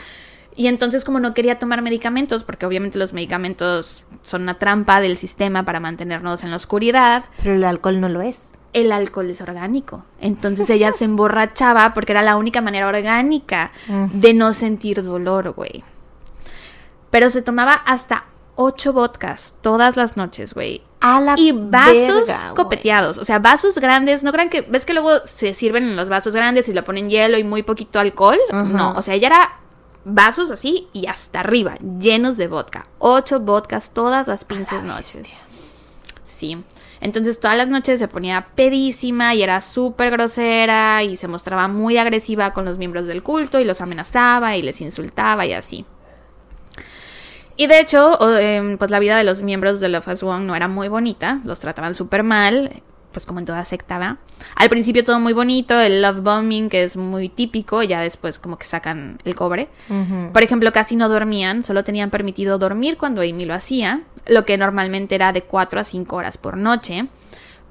Y entonces como no quería tomar medicamentos, porque obviamente los medicamentos son una trampa del sistema para mantenernos en la oscuridad. Pero el alcohol no lo es el alcohol es orgánico. Entonces ella se emborrachaba porque era la única manera orgánica de no sentir dolor, güey. Pero se tomaba hasta ocho vodkas todas las noches, güey. y vasos copeteados, o sea, vasos grandes, no crean que, ves que luego se sirven en los vasos grandes y le ponen hielo y muy poquito alcohol. No, o sea, ella era vasos así y hasta arriba, llenos de vodka. Ocho vodkas todas las pinches noches. Sí. Entonces todas las noches se ponía pedísima y era súper grosera y se mostraba muy agresiva con los miembros del culto y los amenazaba y les insultaba y así. Y de hecho, em, pues la vida de los miembros de Love As One no era muy bonita, los trataban súper mal, pues como en toda secta, Al principio todo muy bonito, el love bombing que es muy típico, ya después como que sacan el cobre. Por ejemplo, casi no dormían, solo tenían permitido dormir cuando Amy lo hacía, lo que normalmente era de 4 a 5 horas por noche.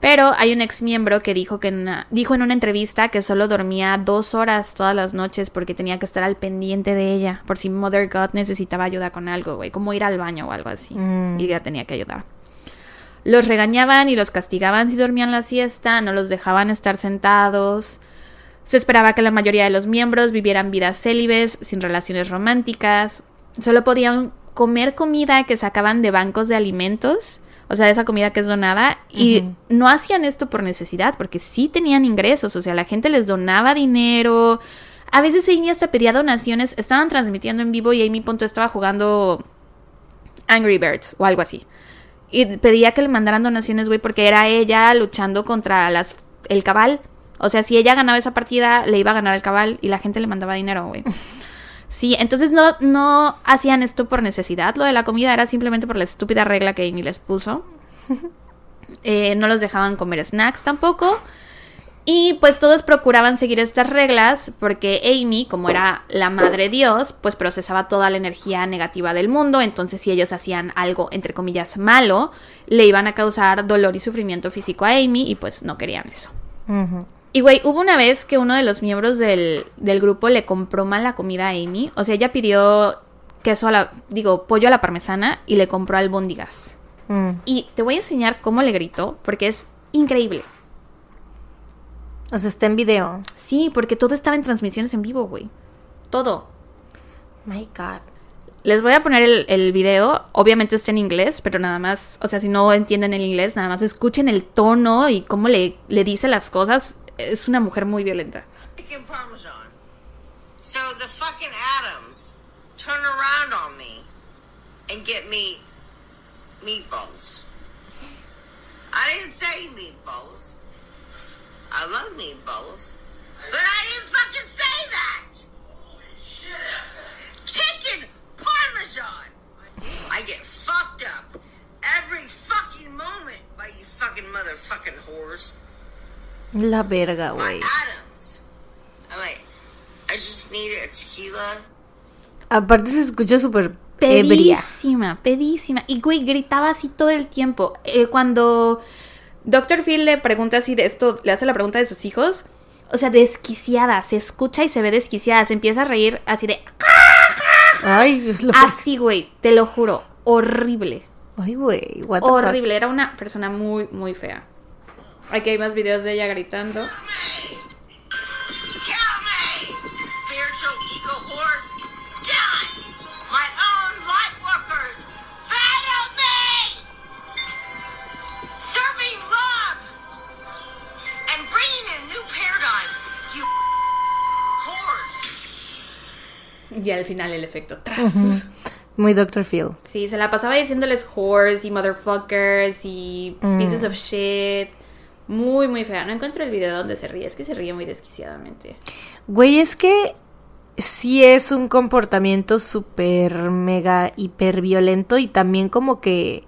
Pero hay un ex miembro que dijo, que dijo en una entrevista que solo dormía dos horas todas las noches porque tenía que estar al pendiente de ella, por si Mother God necesitaba ayuda con algo, güey, como ir al baño o algo así. Mm. Y ella tenía que ayudar. Los regañaban y los castigaban si dormían la siesta, no los dejaban estar sentados. Se esperaba que la mayoría de los miembros vivieran vidas célibes, sin relaciones románticas. Solo podían comer comida que sacaban de bancos de alimentos, o sea, esa comida que es donada, y no hacían esto por necesidad, porque sí tenían ingresos, o sea, la gente les donaba dinero. A veces Amy hasta pedía donaciones, estaban transmitiendo en vivo y Amy Punto estaba jugando Angry Birds o algo así. Y pedía que le mandaran donaciones, güey, porque era ella luchando contra las, el cabal. O sea, si ella ganaba esa partida, le iba a ganar el cabal y la gente le mandaba dinero, güey. Sí, entonces no, no hacían esto por necesidad. Lo de la comida era simplemente por la estúpida regla que Amy les puso. Eh, no los dejaban comer snacks tampoco. Y pues todos procuraban seguir estas reglas porque Amy, como era la madre Dios, pues procesaba toda la energía negativa del mundo, entonces si ellos hacían algo, entre comillas, malo, le iban a causar dolor y sufrimiento físico a Amy y pues no querían eso. Y güey, hubo una vez que uno de los miembros del, grupo le compró mal la comida a Amy, o sea, ella pidió queso a la, digo, pollo a la parmesana y le compró albóndigas. Mm. Y te voy a enseñar cómo le gritó, porque es increíble. O sea, está en video. Sí, porque todo estaba en transmisiones en vivo, güey. Todo. My God. Les voy a poner el, el, video. Obviamente está en inglés, pero nada más, o sea, si no entienden el inglés, nada más escuchen el tono y cómo le, le dice las cosas. Es una mujer muy violenta. So the fucking Adams turn around on me and get me meatballs. I didn't say meatballs. I love meatballs. But I didn't fucking say that! Holy shit! Chicken parmesan! I get fucked up every fucking moment by you fucking motherfucking whores. La verga, güey. Adams. I'm like, I just need a tequila. Aparte se escucha súper pedísima, pedísima. Y güey, gritaba así todo el tiempo. Eh, cuando Dr. Phil le pregunta así de esto, le hace la pregunta de sus hijos. O sea, desquiciada, se escucha y se ve desquiciada, se empieza a reír así de... Ay, es lo... Así, güey, te lo juro, horrible. Ay, güey, Horrible, era una persona muy, muy fea. Aquí hay más videos de ella gritando. Y al final el efecto tras. Muy Dr. Phil. Sí, se la pasaba diciéndoles whores y motherfuckers y mm. pieces of shit. Muy, muy fea. No encuentro el video donde se ríe. Es que se ríe muy desquiciadamente. Güey, es que sí es un comportamiento súper, mega, hiper violento y también como que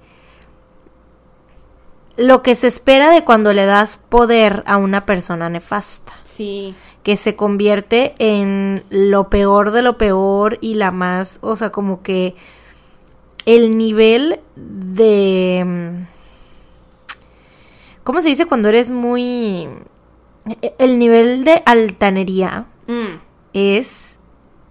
lo que se espera de cuando le das poder a una persona nefasta. Sí que se convierte en lo peor de lo peor y la más, o sea, como que el nivel de... ¿Cómo se dice cuando eres muy... El nivel de altanería mm. es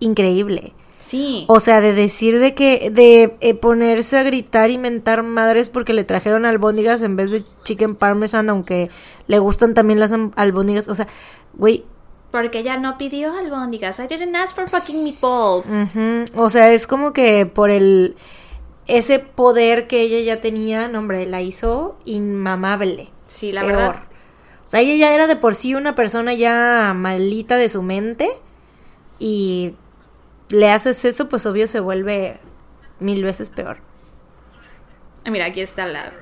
increíble. Sí. O sea, de decir de que, de eh, ponerse a gritar y mentar madres porque le trajeron albóndigas en vez de chicken parmesan, aunque le gustan también las albóndigas. O sea, güey, porque ella no pidió albóndigas. I didn't ask for fucking meatballs. O sea, es como que por el... Ese poder que ella ya tenía, no, hombre, la hizo inmamable. Sí, la verdad. O sea, ella ya era de por sí una persona ya malita de su mente. Y le haces eso, pues obvio se vuelve mil veces peor. Mira, aquí está la...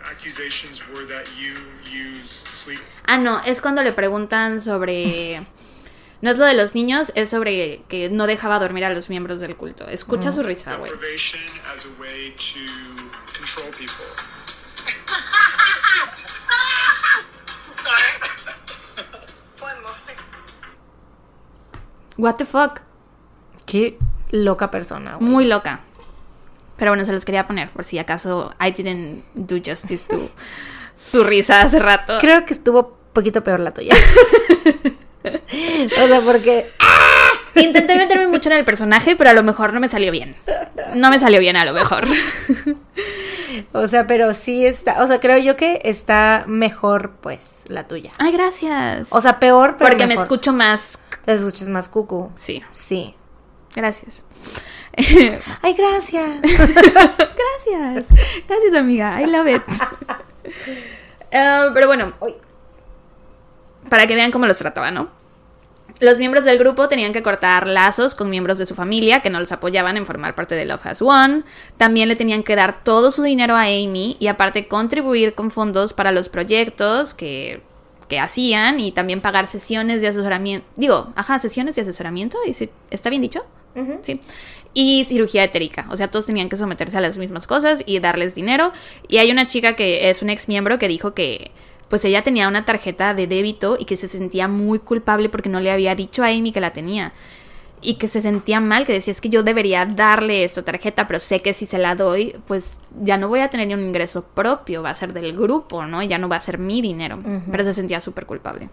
Ah, no, es cuando le preguntan sobre... No es lo de los niños, es sobre que no dejaba dormir a los miembros del culto. Escucha su risa, güey. What the fuck? Qué loca persona. Güey. Muy loca. Pero bueno, se los quería poner por si acaso I didn't do justice to su risa hace rato. Creo que estuvo poquito peor la tuya. o sea, porque... Intenté meterme mucho en el personaje, pero a lo mejor no me salió bien. No me salió bien a lo mejor. O sea, pero sí está, o sea, creo yo que está mejor, pues, la tuya. Ay, gracias. O sea, peor, pero Porque me escucho más. Te escuchas más cucu. Sí. Sí. Gracias. Ay, gracias. gracias. Gracias, amiga. I love it. Uh, pero bueno, hoy para que vean cómo los trataba, ¿no? Los miembros del grupo tenían que cortar lazos con miembros de su familia que no los apoyaban en formar parte de Love Has One. También le tenían que dar todo su dinero a Amy y aparte contribuir con fondos para los proyectos que, que hacían y también pagar sesiones de asesoramiento. Digo, ajá, sesiones de asesoramiento. ¿Está bien dicho? Sí. Y cirugía etérica. O sea, todos tenían que someterse a las mismas cosas y darles dinero. Y hay una chica que es un ex miembro que dijo que pues ella tenía una tarjeta de débito y que se sentía muy culpable porque no le había dicho a Amy que la tenía. Y que se sentía mal, que decía, es que yo debería darle esta tarjeta, pero sé que si se la doy, pues ya no voy a tener ni un ingreso propio, va a ser del grupo, ¿no? Ya no va a ser mi dinero. Pero se sentía súper culpable.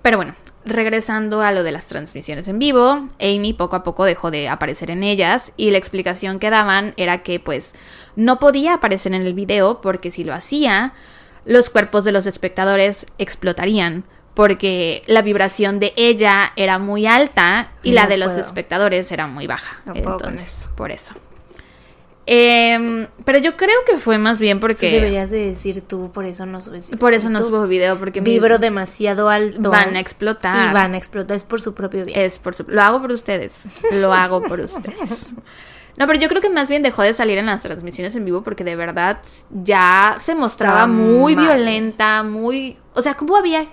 Pero bueno, regresando a lo de las transmisiones en vivo, Amy poco a poco dejó de aparecer en ellas y la explicación que daban era que pues no podía aparecer en el video porque si lo hacía, los cuerpos de los espectadores explotarían porque la vibración de ella era muy alta y la de los espectadores era muy baja. Entonces, por eso. Em, pero yo creo que fue más bien porque. Sí, deberías de decir tú, por eso no subes video. Por eso no subo video, porque. Vibro demasiado alto. Van a explotar. Y van a explotar, es por su propio bien. Es por su. Lo hago por ustedes. Lo hago por ustedes. No, pero yo creo que más bien dejó de salir en las transmisiones en vivo porque de verdad ya se mostraba muy violenta, muy. O sea, ¿cómo había.?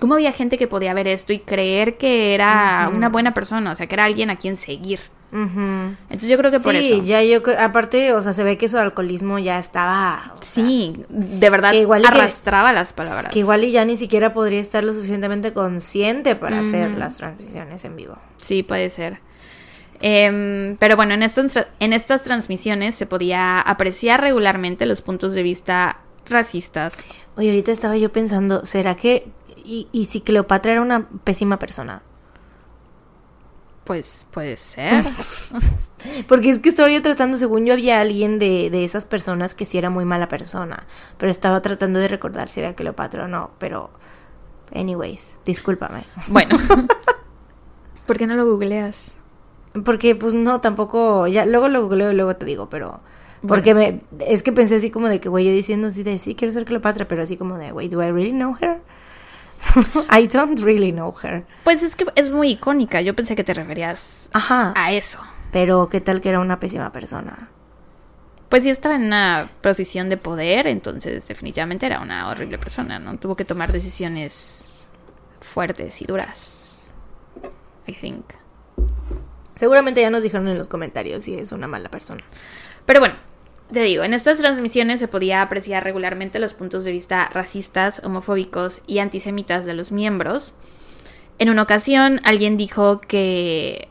¿Cómo había gente que podía ver esto y creer que era una buena persona? O sea, que era alguien a quien seguir. Entonces yo creo que por eso. Sí, ya yo aparte, o sea, se ve que su alcoholismo ya estaba. Sí, de verdad igual arrastraba las palabras. Que igual y ya ni siquiera podría estar lo suficientemente consciente para hacer las transmisiones en vivo. Sí, puede ser. Em, pero bueno, en, en estas transmisiones se podía apreciar regularmente los puntos de vista racistas. Oye, ahorita estaba yo pensando, ¿será que... y, y si Cleopatra era una pésima persona? Pues puede ser. Porque es que estaba yo tratando, según yo había alguien de, de, esas personas que sí era muy mala persona, pero estaba tratando de recordar si era Cleopatra o no, pero... Anyways, discúlpame. Bueno. ¿Por qué no lo googleas? Porque pues no, tampoco, ya luego lo googleo y luego te digo, pero... Porque me, es que pensé así como de que, güey, yo diciendo así de, sí, quiero ser Cleopatra, pero así como de, güey, ¿do I really know her? I don't really know her. Pues es que es muy icónica. Yo pensé que te referías a eso. Pero qué tal que era una pésima persona. Pues sí estaba en una posición de poder, entonces definitivamente era una horrible persona, ¿no? Tuvo que tomar decisiones fuertes y duras. I think. Seguramente ya nos dijeron en los comentarios si es una mala persona. Pero bueno, te digo, en estas transmisiones se podía apreciar regularmente los puntos de vista racistas, homofóbicos y antisemitas de los miembros. En una ocasión, alguien dijo que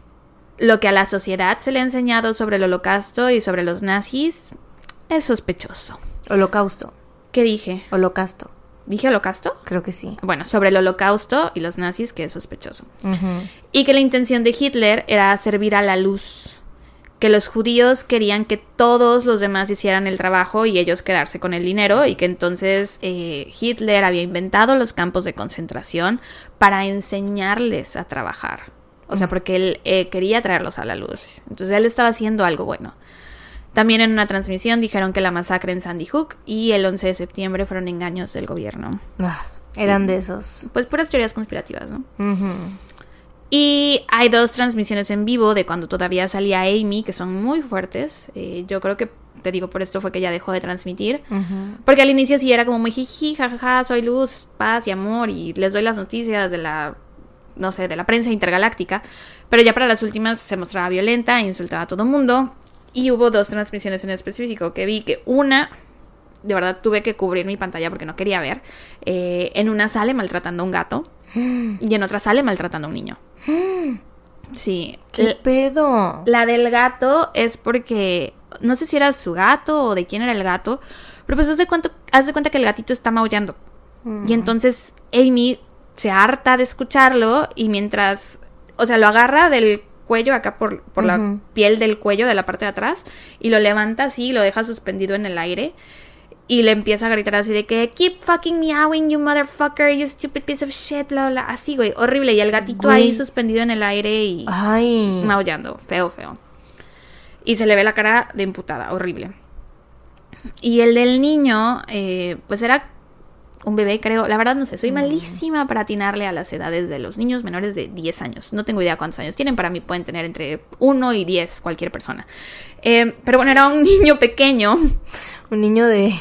lo que a la sociedad se le ha enseñado sobre el holocausto y sobre los nazis es sospechoso. Holocausto. ¿Qué dije? Holocausto. ¿Dije holocausto? Creo que sí. Bueno, sobre el holocausto y los nazis, que es sospechoso. Y que la intención de Hitler era servir a la luz que los judíos querían que todos los demás hicieran el trabajo y ellos quedarse con el dinero y que entonces eh, Hitler había inventado los campos de concentración para enseñarles a trabajar. O sea, porque él eh, quería traerlos a la luz. Entonces él estaba haciendo algo bueno. También en una transmisión dijeron que la masacre en Sandy Hook y el 11 de septiembre fueron engaños del gobierno. Ah, eran de esos. Pues puras teorías conspirativas, ¿no? Y hay dos transmisiones en vivo de cuando todavía salía Amy, que son muy fuertes. Eh, yo creo que, te digo, por esto fue que ya dejó de transmitir. Porque al inicio sí era como muy jiji, jajaja, soy luz, paz y amor, y les doy las noticias de la, no sé, de la prensa intergaláctica. Pero ya para las últimas se mostraba violenta, insultaba a todo mundo. Y hubo dos transmisiones en específico que vi que una de verdad tuve que cubrir mi pantalla porque no quería ver. Eh, en una sale maltratando a un gato y en otra sale maltratando a un niño. Sí. ¿Qué pedo? La del gato es porque no sé si era su gato o de quién era el gato, pero pues haz de, cuenta, haz de cuenta que el gatito está maullando. Y mm. entonces Amy se harta de escucharlo y mientras, o sea, lo agarra del cuello, acá por, por la piel del cuello de la parte de atrás, y lo levanta así y lo deja suspendido en el aire y le empieza a gritar así de que keep fucking meowing you motherfucker you stupid piece of shit bla bla así güey horrible. Y el gatito ahí suspendido en el aire y maullando feo feo. Y se le ve la cara de emputada horrible. Y el del niño eh, pues era un bebé creo. La verdad no sé soy mm. malísima para atinarle a las edades de los niños menores de 10 años. No tengo idea cuántos años tienen para mí pueden tener entre 1 y 10 cualquier persona. Eh, pero bueno era un niño pequeño. Un niño de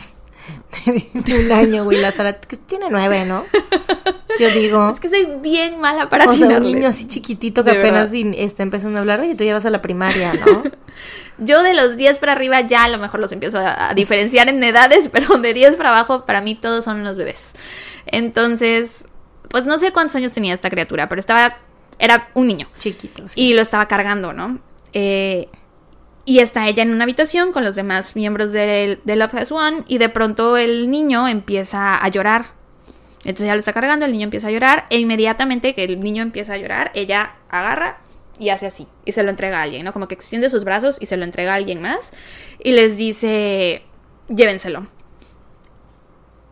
de un año, güey. La Sara tiene nueve, ¿no? Yo digo. Es que soy bien mala para O sea, un niño así chiquitito que apenas está empezando a hablar, oye, tú ya vas a la primaria, ¿no? Yo de los 10 para arriba ya a lo mejor los empiezo a, diferenciar en edades, pero de 10 para abajo para mí todos son los bebés. Entonces, pues no sé cuántos años tenía esta criatura, pero estaba, era un niño. Chiquito. Y lo estaba cargando, ¿no? Eh, y está ella en una habitación con los demás miembros de, de Love Has One y de pronto el niño empieza a llorar. Entonces ya lo está cargando, el niño empieza a llorar e inmediatamente que el niño empieza a llorar, ella agarra y hace así y se lo entrega a alguien, ¿no? Como que extiende sus brazos y se lo entrega a alguien más y les dice, llévenselo.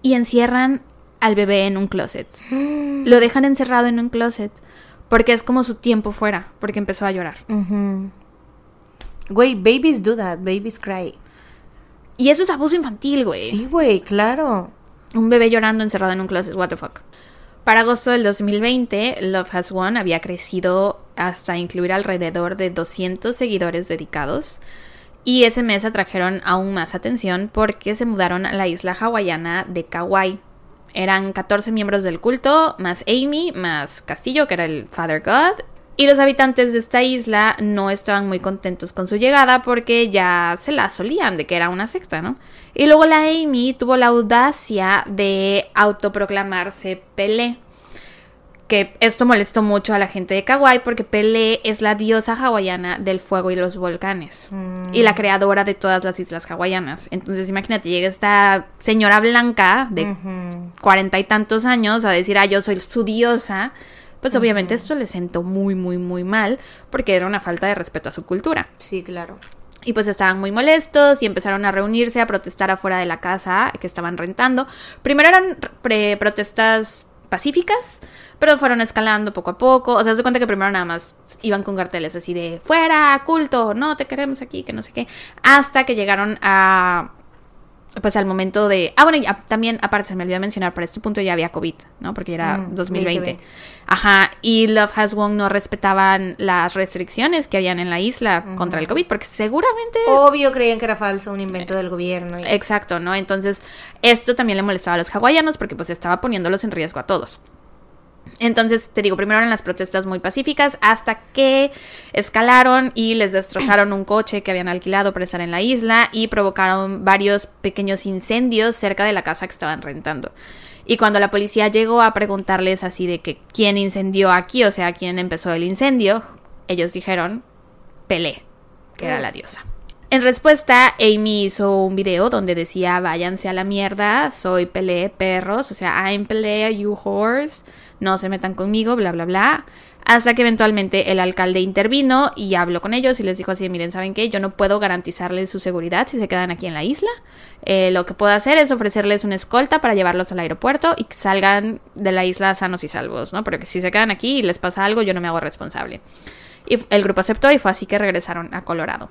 Y encierran al bebé en un closet. Lo dejan encerrado en un closet porque es como su tiempo fuera, porque empezó a llorar. Güey, babies do that, babies cry. Y eso es abuso infantil, güey. Sí, güey, claro. Un bebé llorando encerrado en un closet, what the fuck. Para agosto del 2020, Love Has Won había crecido hasta incluir alrededor de 200 seguidores dedicados. Y ese mes atrajeron aún más atención porque se mudaron a la isla hawaiana de Kauai. Eran 14 miembros del culto, más Amy, más Castillo, que era el Father God, y los habitantes de esta isla no estaban muy contentos con su llegada porque ya se la solían de que era una secta, ¿no? Y luego la Amy tuvo la audacia de autoproclamarse Pelé. Que esto molestó mucho a la gente de Kauai porque Pelé es la diosa hawaiana del fuego y los volcanes. Y la mm. creadora de todas las islas hawaianas. Entonces imagínate, llega esta señora blanca de cuarenta y tantos años a decir, ah, yo soy su diosa pues obviamente esto le sentó muy, muy, muy mal porque era una falta de respeto a su cultura. Sí, claro. Y pues estaban muy molestos y empezaron a reunirse a protestar afuera de la casa que estaban rentando. Primero eran protestas pacíficas, pero fueron escalando poco a poco. O sea, se cuenta que primero nada más iban con carteles así de fuera, culto, no te queremos aquí, que no sé qué. Hasta que llegaron a pues al momento de... Ah, bueno, también, aparte, se me olvidó mencionar, para este punto ya había COVID, ¿no? Porque era 2020. Mm, Ajá, y Love Has Won no respetaban las restricciones que habían en la isla contra el COVID, porque seguramente... Obvio creían que era falso, un invento del gobierno. Exacto, ¿no? Entonces, esto también le molestaba a los hawaianos porque pues estaba poniéndolos en riesgo a todos. Entonces, te digo, primero eran las protestas muy pacíficas hasta que escalaron y les destrozaron un coche que habían alquilado para estar en la isla y provocaron varios pequeños incendios cerca de la casa que estaban rentando. Y cuando la policía llegó a preguntarles así de que quién incendió aquí, o sea, quién empezó el incendio, ellos dijeron Pelé, que era la diosa. En respuesta, Amy hizo un video donde decía váyanse a la mierda, soy Pelé, perros, o sea, I'm Pelé, you horse no se metan conmigo, bla, bla, bla. Hasta que eventualmente el alcalde intervino y habló con ellos y les dijo así, miren, ¿saben qué? Yo no puedo garantizarles su seguridad si se quedan aquí en la isla. Eh, lo que puedo hacer es ofrecerles una escolta para llevarlos al aeropuerto y que salgan de la isla sanos y salvos, ¿no? Porque si se quedan aquí y les pasa algo, yo no me hago responsable. Y el grupo aceptó y fue así que regresaron a Colorado.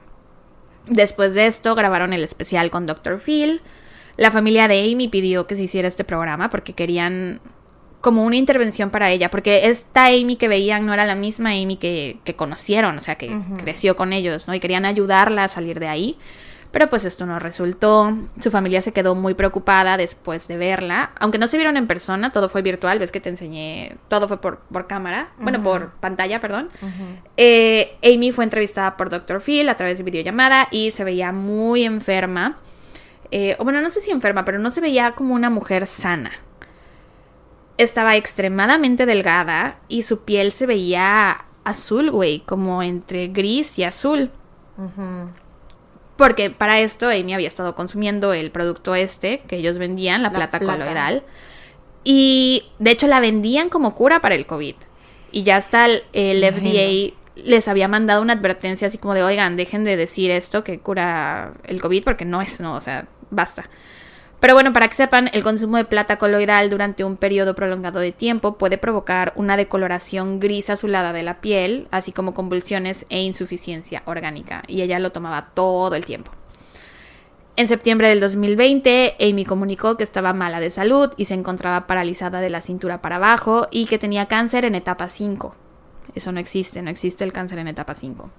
Después de esto grabaron el especial con Dr. Phil. La familia de Amy pidió que se hiciera este programa porque querían como una intervención para ella, porque esta Amy que veían no era la misma Amy que, conocieron, o sea, que creció con ellos, ¿no? Y querían ayudarla a salir de ahí. Pero pues esto no resultó. Su familia se quedó muy preocupada después de verla. Aunque no se vieron en persona, todo fue virtual. Ves que te enseñé. Todo fue por, por cámara. Bueno, por pantalla, perdón. Eh, Amy fue entrevistada por Dr. Phil a través de videollamada y se veía muy enferma. Eh, bueno, no sé si enferma, pero no se veía como una mujer sana estaba extremadamente delgada y su piel se veía azul, güey, como entre gris y azul. Porque para esto Amy había estado consumiendo el producto este que ellos vendían, la, plata, coloidal. Y de hecho la vendían como cura para el COVID. Y ya hasta el, FDA les había mandado una advertencia así como de, oigan, dejen de decir esto que cura el COVID porque no es, no, o sea, basta. Pero bueno, para que sepan, el consumo de plata coloidal durante un periodo prolongado de tiempo puede provocar una decoloración gris azulada de la piel, así como convulsiones e insuficiencia orgánica. Y ella lo tomaba todo el tiempo. En septiembre del 2020, Amy comunicó que estaba mala de salud y se encontraba paralizada de la cintura para abajo y que tenía cáncer en etapa 5. Eso no existe, no existe el cáncer en etapa 5.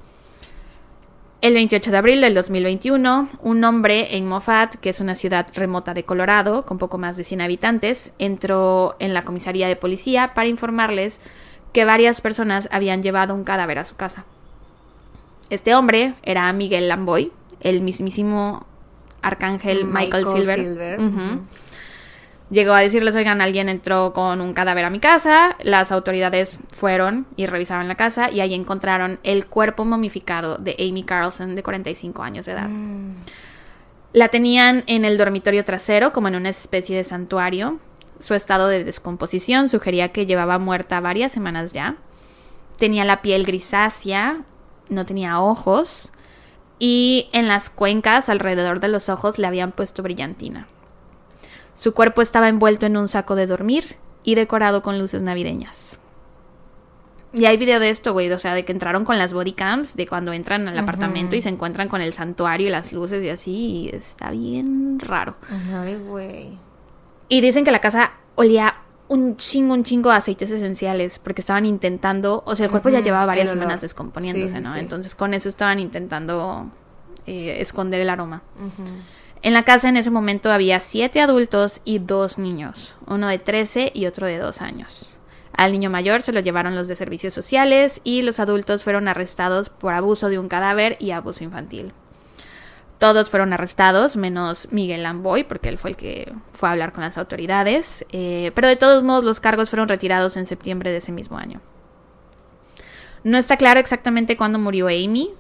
El 28 de abril del 2021, un hombre en Moffat, que es una ciudad remota de Colorado, con poco más de 100 habitantes, entró en la comisaría de policía para informarles que varias personas habían llevado un cadáver a su casa. Este hombre era Miguel Lamboy, el mismísimo arcángel Michael, Silver. Llegó a decirles, oigan, alguien entró con un cadáver a mi casa, las autoridades fueron y revisaron la casa y ahí encontraron el cuerpo momificado de Amy Carlson de 45 años de edad. Mm. La tenían en el dormitorio trasero como en una especie de santuario. Su estado de descomposición sugería que llevaba muerta varias semanas ya. Tenía la piel grisácea, no tenía ojos y en las cuencas alrededor de los ojos le habían puesto brillantina. Su cuerpo estaba envuelto en un saco de dormir y decorado con luces navideñas. Y hay video de esto, güey, o sea, de que entraron con las bodycams, de cuando entran al apartamento y se encuentran con el santuario y las luces y así, y está bien raro. Ay, güey. Y dicen que la casa olía un chingo, un chingo de aceites esenciales, porque estaban intentando, o sea, el cuerpo ya llevaba varias semanas descomponiéndose, ¿no? Entonces con eso estaban intentando eh, esconder el aroma. En la casa en ese momento había siete adultos y dos niños, uno de 13 y otro de dos años. Al niño mayor se lo llevaron los de servicios sociales y los adultos fueron arrestados por abuso de un cadáver y abuso infantil. Todos fueron arrestados, menos Miguel Lamboy, porque él fue el que fue a hablar con las autoridades, eh, pero de todos modos los cargos fueron retirados en septiembre de ese mismo año. No está claro exactamente cuándo murió Amy,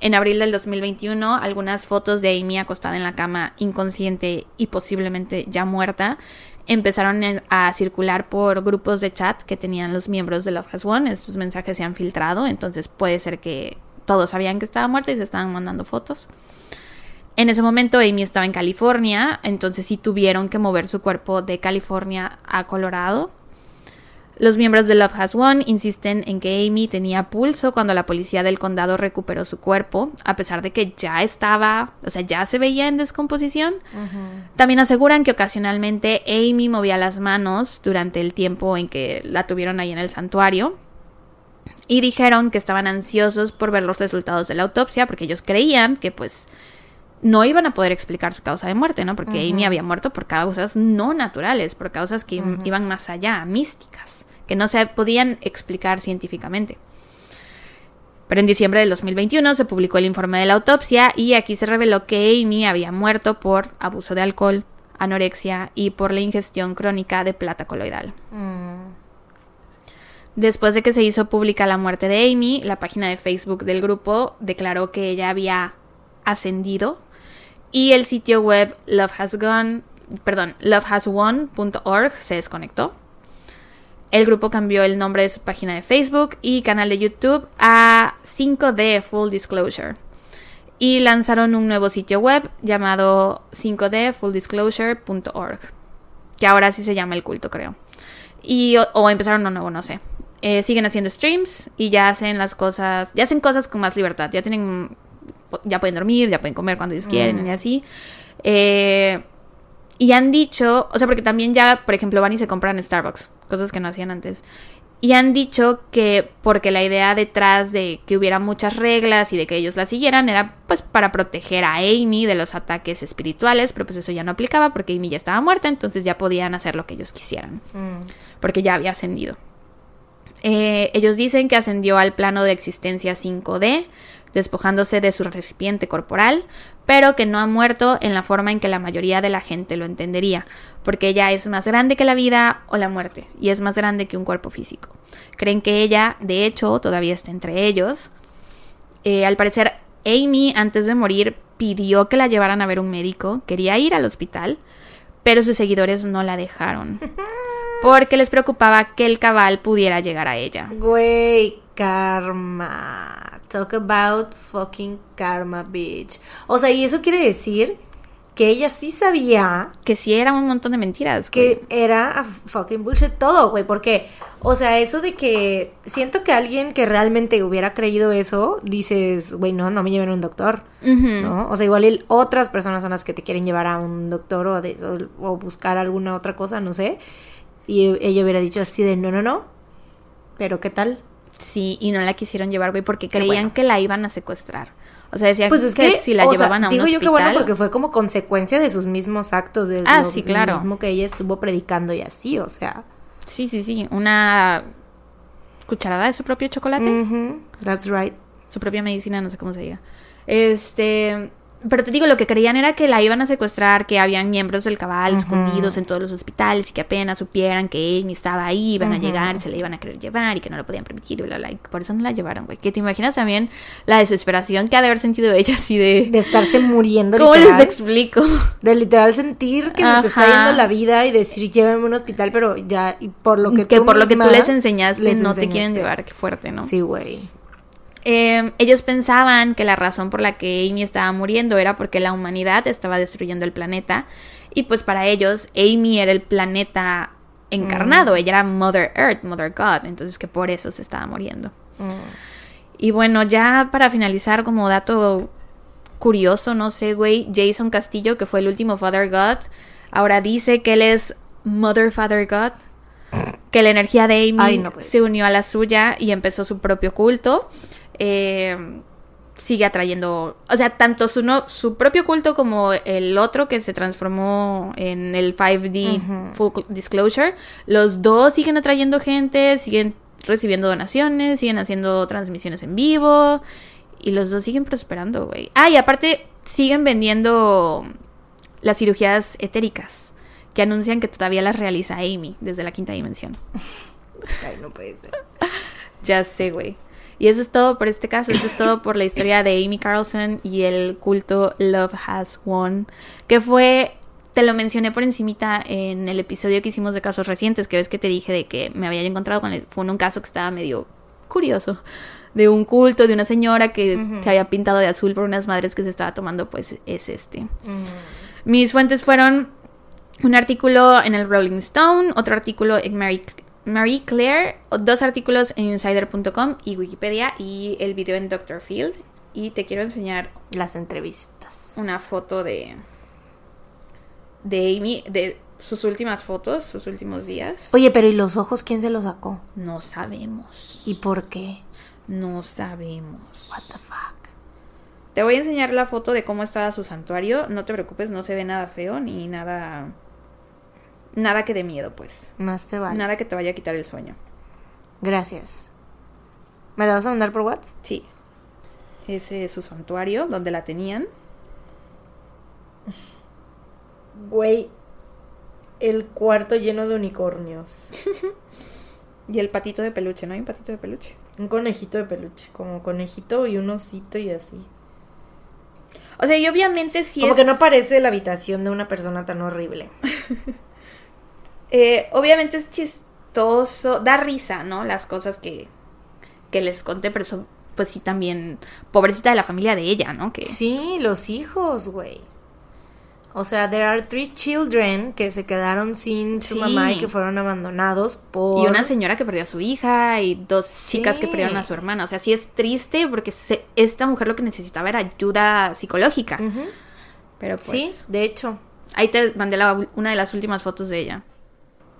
en abril del 2021, algunas fotos de Amy acostada en la cama, inconsciente y posiblemente ya muerta, empezaron a circular por grupos de chat que tenían los miembros de Love Has One. Estos mensajes se han filtrado, entonces puede ser que todos sabían que estaba muerta y se estaban mandando fotos. En ese momento Amy estaba en California, entonces sí tuvieron que mover su cuerpo de California a Colorado. Los miembros de Love Has Won insisten en que Amy tenía pulso cuando la policía del condado recuperó su cuerpo, a pesar de que ya estaba, o sea, ya se veía en descomposición. También aseguran que ocasionalmente Amy movía las manos durante el tiempo en que la tuvieron ahí en el santuario. Y dijeron que estaban ansiosos por ver los resultados de la autopsia porque ellos creían que pues no iban a poder explicar su causa de muerte, ¿no? Porque Amy había muerto por causas no naturales, por causas que iban más allá, místicas que no se podían explicar científicamente. Pero en diciembre del 2021 se publicó el informe de la autopsia y aquí se reveló que Amy había muerto por abuso de alcohol, anorexia y por la ingestión crónica de plata coloidal. Mm. Después de que se hizo pública la muerte de Amy, la página de Facebook del grupo declaró que ella había ascendido y el sitio web Love Has Gone, perdón, lovehaswon.org se desconectó. El grupo cambió el nombre de su página de Facebook y canal de YouTube a 5D Full Disclosure. Y lanzaron un nuevo sitio web llamado 5dfulldisclosure.org. Que ahora sí se llama el culto, creo. Y, o, empezaron uno nuevo, no sé. Eh, siguen haciendo streams y ya hacen las cosas, ya hacen cosas con más libertad. Ya tienen, ya pueden dormir, ya pueden comer cuando ellos quieren y así. Eh, y han dicho, o sea, porque también ya, por ejemplo, van y se compran Starbucks, cosas que no hacían antes. Y han dicho que porque la idea detrás de que hubiera muchas reglas y de que ellos las siguieran era pues para proteger a Amy de los ataques espirituales, pero pues eso ya no aplicaba porque Amy ya estaba muerta, entonces ya podían hacer lo que ellos quisieran, mm. porque ya había ascendido. Eh, ellos dicen que ascendió al plano de existencia 5D, despojándose de su recipiente corporal, pero que no ha muerto en la forma en que la mayoría de la gente lo entendería, porque ella es más grande que la vida o la muerte, y es más grande que un cuerpo físico. Creen que ella, de hecho, todavía está entre ellos. Eh, al parecer, Amy, antes de morir, pidió que la llevaran a ver un médico, quería ir al hospital, pero sus seguidores no la dejaron. Porque les preocupaba que el cabal pudiera llegar a ella. Güey, karma. Talk about fucking karma, bitch. O sea, y eso quiere decir que ella sí sabía. Que sí era un montón de mentiras. Que era fucking bullshit todo, güey. Porque, o sea, eso de que siento que alguien que realmente hubiera creído eso, dices, güey, no, no me lleven a un doctor. ¿No? O sea, igual otras personas son las que te quieren llevar a un doctor o, o buscar alguna otra cosa, no sé. Y ella hubiera dicho así de, no, no, no. Pero ¿qué tal? Sí, y no la quisieron llevar, güey, porque creían que la iban a secuestrar. O sea, decían Pues es que, que, si la llevaban sea, a un digo yo que bueno hospital- porque fue como consecuencia de sus mismos actos, de Ah, lo sí, claro. mismo que ella estuvo predicando y así, o sea. Sí, sí, sí. Una cucharada de su propio chocolate. that's right. Su propia medicina, no sé cómo se diga. Este. Pero te digo, lo que creían era que la iban a secuestrar, que habían miembros del cabal escondidos en todos los hospitales y que apenas supieran que Amy estaba ahí, iban a llegar y se la iban a querer llevar y que no lo podían permitir, y bla, bla, y por eso no la llevaron, güey. Que te imaginas también la desesperación que ha de haber sentido ella así de... De estarse muriendo ¿Cómo les explico? De literal sentir que se te está Ajá. yendo la vida y decir llévame a un hospital, pero ya, y por lo que que tú por lo que tú les enseñaste les no te quieren llevar, qué fuerte, ¿no? Sí, güey. Eh, ellos pensaban que la razón por la que Amy estaba muriendo era porque la humanidad estaba destruyendo el planeta y pues para ellos Amy era el planeta encarnado, ella era Mother Earth, Mother God, entonces que por eso se estaba muriendo. Y bueno, ya para finalizar como dato curioso, no sé, güey, Jason Castillo, que fue el último Father God, ahora dice que él es Mother Father God, que la energía de Amy Ay, no puede se unió a la suya y empezó su propio culto. Eh, sigue atrayendo, o sea, tanto su, no, su propio culto como el otro que se transformó en el 5D Full Disclosure, los dos siguen atrayendo gente, siguen recibiendo donaciones, siguen haciendo transmisiones en vivo y los dos siguen prosperando, güey. Ah, y aparte siguen vendiendo las cirugías etéricas que anuncian que todavía las realiza Amy desde la quinta dimensión. Ay, no puede ser. Ya sé, güey. Y eso es todo por este caso. Eso es todo por la historia de Amy Carlson y el culto Love Has Won. Que fue. Te lo mencioné por encimita en el episodio que hicimos de casos recientes. Que ves que te dije de que me había encontrado con. el- fue en un caso que estaba medio curioso. De un culto de una señora que se había pintado de azul por unas madres que se estaba tomando. Pues es este. Mis fuentes fueron un artículo en el Rolling Stone, otro artículo en Mary, Marie Claire, dos artículos en insider.com y Wikipedia y el video en Dr. Field. Y te quiero enseñar Las entrevistas. una foto de de Amy, de sus últimas fotos, sus últimos días. Oye, pero ¿y los ojos quién se los sacó? No sabemos. ¿Y por qué? No sabemos. What the fuck? Te voy a enseñar la foto de cómo estaba su santuario. No te preocupes, no se ve nada feo ni nada. Nada que dé miedo, pues. Más te vale. Nada que te vaya a quitar el sueño. Gracias. ¿Me la vas a mandar por WhatsApp? Sí. Ese es su santuario, donde la tenían. Güey, el cuarto lleno de unicornios. Y el patito de peluche, ¿no hay un patito de peluche? Un conejito de peluche, como conejito y un osito y así. O sea, y obviamente sí como es... que no parece la habitación de una persona tan horrible. eh, obviamente es chistoso, da risa, ¿no? Las cosas que, que les conté, pero son, pues sí, también pobrecita de la familia de ella, ¿no? Que Sí, los hijos, güey. O sea, there are three children que se quedaron sin su Sí. mamá y que fueron abandonados por... Y una señora que perdió a su hija y dos chicas que perdieron a su hermana. O sea, sí es triste porque se- esta mujer lo que necesitaba era ayuda psicológica. Pero pues... Sí, de hecho. Ahí te mandé la- una de las últimas fotos de ella.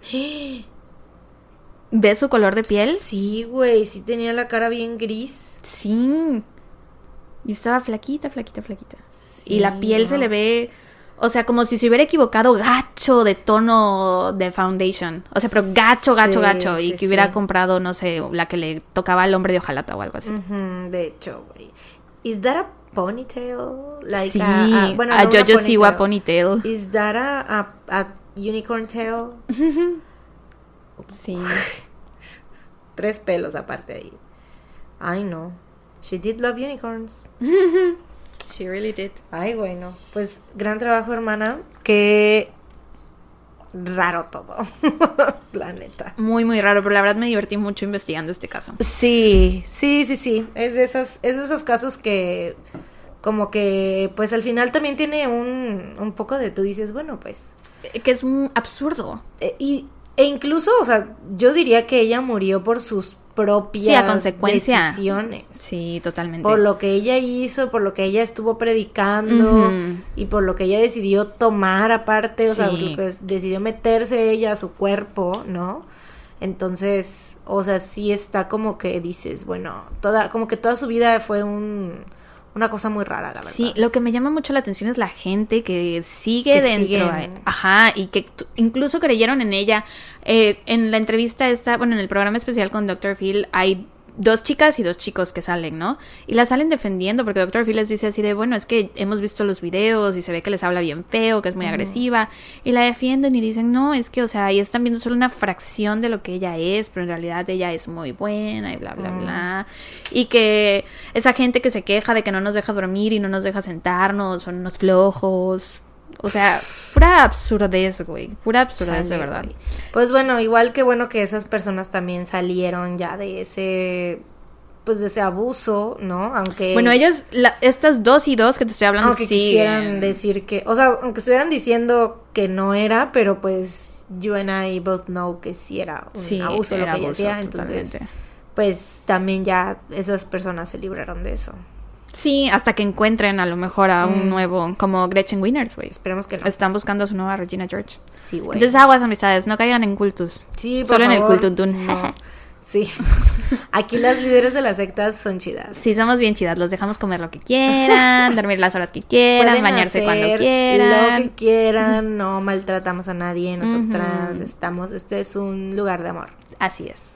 ¿Ves su color de piel? Sí, güey, sí tenía la cara bien gris. Sí. Y estaba flaquita, flaquita, flaquita. y la piel se le ve... O sea, como si se hubiera equivocado gacho de tono de foundation. O sea, pero gacho, gacho, Sí, gacho. y que hubiera comprado, no sé, la que le tocaba al hombre de hojalata o algo así. De hecho, güey. ¿Is that a ponytail? Like sí, a, a- bueno, a no Jojo Siwa ponytail. ¿Is that a unicorn tail? Sí. Tres pelos aparte ahí. Ay, no. She did love unicorns. She really did. Ay, bueno. Pues gran trabajo, hermana. Qué raro todo. la neta. Muy, muy raro, pero la verdad me divertí mucho investigando este caso. Sí, sí, sí, sí. Es de esas, es de esos casos que como que pues al final también tiene un, un poco de tú dices, bueno, pues. Que es un absurdo. eh, y, e incluso, o sea, yo diría que ella murió por sus propias Sí, a consecuencia. decisiones. Sí, totalmente. Por lo que ella hizo, por lo que ella estuvo predicando y por lo que ella decidió tomar aparte, o sea, Sí. lo que decidió meterse ella a su cuerpo, ¿no? Entonces, o sea, sí está como que dices, bueno, toda, como que toda su vida fue un, una cosa muy rara, la verdad. Sí, lo que me llama mucho la atención es la gente que sigue Que dentro. siguen. Ajá, y que incluso creyeron en ella. Eh, en la entrevista esta, bueno, en el programa especial con Dr. Phil hay dos chicas y dos chicos que salen, ¿no? Y las salen defendiendo porque Dr. Phil les dice así de, bueno, es que hemos visto los videos y se ve que les habla bien feo, que es muy agresiva. Y la defienden y dicen, no, es que, o sea, ahí están viendo solo una fracción de lo que ella es, pero en realidad ella es muy buena y bla, bla, bla. Y que esa gente que se queja de que no nos deja dormir y no nos deja sentarnos, son unos flojos. O sea, pura absurdez, güey. Pura absurdez, de verdad. güey. Pues bueno, igual que bueno que esas personas también salieron ya de ese, pues de ese abuso, ¿no? Aunque... Bueno, ellas, la- estas dos y dos que te estoy hablando, Aunque quisieran decir que, o sea, aunque estuvieran diciendo que no era, pero pues you and I both know que sí era un Sí, abuso lo que ella abuso, hacía, entonces pues también ya esas personas se libraron de eso. Sí, hasta que encuentren a lo mejor a un Mm. nuevo, como Gretchen Winners, güey. Esperemos que no. Están buscando a su nueva Regina George. Sí, güey. Entonces, aguas, amistades, no caigan en cultos. Sí, por Solo en el favor, cultuntún. no. Sí. Aquí las líderes de las sectas son chidas. Sí, somos bien chidas, los dejamos comer lo que quieran, dormir las horas que quieran, Pueden bañarse cuando quieran. Lo que quieran, no maltratamos a nadie, nosotras estamos, este es un lugar de amor. Así es.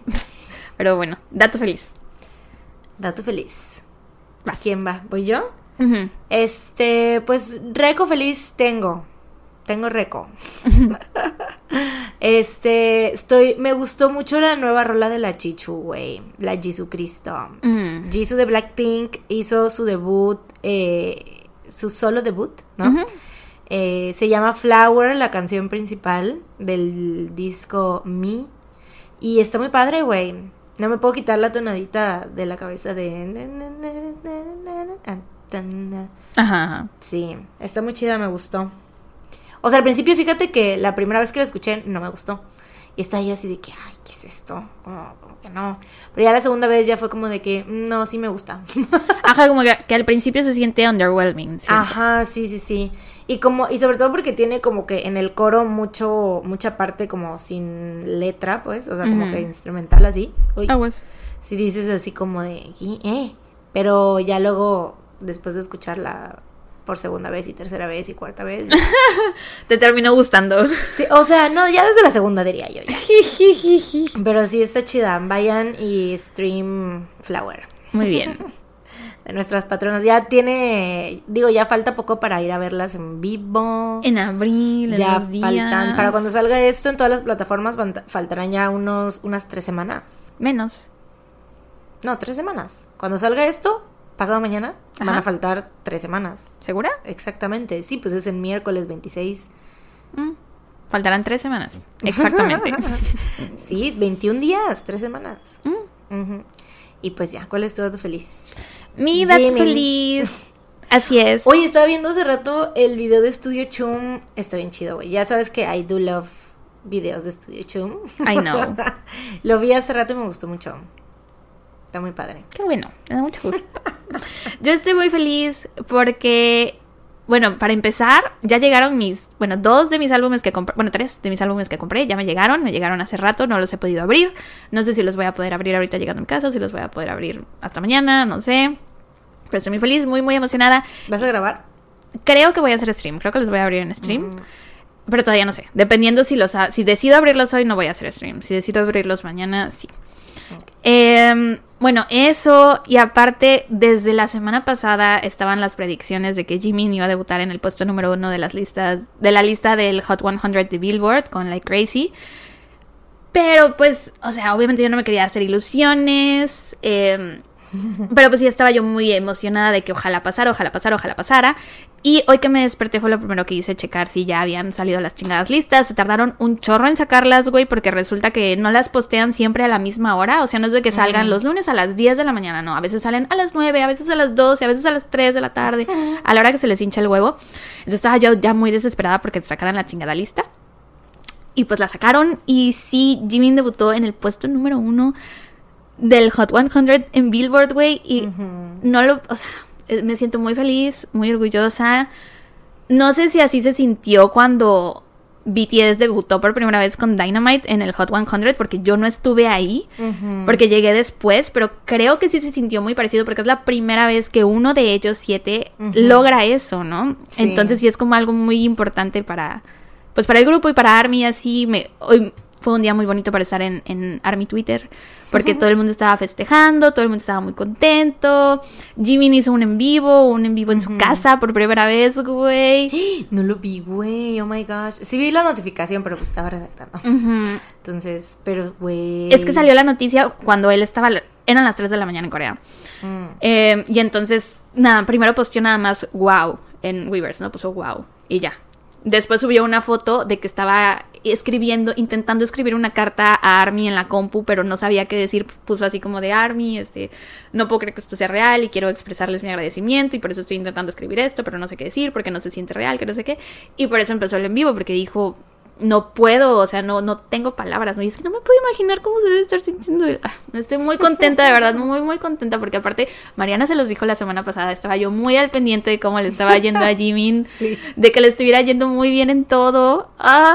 Pero bueno, dato feliz. Dato feliz. Vas. ¿Quién va? ¿Voy yo? Este, pues reco feliz tengo. Tengo reco. este, estoy, me gustó mucho la nueva rola de la Chichu, güey. La Jisoo Cristo. Mm. Jisoo de Blackpink hizo su debut, eh, su solo debut, ¿no? Eh, se llama Flower, la canción principal del disco Me. Y está muy padre, güey. No me puedo quitar la tonadita de la cabeza de... Ajá, ajá. Sí, está muy chida, me gustó. O sea, al principio fíjate que la primera vez que la escuché no me gustó. Y estaba yo así de que, ay, ¿qué es esto? Como, como que no. Pero ya la segunda vez ya fue como de que, "Mm, no, sí me gusta. Ajá, como que, que al principio se siente underwhelming. siento. Ajá, sí, sí, sí. Y como, y sobre todo porque tiene como que en el coro mucho, mucha parte como sin letra, pues, o sea, como que instrumental así. Uy, Aguas. si dices así como de, "¿Y- eh? Pero ya luego, después de escucharla por segunda vez y tercera vez y cuarta vez, ya- Te terminó gustando. Sí, o sea, no, ya desde la segunda diría yo ya. Pero sí está chida. Vayan y stream Flower. Muy bien. De nuestras patronas. Ya tiene, digo, ya falta poco para ir a verlas en vivo. En abril, en ya los días. faltan, para cuando salga esto en todas las plataformas fal- faltarán ya unos, unas tres semanas. Menos. No, tres semanas. Cuando salga esto, pasado mañana, van a faltar tres semanas. ¿Segura? Exactamente. Sí, pues es el miércoles 26. Mm. Faltarán tres semanas. Exactamente. Sí, 21 días, tres semanas. Mm. Y pues ya, ¿cuál es tu dato feliz? Mi dato Jimin. feliz. Así es. Oye, estaba viendo hace rato el video de Studio Chum. Está bien chido, güey. Ya sabes que I do love videos de Studio Chum. I know. Lo vi hace rato y me gustó mucho. Está muy padre. Qué bueno, me da mucho gusto. Yo estoy muy feliz porque, bueno, para empezar, ya llegaron mis, bueno, dos de mis álbumes que compré, bueno, tres de mis álbumes que compré, ya me llegaron, me llegaron hace rato, no los he podido abrir. No sé si los voy a poder abrir ahorita llegando a mi casa, si los voy a poder abrir hasta mañana, no sé. Pero estoy muy feliz, muy, muy emocionada. ¿Vas a grabar? Creo que voy a hacer stream, creo que los voy a abrir en stream. Mm. Pero todavía no sé. Dependiendo si los si decido abrirlos hoy, no voy a hacer stream. Si decido abrirlos mañana, sí. Em, bueno, eso. Y aparte, desde la semana pasada estaban las predicciones de que Jimin iba a debutar en el puesto número uno de las listas. De la lista del Hot 100 de Billboard con Like Crazy. Pero pues, o sea, obviamente yo no me quería hacer ilusiones. em, pero pues sí estaba yo muy emocionada de que ojalá pasara, ojalá pasara, ojalá pasara. Y hoy que me desperté fue lo primero que hice, checar si ya habían salido las chingadas listas. Se tardaron un chorro en sacarlas, güey, porque resulta que no las postean siempre a la misma hora. O sea, no es de que salgan los lunes a las 10 de la mañana, no. A veces salen a las 9, a veces a las 12, a veces a las 3 de la tarde, a la hora que se les hincha el huevo. Entonces estaba yo ya muy desesperada porque sacaran la chingada lista. Y pues la sacaron y sí, Jimin debutó en el puesto número uno del Hot 100 en Billboard, güey. Y no lo, o sea, eh, me siento muy feliz, muy orgullosa. No sé si así se sintió cuando BTS debutó por primera vez con Dynamite en el Hot 100 porque yo no estuve ahí, porque llegué después, pero creo que sí se sintió muy parecido porque es la primera vez que uno de ellos siete logra eso, ¿no? Entonces sí es como algo muy importante para, pues para el grupo y para ARMY, así me, hoy fue un día muy bonito para estar en, en ARMY Twitter porque todo el mundo estaba festejando, todo el mundo estaba muy contento. Jimin hizo un en vivo, un en vivo en su casa por primera vez, güey. No lo vi, güey, oh my gosh. Sí vi la notificación, pero pues estaba redactando. Entonces, pero, güey. Es que salió la noticia cuando él estaba, eran las 3 de la mañana en Corea. Mm. Eh, y entonces, nada, primero posteó nada más wow en Weavers, ¿no? Puso wow y ya. Después subió una foto de que estaba escribiendo, intentando escribir una carta a Army en la compu, pero no sabía qué decir, puso así como de Army, este, no puedo creer que esto sea real y quiero expresarles mi agradecimiento y por eso estoy intentando escribir esto, pero no sé qué decir porque no se siente real, que no sé qué. Y por eso empezó el en vivo, porque dijo, no puedo, o sea, no, no tengo palabras, ¿no? Y es que no me puedo imaginar cómo se debe estar sintiendo. Ah, estoy muy contenta, de verdad, muy, muy contenta, porque aparte, Mariana se los dijo la semana pasada, estaba yo muy al pendiente de cómo le estaba yendo a Jimin, de que le estuviera yendo muy bien en todo. Ah,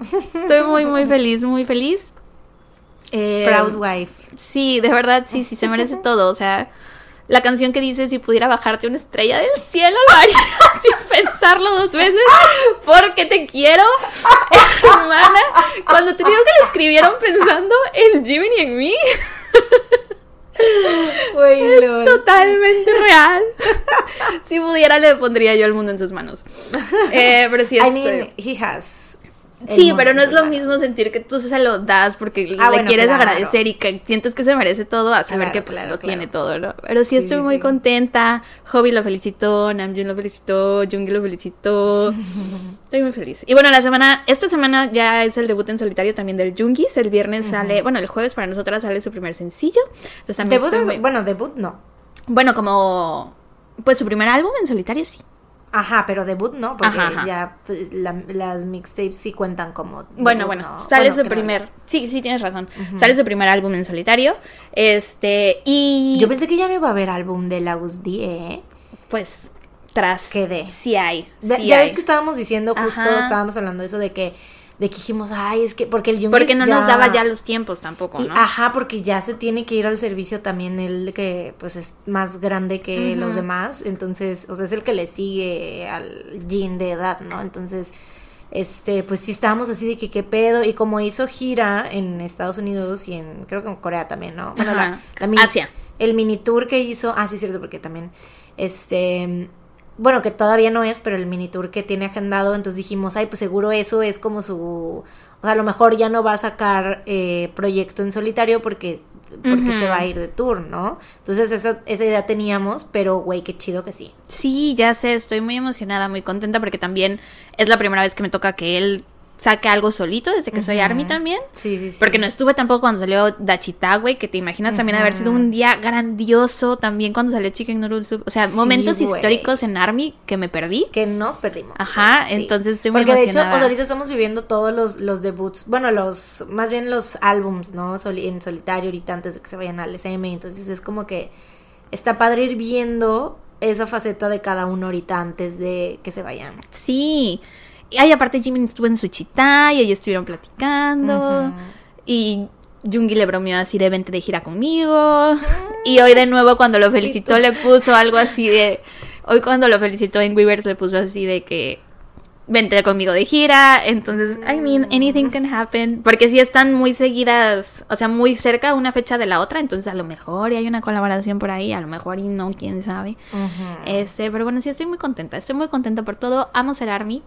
estoy muy, muy feliz, muy feliz. Eh, Proud wife. Sí, de verdad, sí, sí, se merece todo, o sea la canción que dice si pudiera bajarte una estrella del cielo lo haría sin pensarlo dos veces porque te quiero hermana cuando te digo que la escribieron pensando en Jimmy y en mí es totalmente real. Si pudiera le pondría yo el mundo en sus manos. Eh, pero sí I mean he has Sí, pero no es lo mismo sentir que tú se lo das porque ah, le quieres agradecer y que sientes que se merece todo a saber que pues lo tiene todo, ¿no? Pero sí, estoy muy contenta. Hobby lo felicitó, Namjoon lo felicitó, Jungi lo felicitó. estoy muy feliz. Y bueno, la semana, esta semana ya es el debut en solitario también del Jungis. El viernes sale, bueno, el jueves para nosotras sale su primer sencillo. debut, bueno, debut no. Bueno, como pues su primer álbum en solitario sí. Ajá, pero debut no, porque ya pues, las mixtapes sí cuentan como. bueno, bueno, sale su primer. Sí, sí, tienes razón. Sale su primer álbum en solitario. Este, y. Yo pensé que ya no iba a haber álbum de Lagos Die. ¿eh? Pues tras. Quedé. Sí hay. ya ves que estábamos diciendo justo, estábamos hablando de eso de que de que dijimos, ay, es que porque el Porque no nos daba ya los tiempos tampoco, ¿no? ajá, porque ya se tiene que ir al servicio también el que pues es más grande que los demás, entonces, o sea, es el que le sigue al Jin de edad, ¿no? Entonces, este, pues sí estábamos así de que qué pedo y como hizo gira en Estados Unidos y en creo que en Corea también, ¿no? Bueno, la, Asia. El mini tour que hizo, ah, sí, cierto, porque también este bueno, que todavía no es, pero el mini tour que tiene agendado, entonces dijimos, ay, pues seguro eso es como su, o sea, a lo mejor ya no va a sacar eh, proyecto en solitario porque, porque se va a ir de tour, ¿no? Entonces esa, esa idea teníamos, pero güey, qué chido que sí. Sí, ya sé, estoy muy emocionada, muy contenta porque también es la primera vez que me toca que él saque algo solito desde que soy Army también. Sí, sí, sí. Porque no estuve tampoco cuando salió Dachita, güey, que te imaginas también haber sido un día grandioso también cuando salió Chicken Noodle Soup. O sea, momentos históricos en Army que me perdí. Que nos perdimos. Ajá, entonces estoy muy Porque de hecho, pues ahorita estamos viviendo todos los, los debuts, bueno, los, más bien los álbums, ¿no? en solitario ahorita antes de que se vayan al SM. Entonces es como que está padre ir viendo esa faceta de cada uno ahorita antes de que se vayan. Sí. Y ay, aparte Jimmy estuvo en su chita y ellos estuvieron platicando. Y Jungi le bromeó así de vente de gira conmigo. Y hoy de nuevo cuando lo felicitó le puso algo así de... Hoy cuando lo felicitó en Weavers le puso así de que vente conmigo de gira. Entonces, I mean, anything can happen. Porque si están muy seguidas, o sea, muy cerca una fecha de la otra, entonces a lo mejor y hay una colaboración por ahí, a lo mejor y no, quién sabe. Este, pero bueno, sí estoy muy contenta. Estoy muy contenta por todo. Amo ser Army.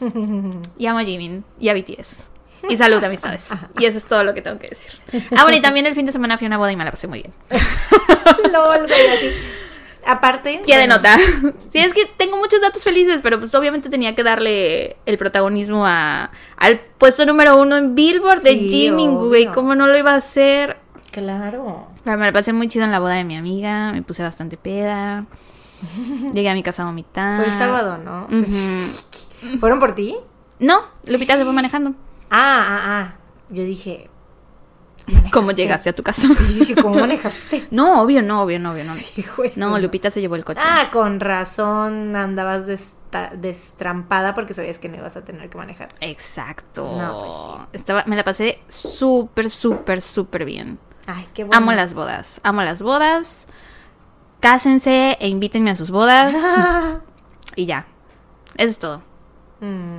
Y amo a Jimin y a BTS. Y salud, amistades. Y eso es todo lo que tengo que decir. Ah, bueno, y también el fin de semana fui a una boda y me la pasé muy bien. LOL, güey, así. Aparte. Pie de nota. Sí, es que tengo muchos datos felices, pero pues obviamente tenía que darle el protagonismo a, al puesto número uno en Billboard de Jimin, güey. ¿Cómo no lo iba a hacer? Claro. Pero me la pasé muy chido en la boda de mi amiga. Me puse bastante peda. Llegué a mi casa a vomitar. Fue el sábado, ¿no? ¿Fueron por ti? No, Lupita se fue manejando. Ah, ah, ah. Yo dije. ¿Cómo llegaste a tu casa? Sí, dije, ¿cómo manejaste? No, obvio, no, obvio, no, obvio, no. Sí, güey. No, Lupita se llevó el coche. Ah, con razón andabas destrampada porque sabías que no ibas a tener que manejar. Exacto. No, pues sí. Estaba, me la pasé súper, súper, súper bien. Ay, qué bueno. Amo las bodas. Amo las bodas. Cásense e invítenme a sus bodas. y ya. Eso es todo. Mm,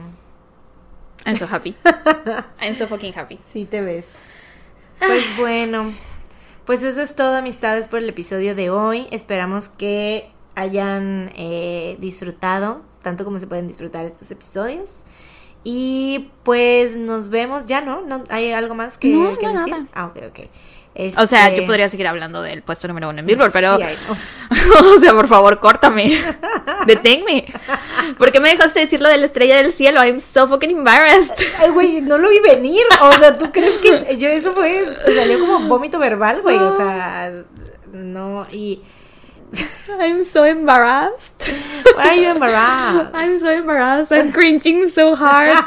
I'm so happy. I'm so fucking happy. sí te ves. Pues bueno, pues eso es todo, amistades, por el episodio de hoy. Esperamos que hayan eh, disfrutado, tanto como se pueden disfrutar estos episodios. Y pues nos vemos, ya no, ¿No? ¿hay algo más que, No, que no, decir? nada. Ah, ok, ok. O sea, Este, yo podría seguir hablando del puesto número uno en Billboard, pero. sí, o sea, por favor, córtame. Deténme. ¿Por qué me dejaste decir lo de la estrella del cielo? I'm so fucking embarrassed. Ay, güey, no lo vi venir. O sea, ¿tú crees que yo eso fue, te salió como vómito verbal, güey? O sea, no, y... I'm so embarrassed. Why are you embarrassed? I'm so embarrassed. I'm cringing so hard.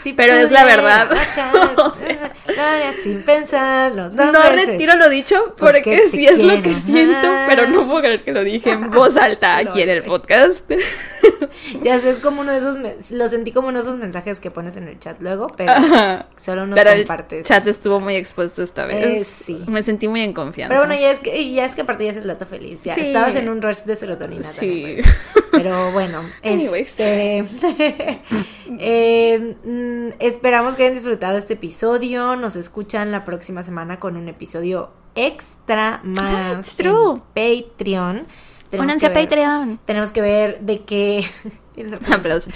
Si Pero es la verdad. O sea, sin pensarlo. No veces. retiro lo dicho Porque porque sí es lo que quiero. siento, pero no puedo creer que lo dije en voz alta aquí en el podcast. Ya sé, es como uno de esos, lo sentí como uno de esos mensajes que pones en el chat luego, pero Ajá. solo nos Pero el compartes. chat estuvo muy expuesto esta vez. Eh, sí. Me sentí muy en confianza. Pero bueno, ya es que, ya es que aparte ya es el dato feliz. Ya Sí. estabas en un rush de serotonina Sí. también. pues. Pero bueno, este, eh, mm, esperamos que hayan disfrutado este episodio. Nos escuchan la próxima semana con un episodio extra más it's true. en Patreon. Tenemos Únanse a Patreon. Tenemos que ver de qué. Aplausos.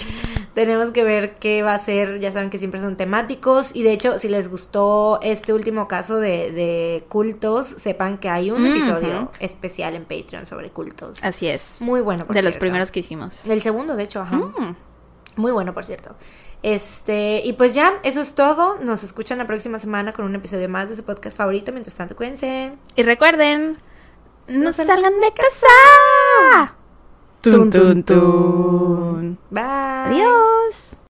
Tenemos que ver qué va a ser, ya saben que siempre son temáticos y de hecho si les gustó este último caso de, de cultos, sepan que hay un episodio especial en Patreon sobre cultos. Así es. Muy bueno, por De los primeros que hicimos. El segundo, de hecho, ajá. Mm. Muy bueno, por cierto. Este, y pues ya, eso es todo. Nos escuchan la próxima semana con un episodio más de su podcast favorito. Mientras tanto, cuídense. Y recuerden, no, No salgan de casa. Tun, tun, tun. Bye. Adiós.